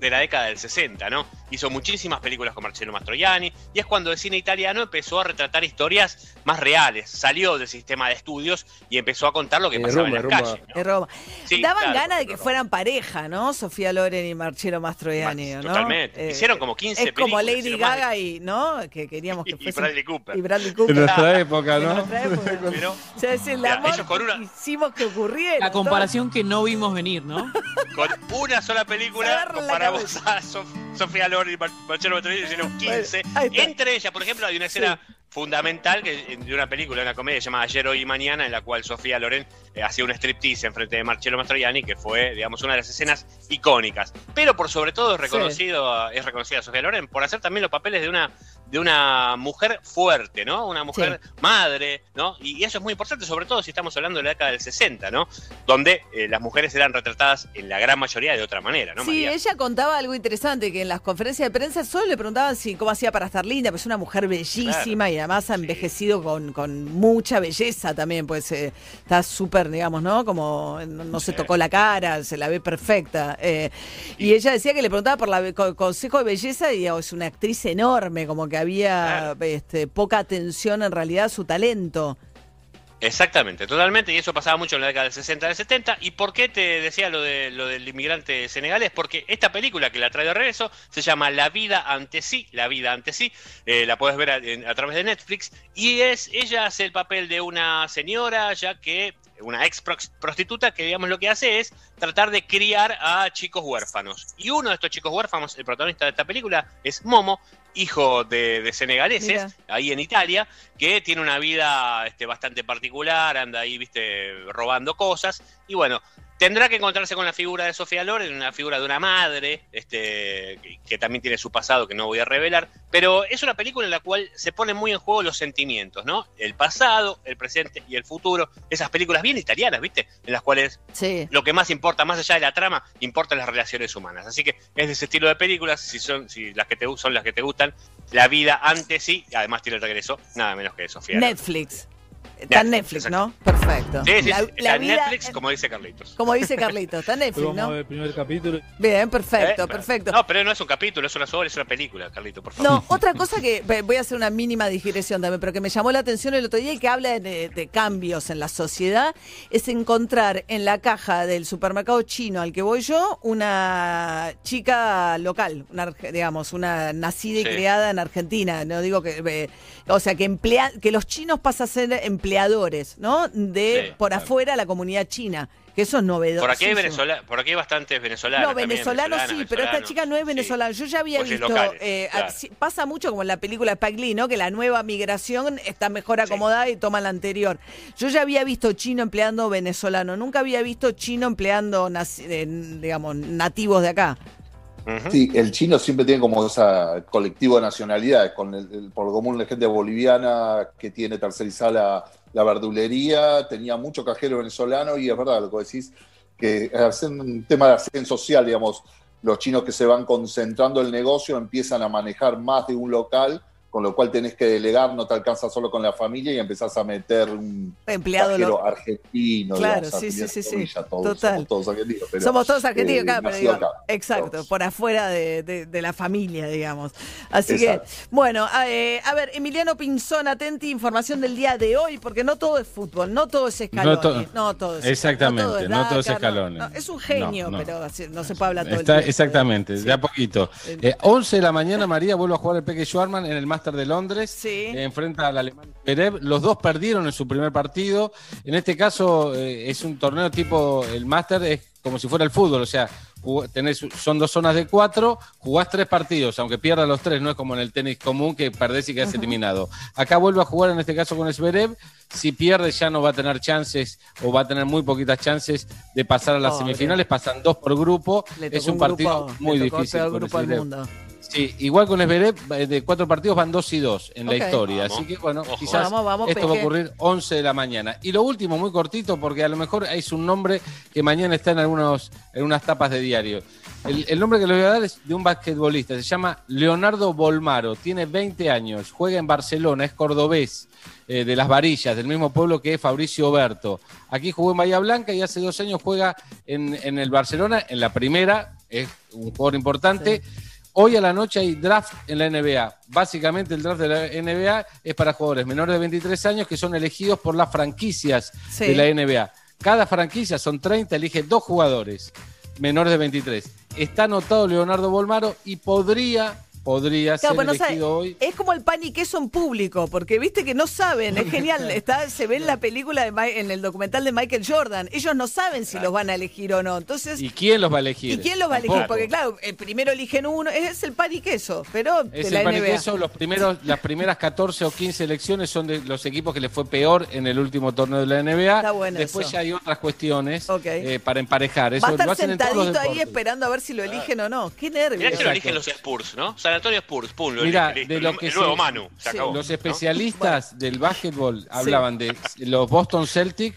de la década del 60, ¿no? Hizo muchísimas películas con Marcello Mastroianni y es cuando el cine italiano empezó a retratar historias más reales, salió del sistema de estudios y empezó a contar lo que Eh, pasaba Roma, en las Roma. calles. Roma. Sí, Daban claro, ganas de que fueran pareja, ¿no? Sofía Loren y Marcello Mastroianni, ¿no? Totalmente. Eh, Hicieron como 15 Es como películas, Lady más de- Gaga y, ¿no? Que queríamos que *laughs* y fuese. Bradley Cooper. Y Bradley Cooper. En nuestra época, En ¿no? nuestra época. *laughs* Pero O sea, es el Mira, amor ellos con una- que hicimos que ocurriera. La comparación que no vimos venir, ¿no? con una sola película comparamos a Sof- Sofía Loren y Mar- Marcello Mastroianni hicieron 15. Bueno, ahí está. Entre ellas, por ejemplo, hay una escena fundamental que, de una película, una comedia llamada Ayer, Hoy y Mañana, en la cual Sofía Loren eh, hacía un striptease en frente de Marcello Mastroianni, que fue, digamos, una de las escenas icónicas. Pero por sobre todo es reconocido, es reconocida Sofía Loren por hacer también los papeles de una, de una mujer fuerte, ¿no? Una mujer madre, ¿no? Y eso es muy importante, sobre todo si estamos hablando de la década del 60, ¿no? Donde eh, las mujeres eran retratadas en la gran mayoría de otra manera, ¿no, Sí, María? ella contaba algo interesante, que en las conferencias de prensa solo le preguntaban si cómo hacía para estar linda, pues es una mujer bellísima y además ha envejecido con, con mucha belleza también, pues eh, está súper, digamos, ¿no? Como no, no se tocó la cara, se la ve perfecta. eh, y ella decía que le preguntaba por co- consejo de belleza y oh, es una actriz enorme, como que había este, poca atención en realidad a su talento. Exactamente, totalmente, y eso pasaba mucho en la década del 60 del 70. ¿Y por qué te decía lo, de, lo del inmigrante senegalés? Porque esta película que la trae de regreso se llama La vida ante sí, La vida ante sí, eh, la puedes ver a, a través de Netflix, y es ella hace el papel de una señora, ya que una ex prostituta que digamos lo que hace es tratar de criar a chicos huérfanos. Y uno de estos chicos huérfanos, el protagonista de esta película, es Momo, hijo de, de senegaleses, Mira. ahí en Italia, que tiene una vida este, bastante particular, anda ahí, viste, robando cosas. Y bueno, tendrá que encontrarse con la figura de Sofía Loren, una figura de una madre, este, que, que también tiene su pasado que no voy a revelar, pero es una película en la cual se ponen muy en juego los sentimientos, ¿no? El pasado, el presente y el futuro. Esas películas bien italianas, ¿viste? En las cuales lo que más importa, más allá de la trama, importan las relaciones humanas. Así que es de ese estilo de películas, si son, si las que te son las que te gustan, la vida antes sí, y además tiene el regreso, nada menos que de Sofía. Loren. Está en Netflix, ¿no? Perfecto. Sí, sí, La- está en vida- Netflix, como dice Carlitos. Como dice Carlito, está en *laughs* Netflix, Vamos a ¿no? ver el primer capítulo. Bien, perfecto, Eh, perfecto. No, pero no es un capítulo, es una sola, es una película, Carlito, por favor. No, otra cosa que voy a hacer una mínima digresión también, pero que me llamó la atención el otro día y que habla de, de cambios en la sociedad, es encontrar en la caja del supermercado chino al que voy yo una chica local, una, digamos, una nacida y Sí. criada en Argentina. No digo que, eh, o sea, que emplea, que los chinos pasan a ser empleadores, ¿no? De Sí, por claro. afuera la comunidad china, que eso es novedoso. Por aquí hay Venezuela, por aquí hay bastantes venezolanos. No, venezolano sí, pero esta chica no es venezolana. Yo ya había visto, locales, eh, claro. pasa mucho como en la película Spike Lee, ¿no? Que la nueva migración está mejor acomodada y toma la anterior. Yo ya había visto chino empleando venezolano, nunca había visto chino empleando, eh, digamos, nativos de acá. Sí, el chino siempre tiene como esa colectivo de nacionalidades, con el, por lo común la gente boliviana que tiene tercerizada la, la verdulería, tenía mucho cajero venezolano y es verdad lo que decís, que es un tema de ascenso social, digamos, los chinos que se van concentrando el negocio empiezan a manejar más de un local, con lo cual tenés que delegar, no te alcanza solo con la familia y empezás a meter un Empleado lo- argentino, Claro, digamos, sí, sí, sí, todos, Total. somos todos argentinos. pero, Somos todos argentinos, eh, claro, pero digo, acá. exacto, por afuera de, de- de la familia, digamos. Así Exacto. que, bueno, eh, a ver, Emiliano Pinzón, atenti, información del día de hoy, porque no todo es fútbol, no todo es escalón. No to- no todo es Exactamente, no todo es no todo es escalones. no, es un genio, No, no. pero así- no se puede hablar todo Está- el tiempo. exactamente, de a poquito. Eh, 11 de la mañana, María vuelve a jugar el Peque Schwarman en el Máster de Londres. Eh, enfrenta al alemán Zverev. Los dos perdieron en su primer partido. En este caso, eh, es un torneo tipo. El Máster es como si fuera el fútbol, o sea, tenés, son dos zonas de cuatro, jugás tres partidos, aunque pierdas los tres, no es como en el tenis común que perdés y quedás eliminado. Acá vuelve a jugar en este caso con Zverev, si pierde ya no va a tener chances o va a tener muy poquitas chances de pasar a las semifinales, pasan dos por grupo, Le es tocó un partido grupo- muy el difícil. grupo mundo. Sí, igual con Zverev, eh, de cuatro partidos van dos y dos en la historia. Vamos. Así que, bueno, Ojo. quizás Vamos, vamos, esto va a ocurrir 11 de la mañana. Y lo último, muy cortito, porque a lo mejor es un nombre que mañana está en, algunos, en unas tapas de diario. El, el nombre que le voy a dar es de un basquetbolista, se llama Leonardo Bolmaro, tiene 20 años, juega en Barcelona, es cordobés, eh, de las varillas, del mismo pueblo que Fabricio Oberto. Aquí jugó en Bahía Blanca y hace dos años juega en, en el Barcelona, en la primera, es un jugador importante. Hoy a la noche hay draft en la NBA. Básicamente el draft de la NBA es para jugadores menores de 23 años que son elegidos por las franquicias Sí. de la NBA. Cada franquicia son 30, elige dos jugadores menores de 23. Está anotado Leonardo Bolmaro y podría, podría Claro, ser no sabe- elegido hoy. es como el pan y queso en público, porque viste que no saben, es genial, *laughs* está, se ve en la película, de en el documental de Michael Jordan, ellos no saben si los van a elegir o no, entonces, ¿Y quién los va a elegir? ¿y quién los va a elegir? Porque claro, el primero eligen uno, es el pan y queso, pero de Es la el pan y NBA. queso, los primeros, las primeras 14 o 15 elecciones son de los equipos que les fue peor en el último torneo de la NBA. Está bueno Después eso. ya hay otras cuestiones eh, para emparejar. Eso Va a lo estar hacen en todos los sentadito ahí esperando a ver si lo eligen o no. Qué Mirá nervios. que lo eligen los Spurs, ¿no? San Antonio Spurs, pum, lo Mira, de lo que el se- nuevo Manu, se acabó. Los ¿no? especialistas del básquetbol hablaban de los Boston Celtics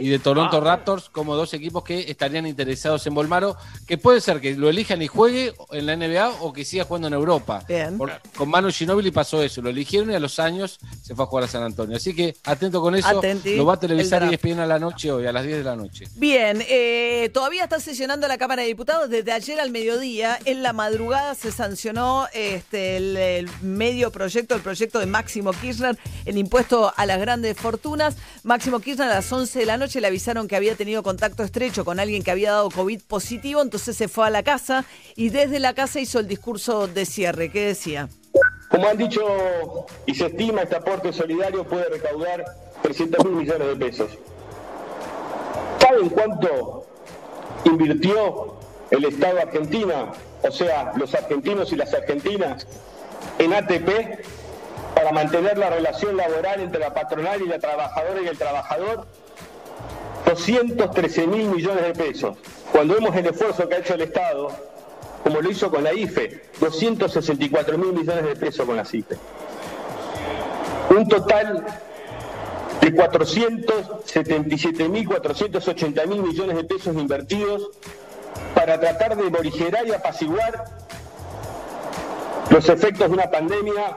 y de Toronto Ah. Raptors como dos equipos que estarían interesados en Bolmaro, que puede ser que lo elijan y juegue en la NBA o que siga jugando en Europa. Bien. Por- con Manu Ginóbili pasó eso, lo eligieron y a los años se fue a jugar a San Antonio. Así que atento con eso, lo va a televisar el y. ESPN a la noche hoy, a las 10 de la noche. Bien, eh, todavía está sesionando la Cámara de Diputados. Desde ayer al mediodía, en la madrugada, se sancionó este, el, el medio proyecto, el proyecto de Máximo Kirchner, el impuesto a las grandes fortunas. Máximo Kirchner a las 11 de la noche le avisaron que había tenido contacto estrecho con alguien que había dado COVID positivo, entonces se fue a la casa y desde la casa hizo el discurso de cierre. ¿Qué decía? Como han dicho y se estima, este aporte solidario puede recaudar 300 mil millones de pesos. ¿Saben cuánto invirtió el Estado argentino, o sea, los argentinos y las argentinas, en ATP para mantener la relación laboral entre la patronal y la trabajadora y el trabajador? 213 mil millones de pesos. Cuando vemos el esfuerzo que ha hecho el Estado, como lo hizo con la IFE, 264 mil millones de pesos con la IFE. Un total de 477 mil, 480 mil millones de pesos invertidos para tratar de morigerar y apaciguar los efectos de una pandemia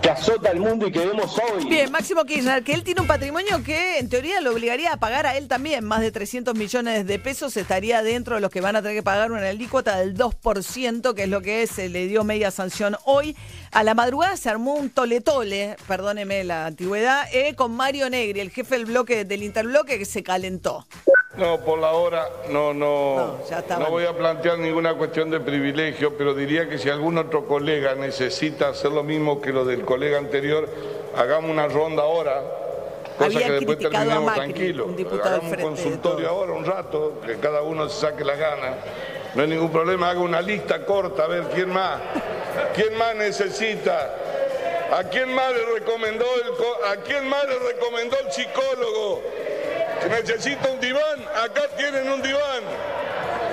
que azota al mundo y que vemos hoy. Bien, Máximo Kirchner, que él tiene un patrimonio que en teoría lo obligaría a pagar a él también. Más de 300 millones de pesos estaría dentro de los que van a tener que pagar una alícuota del 2%, que es lo que se le dio media sanción hoy. A la madrugada se armó un tole-tole, perdóneme la antigüedad, eh, con Mario Negri, el jefe del bloque del interbloque, que se calentó. No, por la hora no, no, No, voy a plantear ninguna cuestión de privilegio, pero diría que si algún otro colega necesita hacer lo mismo que lo del colega anterior, hagamos una ronda ahora, cosa Había que después terminemos Macri, tranquilos. un Hagamos un consultorio ahora, un rato, que cada uno se saque las ganas. No hay ningún problema, haga una lista corta, a ver quién más, quién más necesita. ¿A quién más le recomendó el, a quién más le recomendó el psicólogo? Necesita un diván, acá tienen un diván.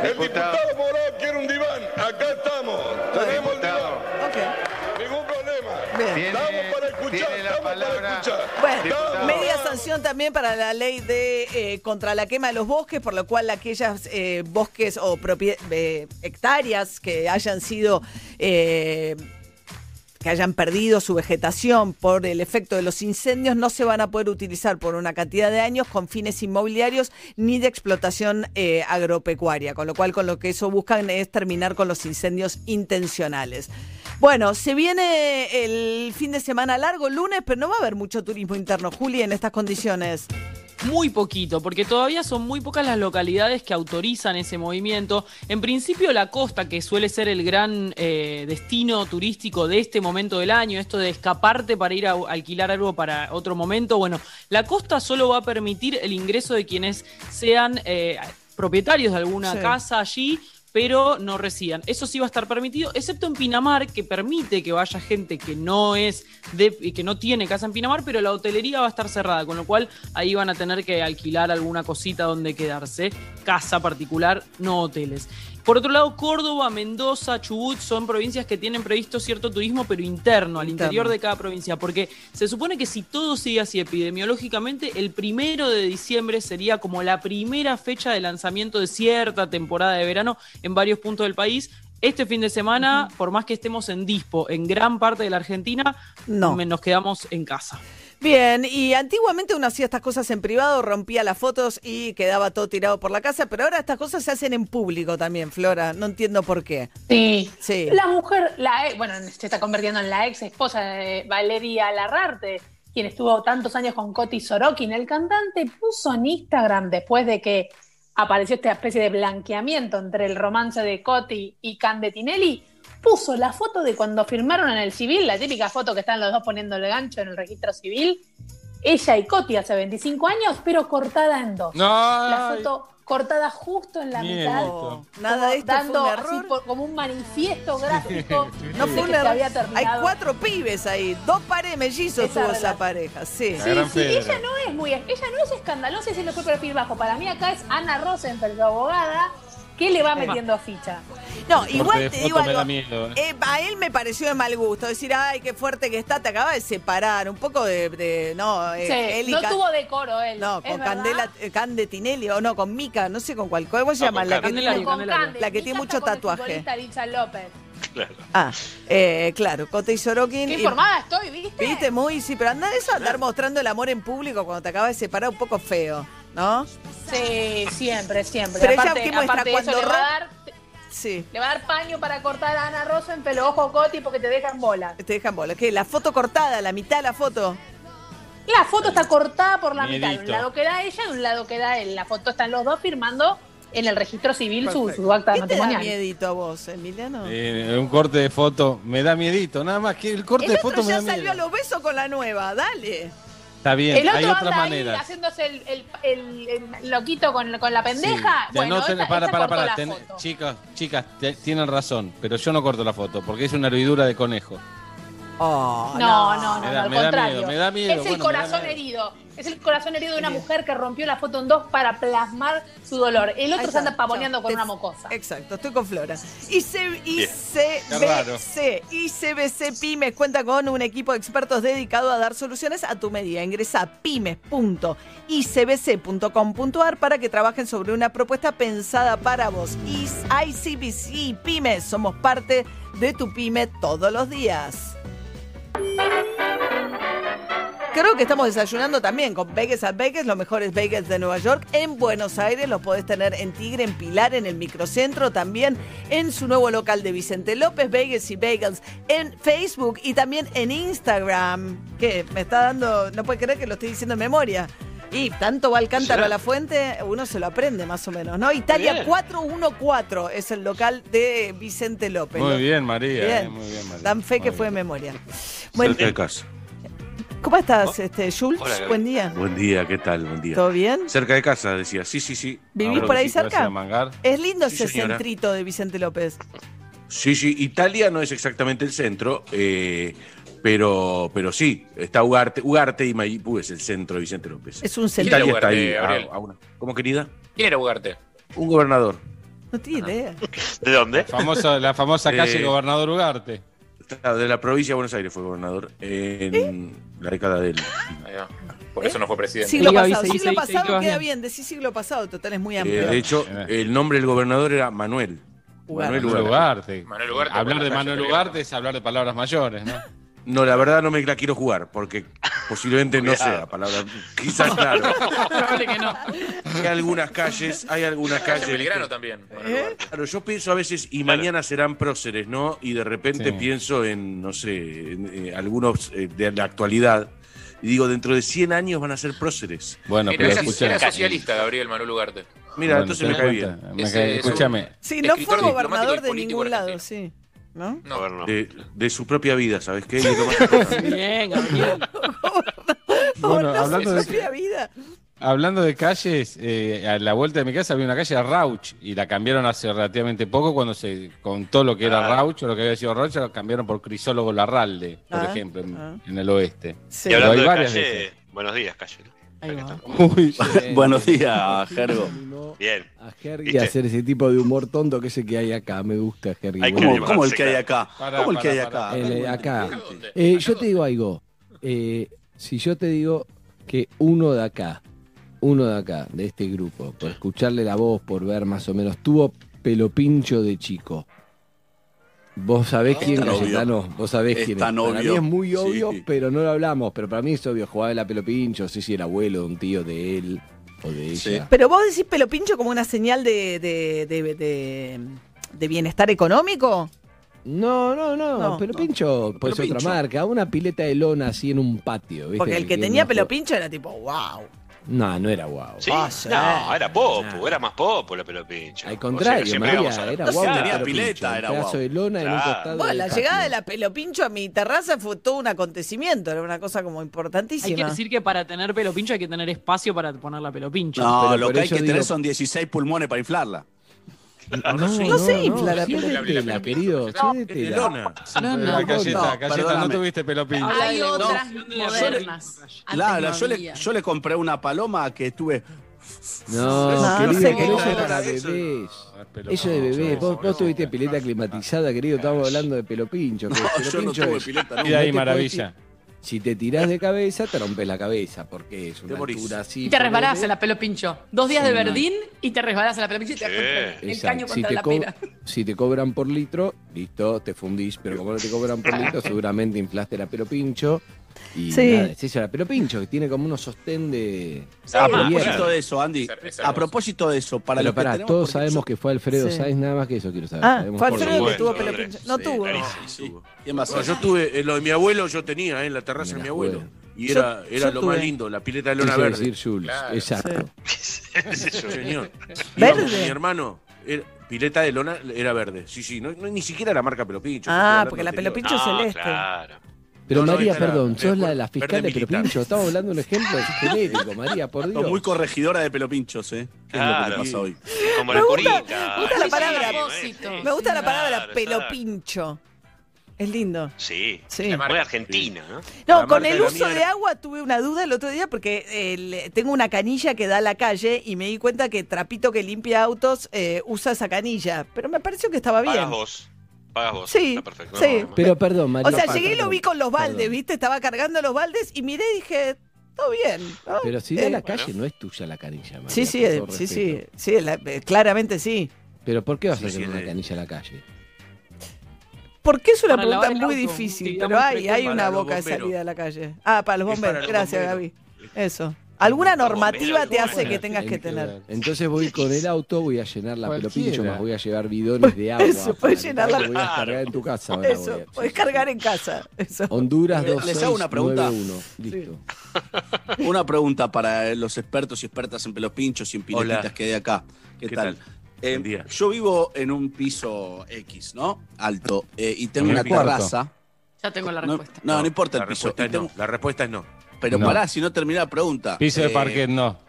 El diputado Morado quiere un diván, acá estamos. Tenemos el diván. Ningún problema. Bien. Estamos para escuchar, estamos para escuchar. Bueno, media sanción también para la ley de eh, contra la quema de los bosques, por lo cual aquellas eh, bosques o eh, hectáreas que hayan sido eh, que hayan perdido su vegetación por el efecto de los incendios no se van a poder utilizar por una cantidad de años con fines inmobiliarios ni de explotación eh, agropecuaria, con lo cual con lo que eso buscan es terminar con los incendios intencionales. Bueno, se viene el fin de semana largo, lunes, pero no va a haber mucho turismo interno, Juli, en estas condiciones. Muy poquito, porque todavía son muy pocas las localidades que autorizan ese movimiento. En principio la costa, que suele ser el gran eh, destino turístico de este momento del año, esto de escaparte para ir a alquilar algo para otro momento, bueno, la costa solo va a permitir el ingreso de quienes sean eh, propietarios de alguna Sí. casa allí pero no residan. Eso sí va a estar permitido, excepto en Pinamar, que permite que vaya gente que no es de, que no tiene casa en Pinamar, pero la hotelería va a estar cerrada, con lo cual ahí van a tener que alquilar alguna cosita donde quedarse, casa particular, no hoteles. Por otro lado, Córdoba, Mendoza, Chubut son provincias que tienen previsto cierto turismo, pero interno, al Interno. interior de cada provincia, porque se supone que si todo sigue así epidemiológicamente, el primero de diciembre sería como la primera fecha de lanzamiento de cierta temporada de verano en varios puntos del país. Este fin de semana, por más que estemos en dispo en gran parte de la Argentina, No. nos quedamos en casa. Bien, y antiguamente uno hacía estas cosas en privado, rompía las fotos y quedaba todo tirado por la casa, pero ahora estas cosas se hacen en público también, Flora. No entiendo por qué. Sí. Sí. La mujer, la ex- bueno, se está convirtiendo en la ex esposa de Valeria Larrarte, quien estuvo tantos años con Coti Sorokin. El cantante puso en Instagram después de que apareció esta especie de blanqueamiento entre el romance de Coti y Candetinelli. Puso la foto de cuando firmaron en el civil, la típica foto que están los dos poniendo el gancho en el registro civil. Ella y Coti hace 25 años, pero cortada en dos. No, la foto cortada justo en la mitad. Oh, Nada como de esto fue dando un así error. por- como un manifiesto gráfico. *laughs* No fue un error. había Hay cuatro pibes ahí, dos pares mellizos Esa tuvo esa pareja, sí. Sí, sí, ella no es muy, ella no es escandalosa y se le fue perfil bajo. Para mí acá es Ana Rosenfeld, la abogada, que le va metiendo ficha. No, igual te digo algo. miedo, eh. eh, a él me pareció de mal gusto decir, ay, qué fuerte que está, te acaba de separar. Un poco de. de- no, eh, Sí, él y no tuvo decoro él. No, con. Candela, eh, Cande Tinelli, o no, con Mica, no sé con cuál. ¿Cómo se No, llama? La que, Con Cande. la que Mica tiene está mucho tatuaje. López. Claro. Ah, eh, claro, Cote y Sorokin. Qué y- informada estoy, ¿viste? Viste, muy, sí, pero anda eso, andar mostrando el amor en público cuando te acabas de separar, un poco feo, ¿no? Sí, siempre, siempre. Pero ella, aparte, ¿qué muestra? aparte de eso, Cuando le va, a dar, Sí. le va a dar paño para cortar a Ana Rosenfeld, ojo Coti, porque te dejan bola. Te dejan bola. ¿Qué? La foto cortada, la mitad de la foto. La foto está cortada por la mitad. De un lado queda ella y de un lado queda él. La foto están los dos firmando en el registro civil su, su acta ¿Qué te da matrimonial. miedito a vos, Emiliano? Eh, un corte de foto me da miedito, nada más que el corte el de foto me ya salió a los besos con la nueva, dale. Está bien, el otro hay otras anda ahí maneras. haciéndose el, el- el- el loquito con, con la pendeja. Sí. Bueno, No, ten- esta- para, esta para, para, ten- chicas, chicas, te- tienen razón, pero yo no corto la foto porque es una hervidura de conejo. Oh, No, no, no, Me no, da- al me da contrario. miedo, me da miedo, Es el bueno, da corazón herido. Es el corazón herido de una mujer que rompió la foto en dos para plasmar su dolor. El otro se anda pavoneando con una mocosa. Exacto, estoy con Flora. ICBC, ICBC Pymes cuenta con un equipo de expertos dedicado a dar soluciones a tu medida. Ingresa a pymes.icbc.com.ar para que trabajen sobre una propuesta pensada para vos. ICBC Pymes, somos parte de tu pyme todos los días. Creo que estamos desayunando también con Bagels at Bagels, los mejores bagels de Nueva York. En Buenos Aires los podés tener en Tigre, en Pilar, en el microcentro, también en su nuevo local de Vicente López, Bagels y Bagels, en Facebook y también en Instagram. Que me está dando, no puede creer que lo estoy diciendo en memoria. Y tanto va el cántaro ¿Será? a la fuente, uno se lo aprende más o menos, ¿no? Italia Bien. 414 es el local de Vicente López. Muy bien, María. Bien. eh, muy bien, María. Dan fe que fue de memoria. Bueno, casa. ¿Cómo estás, este, Jules? Hola. Buen día. Buen día, ¿qué tal? Buen día. ¿Todo bien? Cerca de casa, decía. Sí, sí, sí. ¿Vivís Ahora por ahí sí, cerca? Es lindo Sí, ese señora. centrito de Vicente López. Sí, sí. Italia no es exactamente el centro, eh, pero, pero sí. Está Ugarte, Ugarte y Maipú es el centro de Vicente López. Es un centro. Italia ¿Quién está ahí. Ugarte, a- Gabriel? a una- ¿Cómo, querida? ¿Quién era Ugarte? Un gobernador. No tiene idea. ¿De dónde? La famosa, la famosa calle Eh, Gobernador Ugarte. De la provincia de Buenos Aires fue gobernador en la década del. Por eso no fue presidente. Siglo pasado. siglo pasado queda bien. Decís siglo pasado, total es muy Eh, amplio. de hecho, el nombre del gobernador era Manuel. Ugarte. Manuel Ugarte. Manuel Ugarte, Hablar de Manuel Ugarte es hablar de palabras mayores, ¿no? *laughs* No, la verdad no me la quiero jugar, porque posiblemente no sea palabra. Quizás, claro. *laughs* Probable que no. Hay algunas calles, hay algunas calles. Belgrano también. Claro, yo pienso a veces, y mañana serán próceres, ¿no? Y de repente Sí. pienso en, no sé, en, eh, algunos eh, de la actualidad. Y digo, dentro de 100 años van a ser próceres. Bueno, Era, pero era- escucha. era socialista, Gabriel Manuel Ugarte. Mira, Bueno, entonces ¿te me cae cuenta? bien. Escúchame. Sí, no fue gobernador de ningún lado, argentino. sí. ¿No? No. De, de su propia vida, ¿sabes qué? *laughs* Bien, Gabriel. Bueno, no hablando de, su propia vida. hablando de calles, eh, a la vuelta de mi casa había una calle Rauch y la cambiaron hace relativamente poco cuando se contó lo que era Ah. Rauch o lo que había sido Rauch, la cambiaron por Crisólogo Larralde, por Ah, ejemplo, en, ah. en el oeste. Sí. Y hablando hay de calle, esas. buenos días, calle. ¿no? Ahí va. Uy, *laughs* Buenos días, Gergo. Bien. A Jerry ¿Viste? hacer ese tipo de humor tonto que ese que hay acá. Me gusta, animarse, ¿Cómo el que hay acá? Pará, ¿Cómo el que hay pará. acá? El- acá. Eh, yo te digo algo. Eh, si yo te digo que uno de acá, uno de acá, de este grupo, por escucharle la voz, por ver más o menos, tuvo pelo pincho de chico. Vos sabés quién, tan obvio. Cayetano, vos sabés Es quién tan Para mí es muy obvio, Sí. pero no lo hablamos. Pero para mí es obvio, jugaba de la pelo pincho, no sé si era abuelo de un tío de él o de ella. Sí. Pero vos decís pelo pincho como una señal de, de, de, de- de bienestar económico. No, no, no, No, pelo no. pincho puede Pelo ser otra marca, una pileta de lona así en un patio. ¿viste? Porque el que Que tenía pelo pincho era tipo, wow. No, no era guau. ¿Sí? Ah. No, era popo, era más popo la pelo pincho. Al O contrario, sea, María, a- era No guau. el Tenía pileta, era guau. de lona en un Claro. costado. Bueno, la llegada de la pelo pincho a mi terraza fue todo un acontecimiento, era una cosa como Hay que importantísima. decir que para tener pelo pincho hay que tener espacio para poner la pelo pincho. No, Pero lo que hay que tener son 16 pulmones para inflarla. No, no, No sé inflar la sí, pelo. de tela, querido. de tela. lona. No, no. Galleta, No, galleta, no tuviste pelo pincho. Habla Hay otras modernas. Claro, yo, le, yo le compré una paloma que tuve. No, No, querido, no sé pero qué eso es para era eso. bebés. Ah, Eso de bebés. Vos, vos tuviste pileta climatizada, querido. Estamos hablando de pelo pincho. que No, pelo yo no tuve es- pileta, Y no. ahí maravilla. Si te tirás de cabeza, te rompes la cabeza, porque es una altura así. Y te resbalás en la pelo pincho. Dos días de verdín y te resbalás en la pelo pincho y te das el Exacto. caño Si contra la co- pera. si te cobran por litro, listo, te fundís. Pero como no te cobran por litro, *laughs* seguramente inflaste la pelo pincho. Y Sí. nada, es la pelo pincho, que tiene como unos sostén de. A propósito de eso, Andy. A propósito de eso, para Pero que pará, tenemos- todos sabemos yo- que fue Alfredo Sí. Sáenz, nada más que eso quiero saber. Ah, Sabemos fue Alfredo que tuvo pelo pincho. No sí, tuvo. yo tuve, eh, lo de mi abuelo yo tenía eh, en la terraza de mi abuelo. Y Yo- era, era yo lo tuve. más lindo, la pileta de lona verde. decir Jules, Claro. exacto. *laughs* Señor. ¿Verde? Mi hermano, era- pileta de lona era verde. Sí, sí, no, no- ni siquiera la marca pelo pincho. Ah, porque la pelo anterior. pincho No, celeste. claro. Pero No, María, perdón, sos la de la fiscal de Pelo militar. Pincho. Estamos hablando de un ejemplo *laughs* genérico, María, por Dios. muy corregidora de pelo pinchos, ¿eh? ¿Qué es lo que pasa hoy? Como Me la gusta- curita. me gusta la palabra- sí. Me gusta la palabra Claro, pelo exacto. pincho. Es lindo. Sí, Sí. muy argentina, ¿no? No, La con el de la uso de agua tuve una duda el otro día porque eh, tengo una canilla que da a la calle y me di cuenta que Trapito que limpia autos eh, usa esa canilla, pero me pareció que estaba bien. vos. Pagas vos. Sí, Está perfecto. sí. No. Pero perdón, María. O sea, llegué y lo vi con los baldes, perdón. ¿viste? Estaba cargando los baldes y miré y dije, todo bien. ¿no? Pero si de Eh, la calle no es tuya la canilla, María, Sí, sí, eh, sí, sí, sí, la- eh, claramente sí. Pero ¿por qué vas Sí, a sí, tener una de- canilla a la calle? Porque es una Para pregunta muy auto, difícil, pero hay, hay una boca de salida a la calle. Ah, para los para bomberos. Gracias, bomberos. Gaby. Eso. ¿Alguna normativa te hace bueno, que tengas que tener? Entonces voy con el auto, voy a llenar la pelopincho, más voy a llevar bidones de agua. Eso, puedes para llenarla. que Voy a cargar en tu casa. ahora voy Eso, a- puedes cargar en casa. Eso. Honduras Les- les hago una pregunta. 2691. Listo. *laughs* Una pregunta para los expertos y expertas en pelos pinchos y en piletitas Hola. que hay acá. ¿Qué, ¿Qué tal? tal? Eh, yo vivo en un piso X, ¿no? Alto. eh, y tengo una terraza. Ya tengo la respuesta. no, no importa La el piso. respuesta no. tengo- La respuesta es no. Pero No. pará, si no termina la pregunta. Piso de Eh, parquet, no.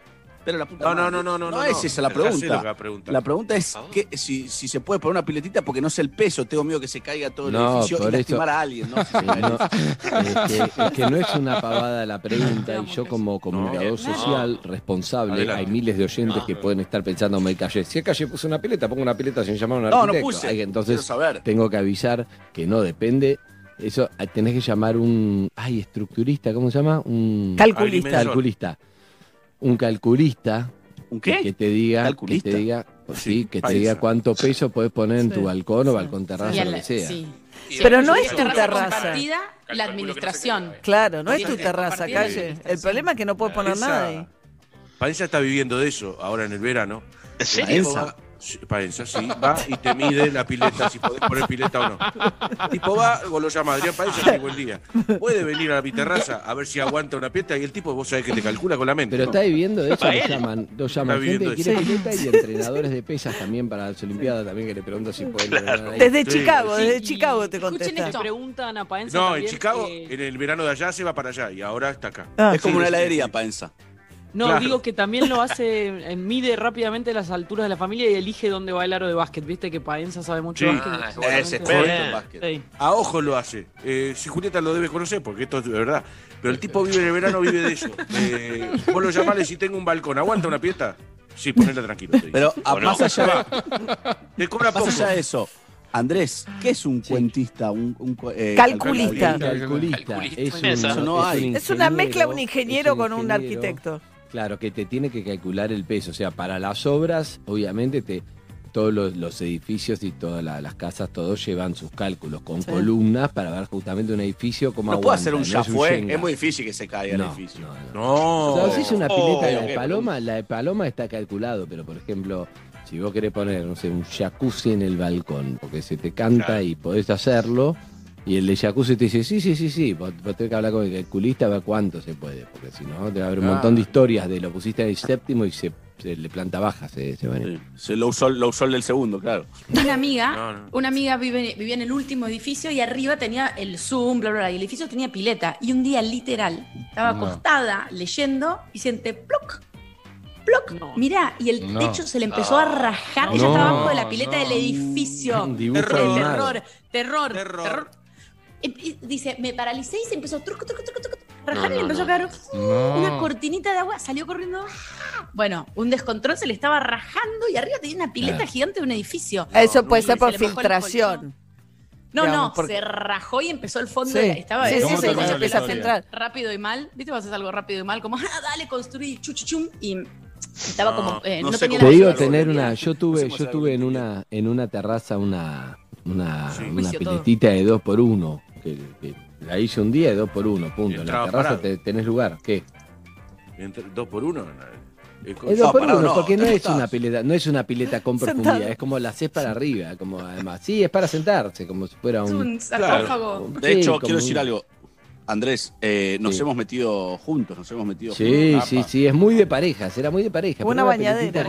Pero la puta No, no, madre. no, no, no, No no, es no. esa la pregunta. La pregunta es que, si, si se puede poner una piletita porque no sé el peso. Tengo miedo que se caiga todo el No, edificio y lastimar a alguien, ¿no? No, *laughs* es, que, es que no es una pavada la pregunta y yo como comunicador social responsable Adelante. hay miles de oyentes que pueden estar pensando me calle si a calle puse una pileta pongo una pileta sin llamar a un No, no arquitecto puse. Entonces saber. tengo que avisar que no depende eso eh, tenés que llamar un ay estructurista cómo se llama un Calculista. calculista un calculista ¿Un que, qué? que te diga ¿Calculista? que te diga sí, que te diga cuánto peso podés poner en tu balcón o balcón terraza lo que sea sí. Pero no es tu terraza la administración. Claro, no es tu terraza, calle. El problema es que no puedes poner nada ahí. Paenza está viviendo de eso ahora en el verano. ¿En serio? Paenza. Sí, Paenza, sí, va y te mide la pileta, si podés poner pileta o no. tipo va, vos lo llamas Adrián Paenza, digo el día. Puede venir a mi terraza a ver si aguanta una pileta y el tipo, vos sabés que te calcula con la mente. Pero ¿no? está viviendo de eso, lo llaman, lo llaman Está gente que quiere pileta y entrenadores de pesas también para las Olimpiadas también que le preguntan si pueden ahí. Desde Sí, Chicago, sí. desde Chicago te Escuchen contesta. esto. preguntan a Paenza No, en Chicago, eh, en el verano de allá se va para allá y ahora está acá. Ah. Es como Sí, una sí, heladería, sí. Paenza. No, Claro. digo que también lo hace, eh, mide rápidamente las alturas de la familia y elige dónde va el aro de básquet. Viste que Paenza sabe mucho Sí. de básquet. Ah, Es experto en Bien. básquet. Sí. A ojo lo hace. Eh, si Julieta lo debe conocer, porque esto es de verdad. Pero el tipo vive en el verano, vive de eso. *laughs* Eh, vos lo llamás y si tengo un balcón, ¿aguanta una pieta? Sí, ponela tranquilo. Pero a- ¿O no? más allá, Te cobra más poco. allá de eso, Andrés, ¿qué es un cuentista? Un, un eh, Calculista. Calculista. Calculista. Es, un, Eso no hay. un Es una mezcla ingeniero, un ingeniero con un arquitecto. Claro, que te tiene que calcular el peso. O sea, para las obras, obviamente, te, todos los, los edificios y todas la- las casas, todos llevan sus cálculos con Sí. columnas para ver justamente un edificio como No puede hacer un ya no. Es muy difícil que se caiga el edificio. no, no. No. O sea, si es una pileta, la Oh, de paloma, la de paloma está calculado, pero por ejemplo, si vos querés poner, no sé, un jacuzzi en el balcón, porque se te canta Claro. y podés hacerlo, y el de jacuzzi te dice, sí, sí, sí, sí, vos, vos tenés que hablar con el calculista a ver cuánto se puede, porque si no, te va a haber un Ah. montón de historias de lo pusiste en el séptimo y se, se le planta baja, se, se. Sí, Se lo usó, lo usó el del segundo, claro. Una amiga, No, no. una amiga vive- vivía en el último edificio y arriba tenía el Zoom, bla, bla, bla, y el edificio tenía pileta. Y un día, literal, estaba No. acostada leyendo y siente ploc, ploc. Mirá, y el No. techo se le empezó a rajar. Ella No, estaba abajo de la pileta no. del edificio. *laughs* Terror, terror, Terror. Dice, me paralicé y se empezó truco, truco, truco, rajar No, y no, empezó no. a caer No. una cortinita de agua, salió corriendo. Bueno, un descontrol se le estaba rajando y arriba tenía una pileta gigante de un edificio. Eso puede ser se por filtración. No, Digamos, no, porque- se rajó y empezó el fondo. Sí, de la- estaba sí, sí, sí, filtrar. Rápido y mal, ¿viste? Vas a hacer algo rápido y mal, como, ah, dale, construí, chuchuchum, y estaba No, como, eh, no no, sé tenía Te tener una, yo tuve, yo tuve en una, en una terraza una, una, Sí. una piletita de dos por uno, que, que la hice un día de dos por uno, punto. En la terraza te- tenés lugar, ¿qué? Entre- dos por uno. Es Es dos No, por uno, no, porque no es una pileta, no es una pileta con *laughs* Sentado. profundidad, es como la haces para arriba, como además, sí, es para sentarse, como si fuera Es un, un sarcófago. De Sí, hecho, quiero decir algo. Andrés, eh, nos Sí. hemos metido juntos, nos hemos metido Sí, juntos. sí, sí, es muy de parejas, era muy de pareja. Una bañadera.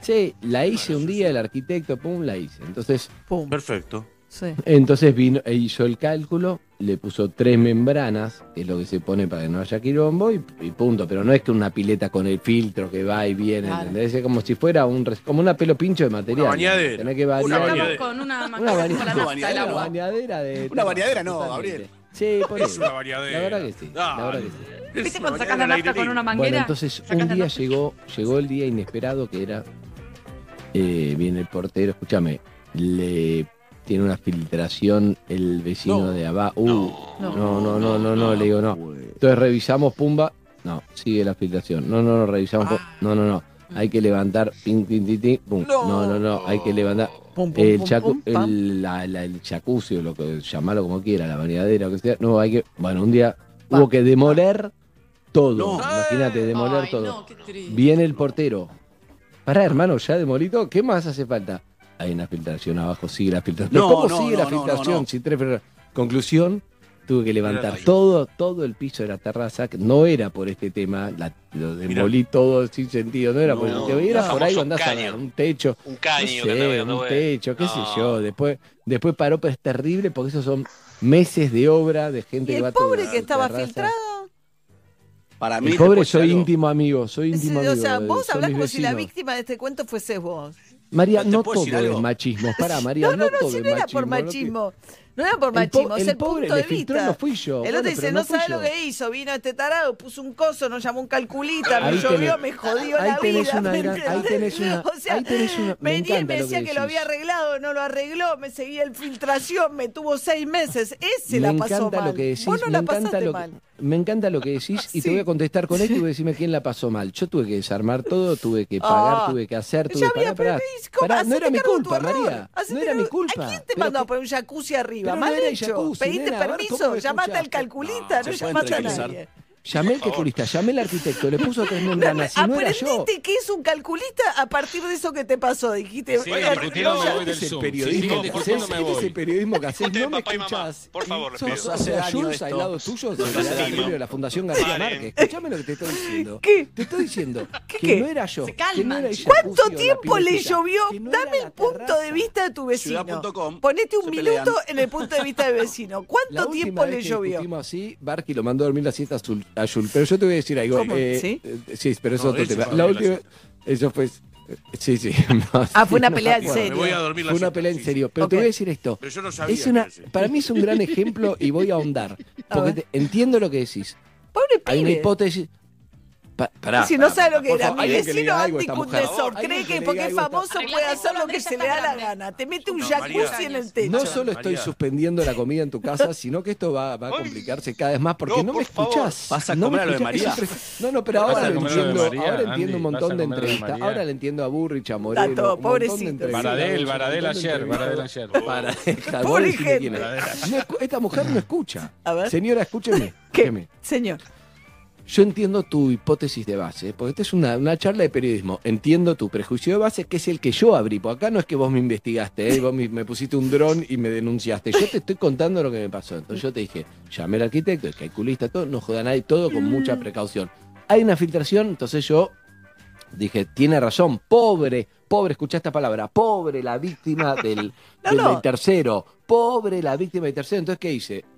Sí, la hice un día, el arquitecto, pum, la hice. Entonces, Pum. Perfecto. Entonces vino e hizo el cálculo, le puso tres membranas, que es lo que se pone para que no haya quirombo, y, punto. Pero no es que una pileta con el filtro que va y viene, ¿entendés? Es como si fuera un como una pelo pincho de material. Una bañadera. Una bañadera. Con una, una, bañadera, una, bañadera, de. Una bañadera no, Gabriel. Sí, por eso. Es una variadera. La verdad que sí. La verdad que sí. ¿Viste cuando sacas la nafta con una manguera? Entonces un día llegó, llegó el día inesperado que era. Eh, viene el portero, escúchame, le tiene una filtración el vecino de abajo. Uh, no, no, no, no, no, le digo no. Entonces revisamos, pumba. No, sigue la filtración. No, no, no, revisamos. No, no, no. Hay que levantar, ping, pum. No, no, no, hay que levantar. el, chaco, el, jacuzzi, lo que llamarlo como quiera, la bañadera, lo que sea. No, hay que. Bueno, un día hubo que demoler todo. Imagínate, demoler todo. Viene el portero. Pará, hermano, ya demolito. ¿Qué más hace falta? hay una filtración abajo, sigue la filtración. No, ¿Cómo sigue la filtración? Si tres Conclusión, tuve que levantar todo, todo el piso de la terraza, que no era por este tema, lo demolí todo sin sentido, no era por no, este por ahí andás un, caño, un techo. Un caño, un techo, qué no. sé yo. Después, después paró, pero es terrible porque esos son meses de obra de gente ¿Y el que va pobre que estaba filtrado? Para mí, el pobre soy íntimo amigo, soy íntimo amigo. O sea, vos hablás como si la víctima de este cuento fuese vos. María, no, no tomes machismo. Pará, *laughs* María, no, no, no, si no era por machismo. No era por machismo, el es el, pobre punto de vista. No fui yo. El otro dice, no, no sabe lo que hizo, vino este tarado, puso un coso, nos llamó un calculita, me llovió, me jodió ahí la tenés vida. Una ahí tenés una, o sea, ahí tenés me, decía que, lo había arreglado, no lo arregló, me seguía en filtración, me tuvo seis meses. Ese la pasó mal. Vos no la pasaste mal me encanta lo que decís y sí. te voy a contestar con esto y voy a decirme quién la pasó mal. Yo tuve que desarmar todo, tuve que pagar, oh, tuve que hacer, tuve que parar. Pará, pará, no era mi culpa, María. No era mi culpa. ¿A quién te mandó a poner un jacuzzi arriba? Mal no hecho. Jacuzzi, Pediste nena, permiso, llamaste al calculita, no, no llamaste a nadie. Llamé al calculista, llamé al arquitecto, le puso tres *laughs* membranas. Si no era yo. Aprendiste que es un calculista a partir de eso que te pasó. Dijiste, Sí, oiga, discutiendo no, me voy del el Zoom. periodismo Sí, que haces, es el periodismo que haces, no me escuchás. por favor, les. Sos Hace daño Jules esto. al lado tuyo, del libro de la Fundación García Márquez. Escuchame lo que te estoy *laughs* diciendo. ¿Qué? Te estoy diciendo ¿Qué, que qué? no era yo. Se Que no era ¿Cuánto tiempo le llovió? Dame el punto de vista de tu vecino. Ponete un minuto en el punto de vista del vecino. *laughs* ¿Cuánto tiempo le que llovió? discutimos así, Barky lo mandó a dormir la siesta azul. Azul. Pero yo te voy a decir algo. Eh, ¿Sí? Eh, sí, pero eso es otro tema. La última. Eso fue. Eh, sí, sí. *laughs* Ah, fue una pelea en serio. Me voy a dormir la fue una pelea en serio. Pero te voy a decir esto. Es una, para mí es un gran *laughs* ejemplo y voy a ahondar. Porque te, entiendo lo que decís. Pobre Hay una hipótesis. Si no pará, lo que era, mi vecino anticundesor cree que porque es famoso puede hacer lo que se le da la gana. Te mete un jacuzzi en el techo. No solo estoy suspendiendo la comida en tu casa, *laughs* sino que esto va, a complicarse cada vez más porque no, me escuchás. Vas a no comer a lo de María. No, no, pero ahora entiendo. Ahora entiendo un montón de entrevistas. Ahora le entiendo a Burrich, a Moreno. Pobrecito. Baradel, Baradel ayer, Baradel ayer. *laughs* Pobre gente. Esta mujer no escucha. Señora, escúcheme. Señor. *laughs* yo entiendo tu hipótesis de base, ¿eh? porque esta es una, una, charla de periodismo. Entiendo tu prejuicio de base, que es el que yo abrí. Porque acá no es que vos me investigaste, ¿eh? vos me, pusiste un dron y me denunciaste. Yo te estoy contando lo que me pasó. Entonces yo te dije, llamé al arquitecto, el calculista, todo, no joda nadie, todo con mucha precaución. Hay una filtración, entonces yo dije, tiene razón, pobre, pobre, escucha esta palabra, pobre la víctima del, *laughs* del tercero, pobre la víctima del tercero. Entonces, ¿qué hice?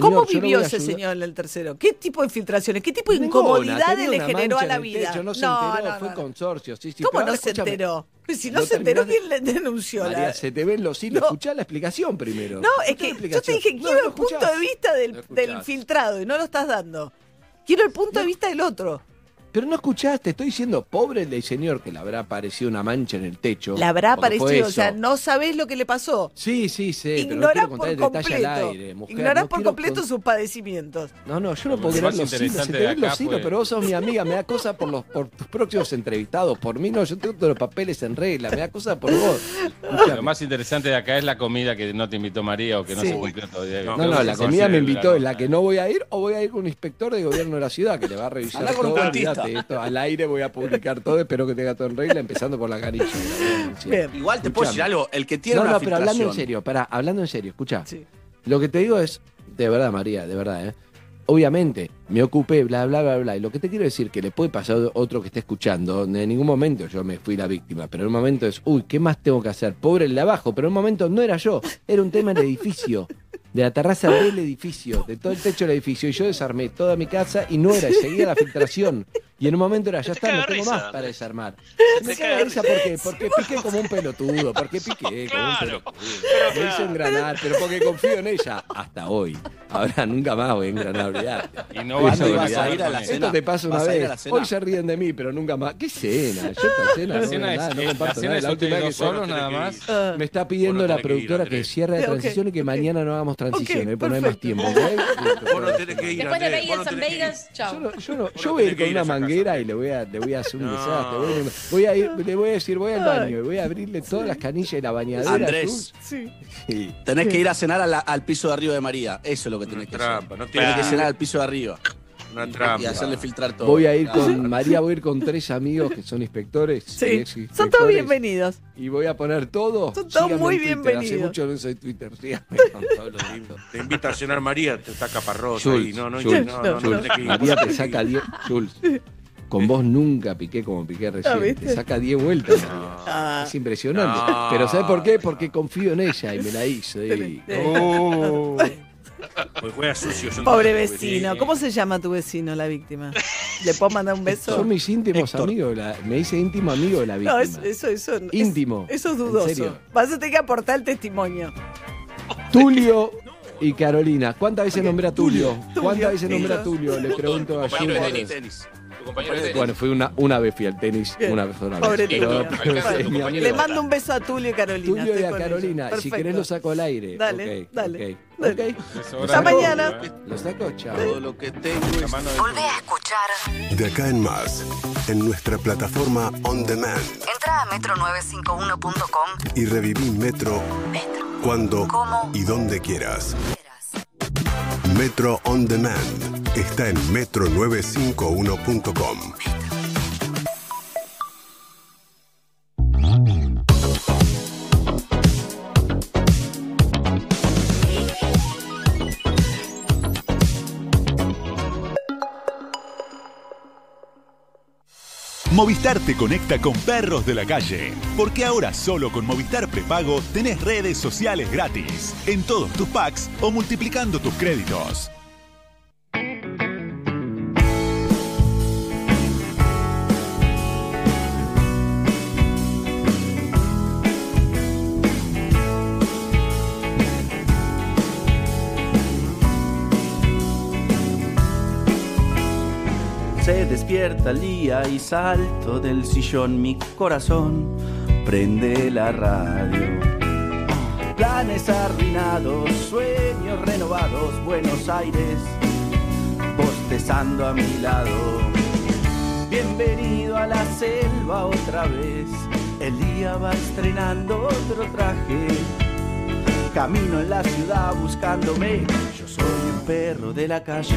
¿Cómo vivió ese señor en el tercero? ¿Qué tipo de filtraciones? ¿Qué tipo de incomodidades le generó a la vida? Yo no, se no, enteró, no, fue consorcio. ¿Cómo no se enteró? Pues si no, se enteró, ¿quién le denunció? La... se te ven los hilos. Escuchá la explicación primero. No, es que yo te dije, quiero el punto de vista del filtrado y no lo estás dando. Quiero el punto de vista del otro. Pero no escuchaste, estoy diciendo, pobre el señor que le habrá aparecido una mancha en el techo. Le habrá aparecido, o sea, no sabés lo que le pasó. Sí, sí, sí. Ignorás no por completo. Aire, Ignorás por completo sus padecimientos. No, no, yo no puedo creer los hilos. Se te ven los hilos, pero vos sos mi amiga, me da cosa por los tus próximos entrevistados. Por mí no, yo tengo todos los papeles en regla, me da cosa por vos. Lo más interesante de acá es la comida que no te invitó María o que no se cumplió todavía. No, no, la comida me invitó, es la que no voy a ir o voy a ir con un inspector de gobierno de la ciudad que le va a revisar todo cuentista. olvídate, esto al aire voy a publicar todo, espero que tenga todo en regla, empezando por la canilla. Bien. Igual te puedo decir algo, el que tiene no, una no, pero hablando en filtración- serio, pará, hablando en serio, escucha. Lo que te digo es, de verdad, María, de verdad, ¿eh? obviamente, me ocupé, bla, bla, bla, bla. Y lo que te quiero decir, que le puede pasar a otro que esté escuchando, donde en ningún momento yo me fui la víctima, pero en un momento es, uy, ¿qué más tengo que hacer? Pobre el de abajo, pero en un momento no era yo, era un tema del edificio. De la terraza del edificio, de todo el techo del edificio, y yo desarmé toda mi casa y no era, y seguía la filtración. Y en un momento era, ya está, no tengo más para desarmar. Me caga de risa porque, porque piqué como un pelotudo, porque piqué como un *laughs* pelotudo. Me hizo engranar, pero porque confío en ella hasta hoy. Ahora nunca más voy a engranar, olvidate. Y no vas a ir a la Esto cena. te pasa una vez. Hoy se ríen de mí, pero nunca más. ¿Qué cena? Yo esta cena La no, cena es- nada, no la comparto cena nada. es La última que dos solos, nada más. Me está pidiendo la productora que cierre la transición y que mañana no hagamos transición, Ok, eh, porque no hay más tiempo. ¿ok? Vos no tenés que ir, Después de Vegas ir. Vegas, chao. Yo, voy a ir con una a esa casa. Manguera y le voy a, le voy a hacer un No. desastre. Voy a, voy a ir, le voy a decir, voy al baño y voy a abrirle todas las canillas y la bañadera. Andrés, Sí. Sí. tenés que ir a cenar a la- al piso de arriba de María. Eso es lo que tenés que trampa, hacer. no tenés que cenar al piso de arriba. Una Y trampa. hacerle filtrar todo. Voy a ir con *laughs* María, voy a ir con tres amigos que son inspectores. Sí, y ex son todos bienvenidos. Y voy a poner todo. Son todos muy en Twitter. Hace bienvenidos. mucho no soy Twitter. Síganme con todos los datos. Te invita a cenar María, te está caparroso Jules, ahí. No, no, Jules, no, no, no. María te saca 10. Jules, *laughs* con vos nunca piqué como piqué recién. Ah, ¿viste? te saca 10 vueltas. Ah. Es impresionante. No. Pero ¿sabes por qué? Porque confío en ella y me la hizo. y- Oh. Pues juega sucio. Pobre no- vecino. ¿Cómo se llama tu vecino, la víctima? ¿Le puedo mandar un beso? Son mis íntimos Héctor. amigos. la- me hice íntimo amigo de la víctima. No, eso, eso, eso. es- Íntimo. Eso es ¿En dudoso. serio? Vas a tener que aportar el testimonio. Tulio y Carolina. ¿Cuántas veces nombré a Tulio? Tulio. ¿Cuántas veces nombré a Tulio. Le pregunto a compañero compañero de tenis. Bueno, fui una, una vez fui al tenis, Bien. una vez una vez. Pobre Pero- Tulio. *laughs* pero. Le mando un beso a Tulio y Carolina. Tulio y a Carolina. Si querés lo saco al aire. Dale, Ok, dale, ok, dale. ok. Hasta mañana. Lo saco, chao. Todo lo que tengo es Volvé a escuchar. De acá en más, en nuestra plataforma On Demand Entra a metro951.com. y reviví Metro cuando ¿Cómo? y donde quieras. Metro On Demand está en metro951.com. Movistar te conecta con perros de la calle, porque ahora solo con Movistar Prepago tenés redes sociales gratis, en todos tus packs o multiplicando tus créditos. Despierta el día y salto del sillón, mi corazón prende la radio. Planes arruinados, sueños renovados, Buenos Aires, bostezando a mi lado. Bienvenido a la selva otra vez, el día va estrenando otro traje. Camino en la ciudad buscándome, yo soy un perro de la calle.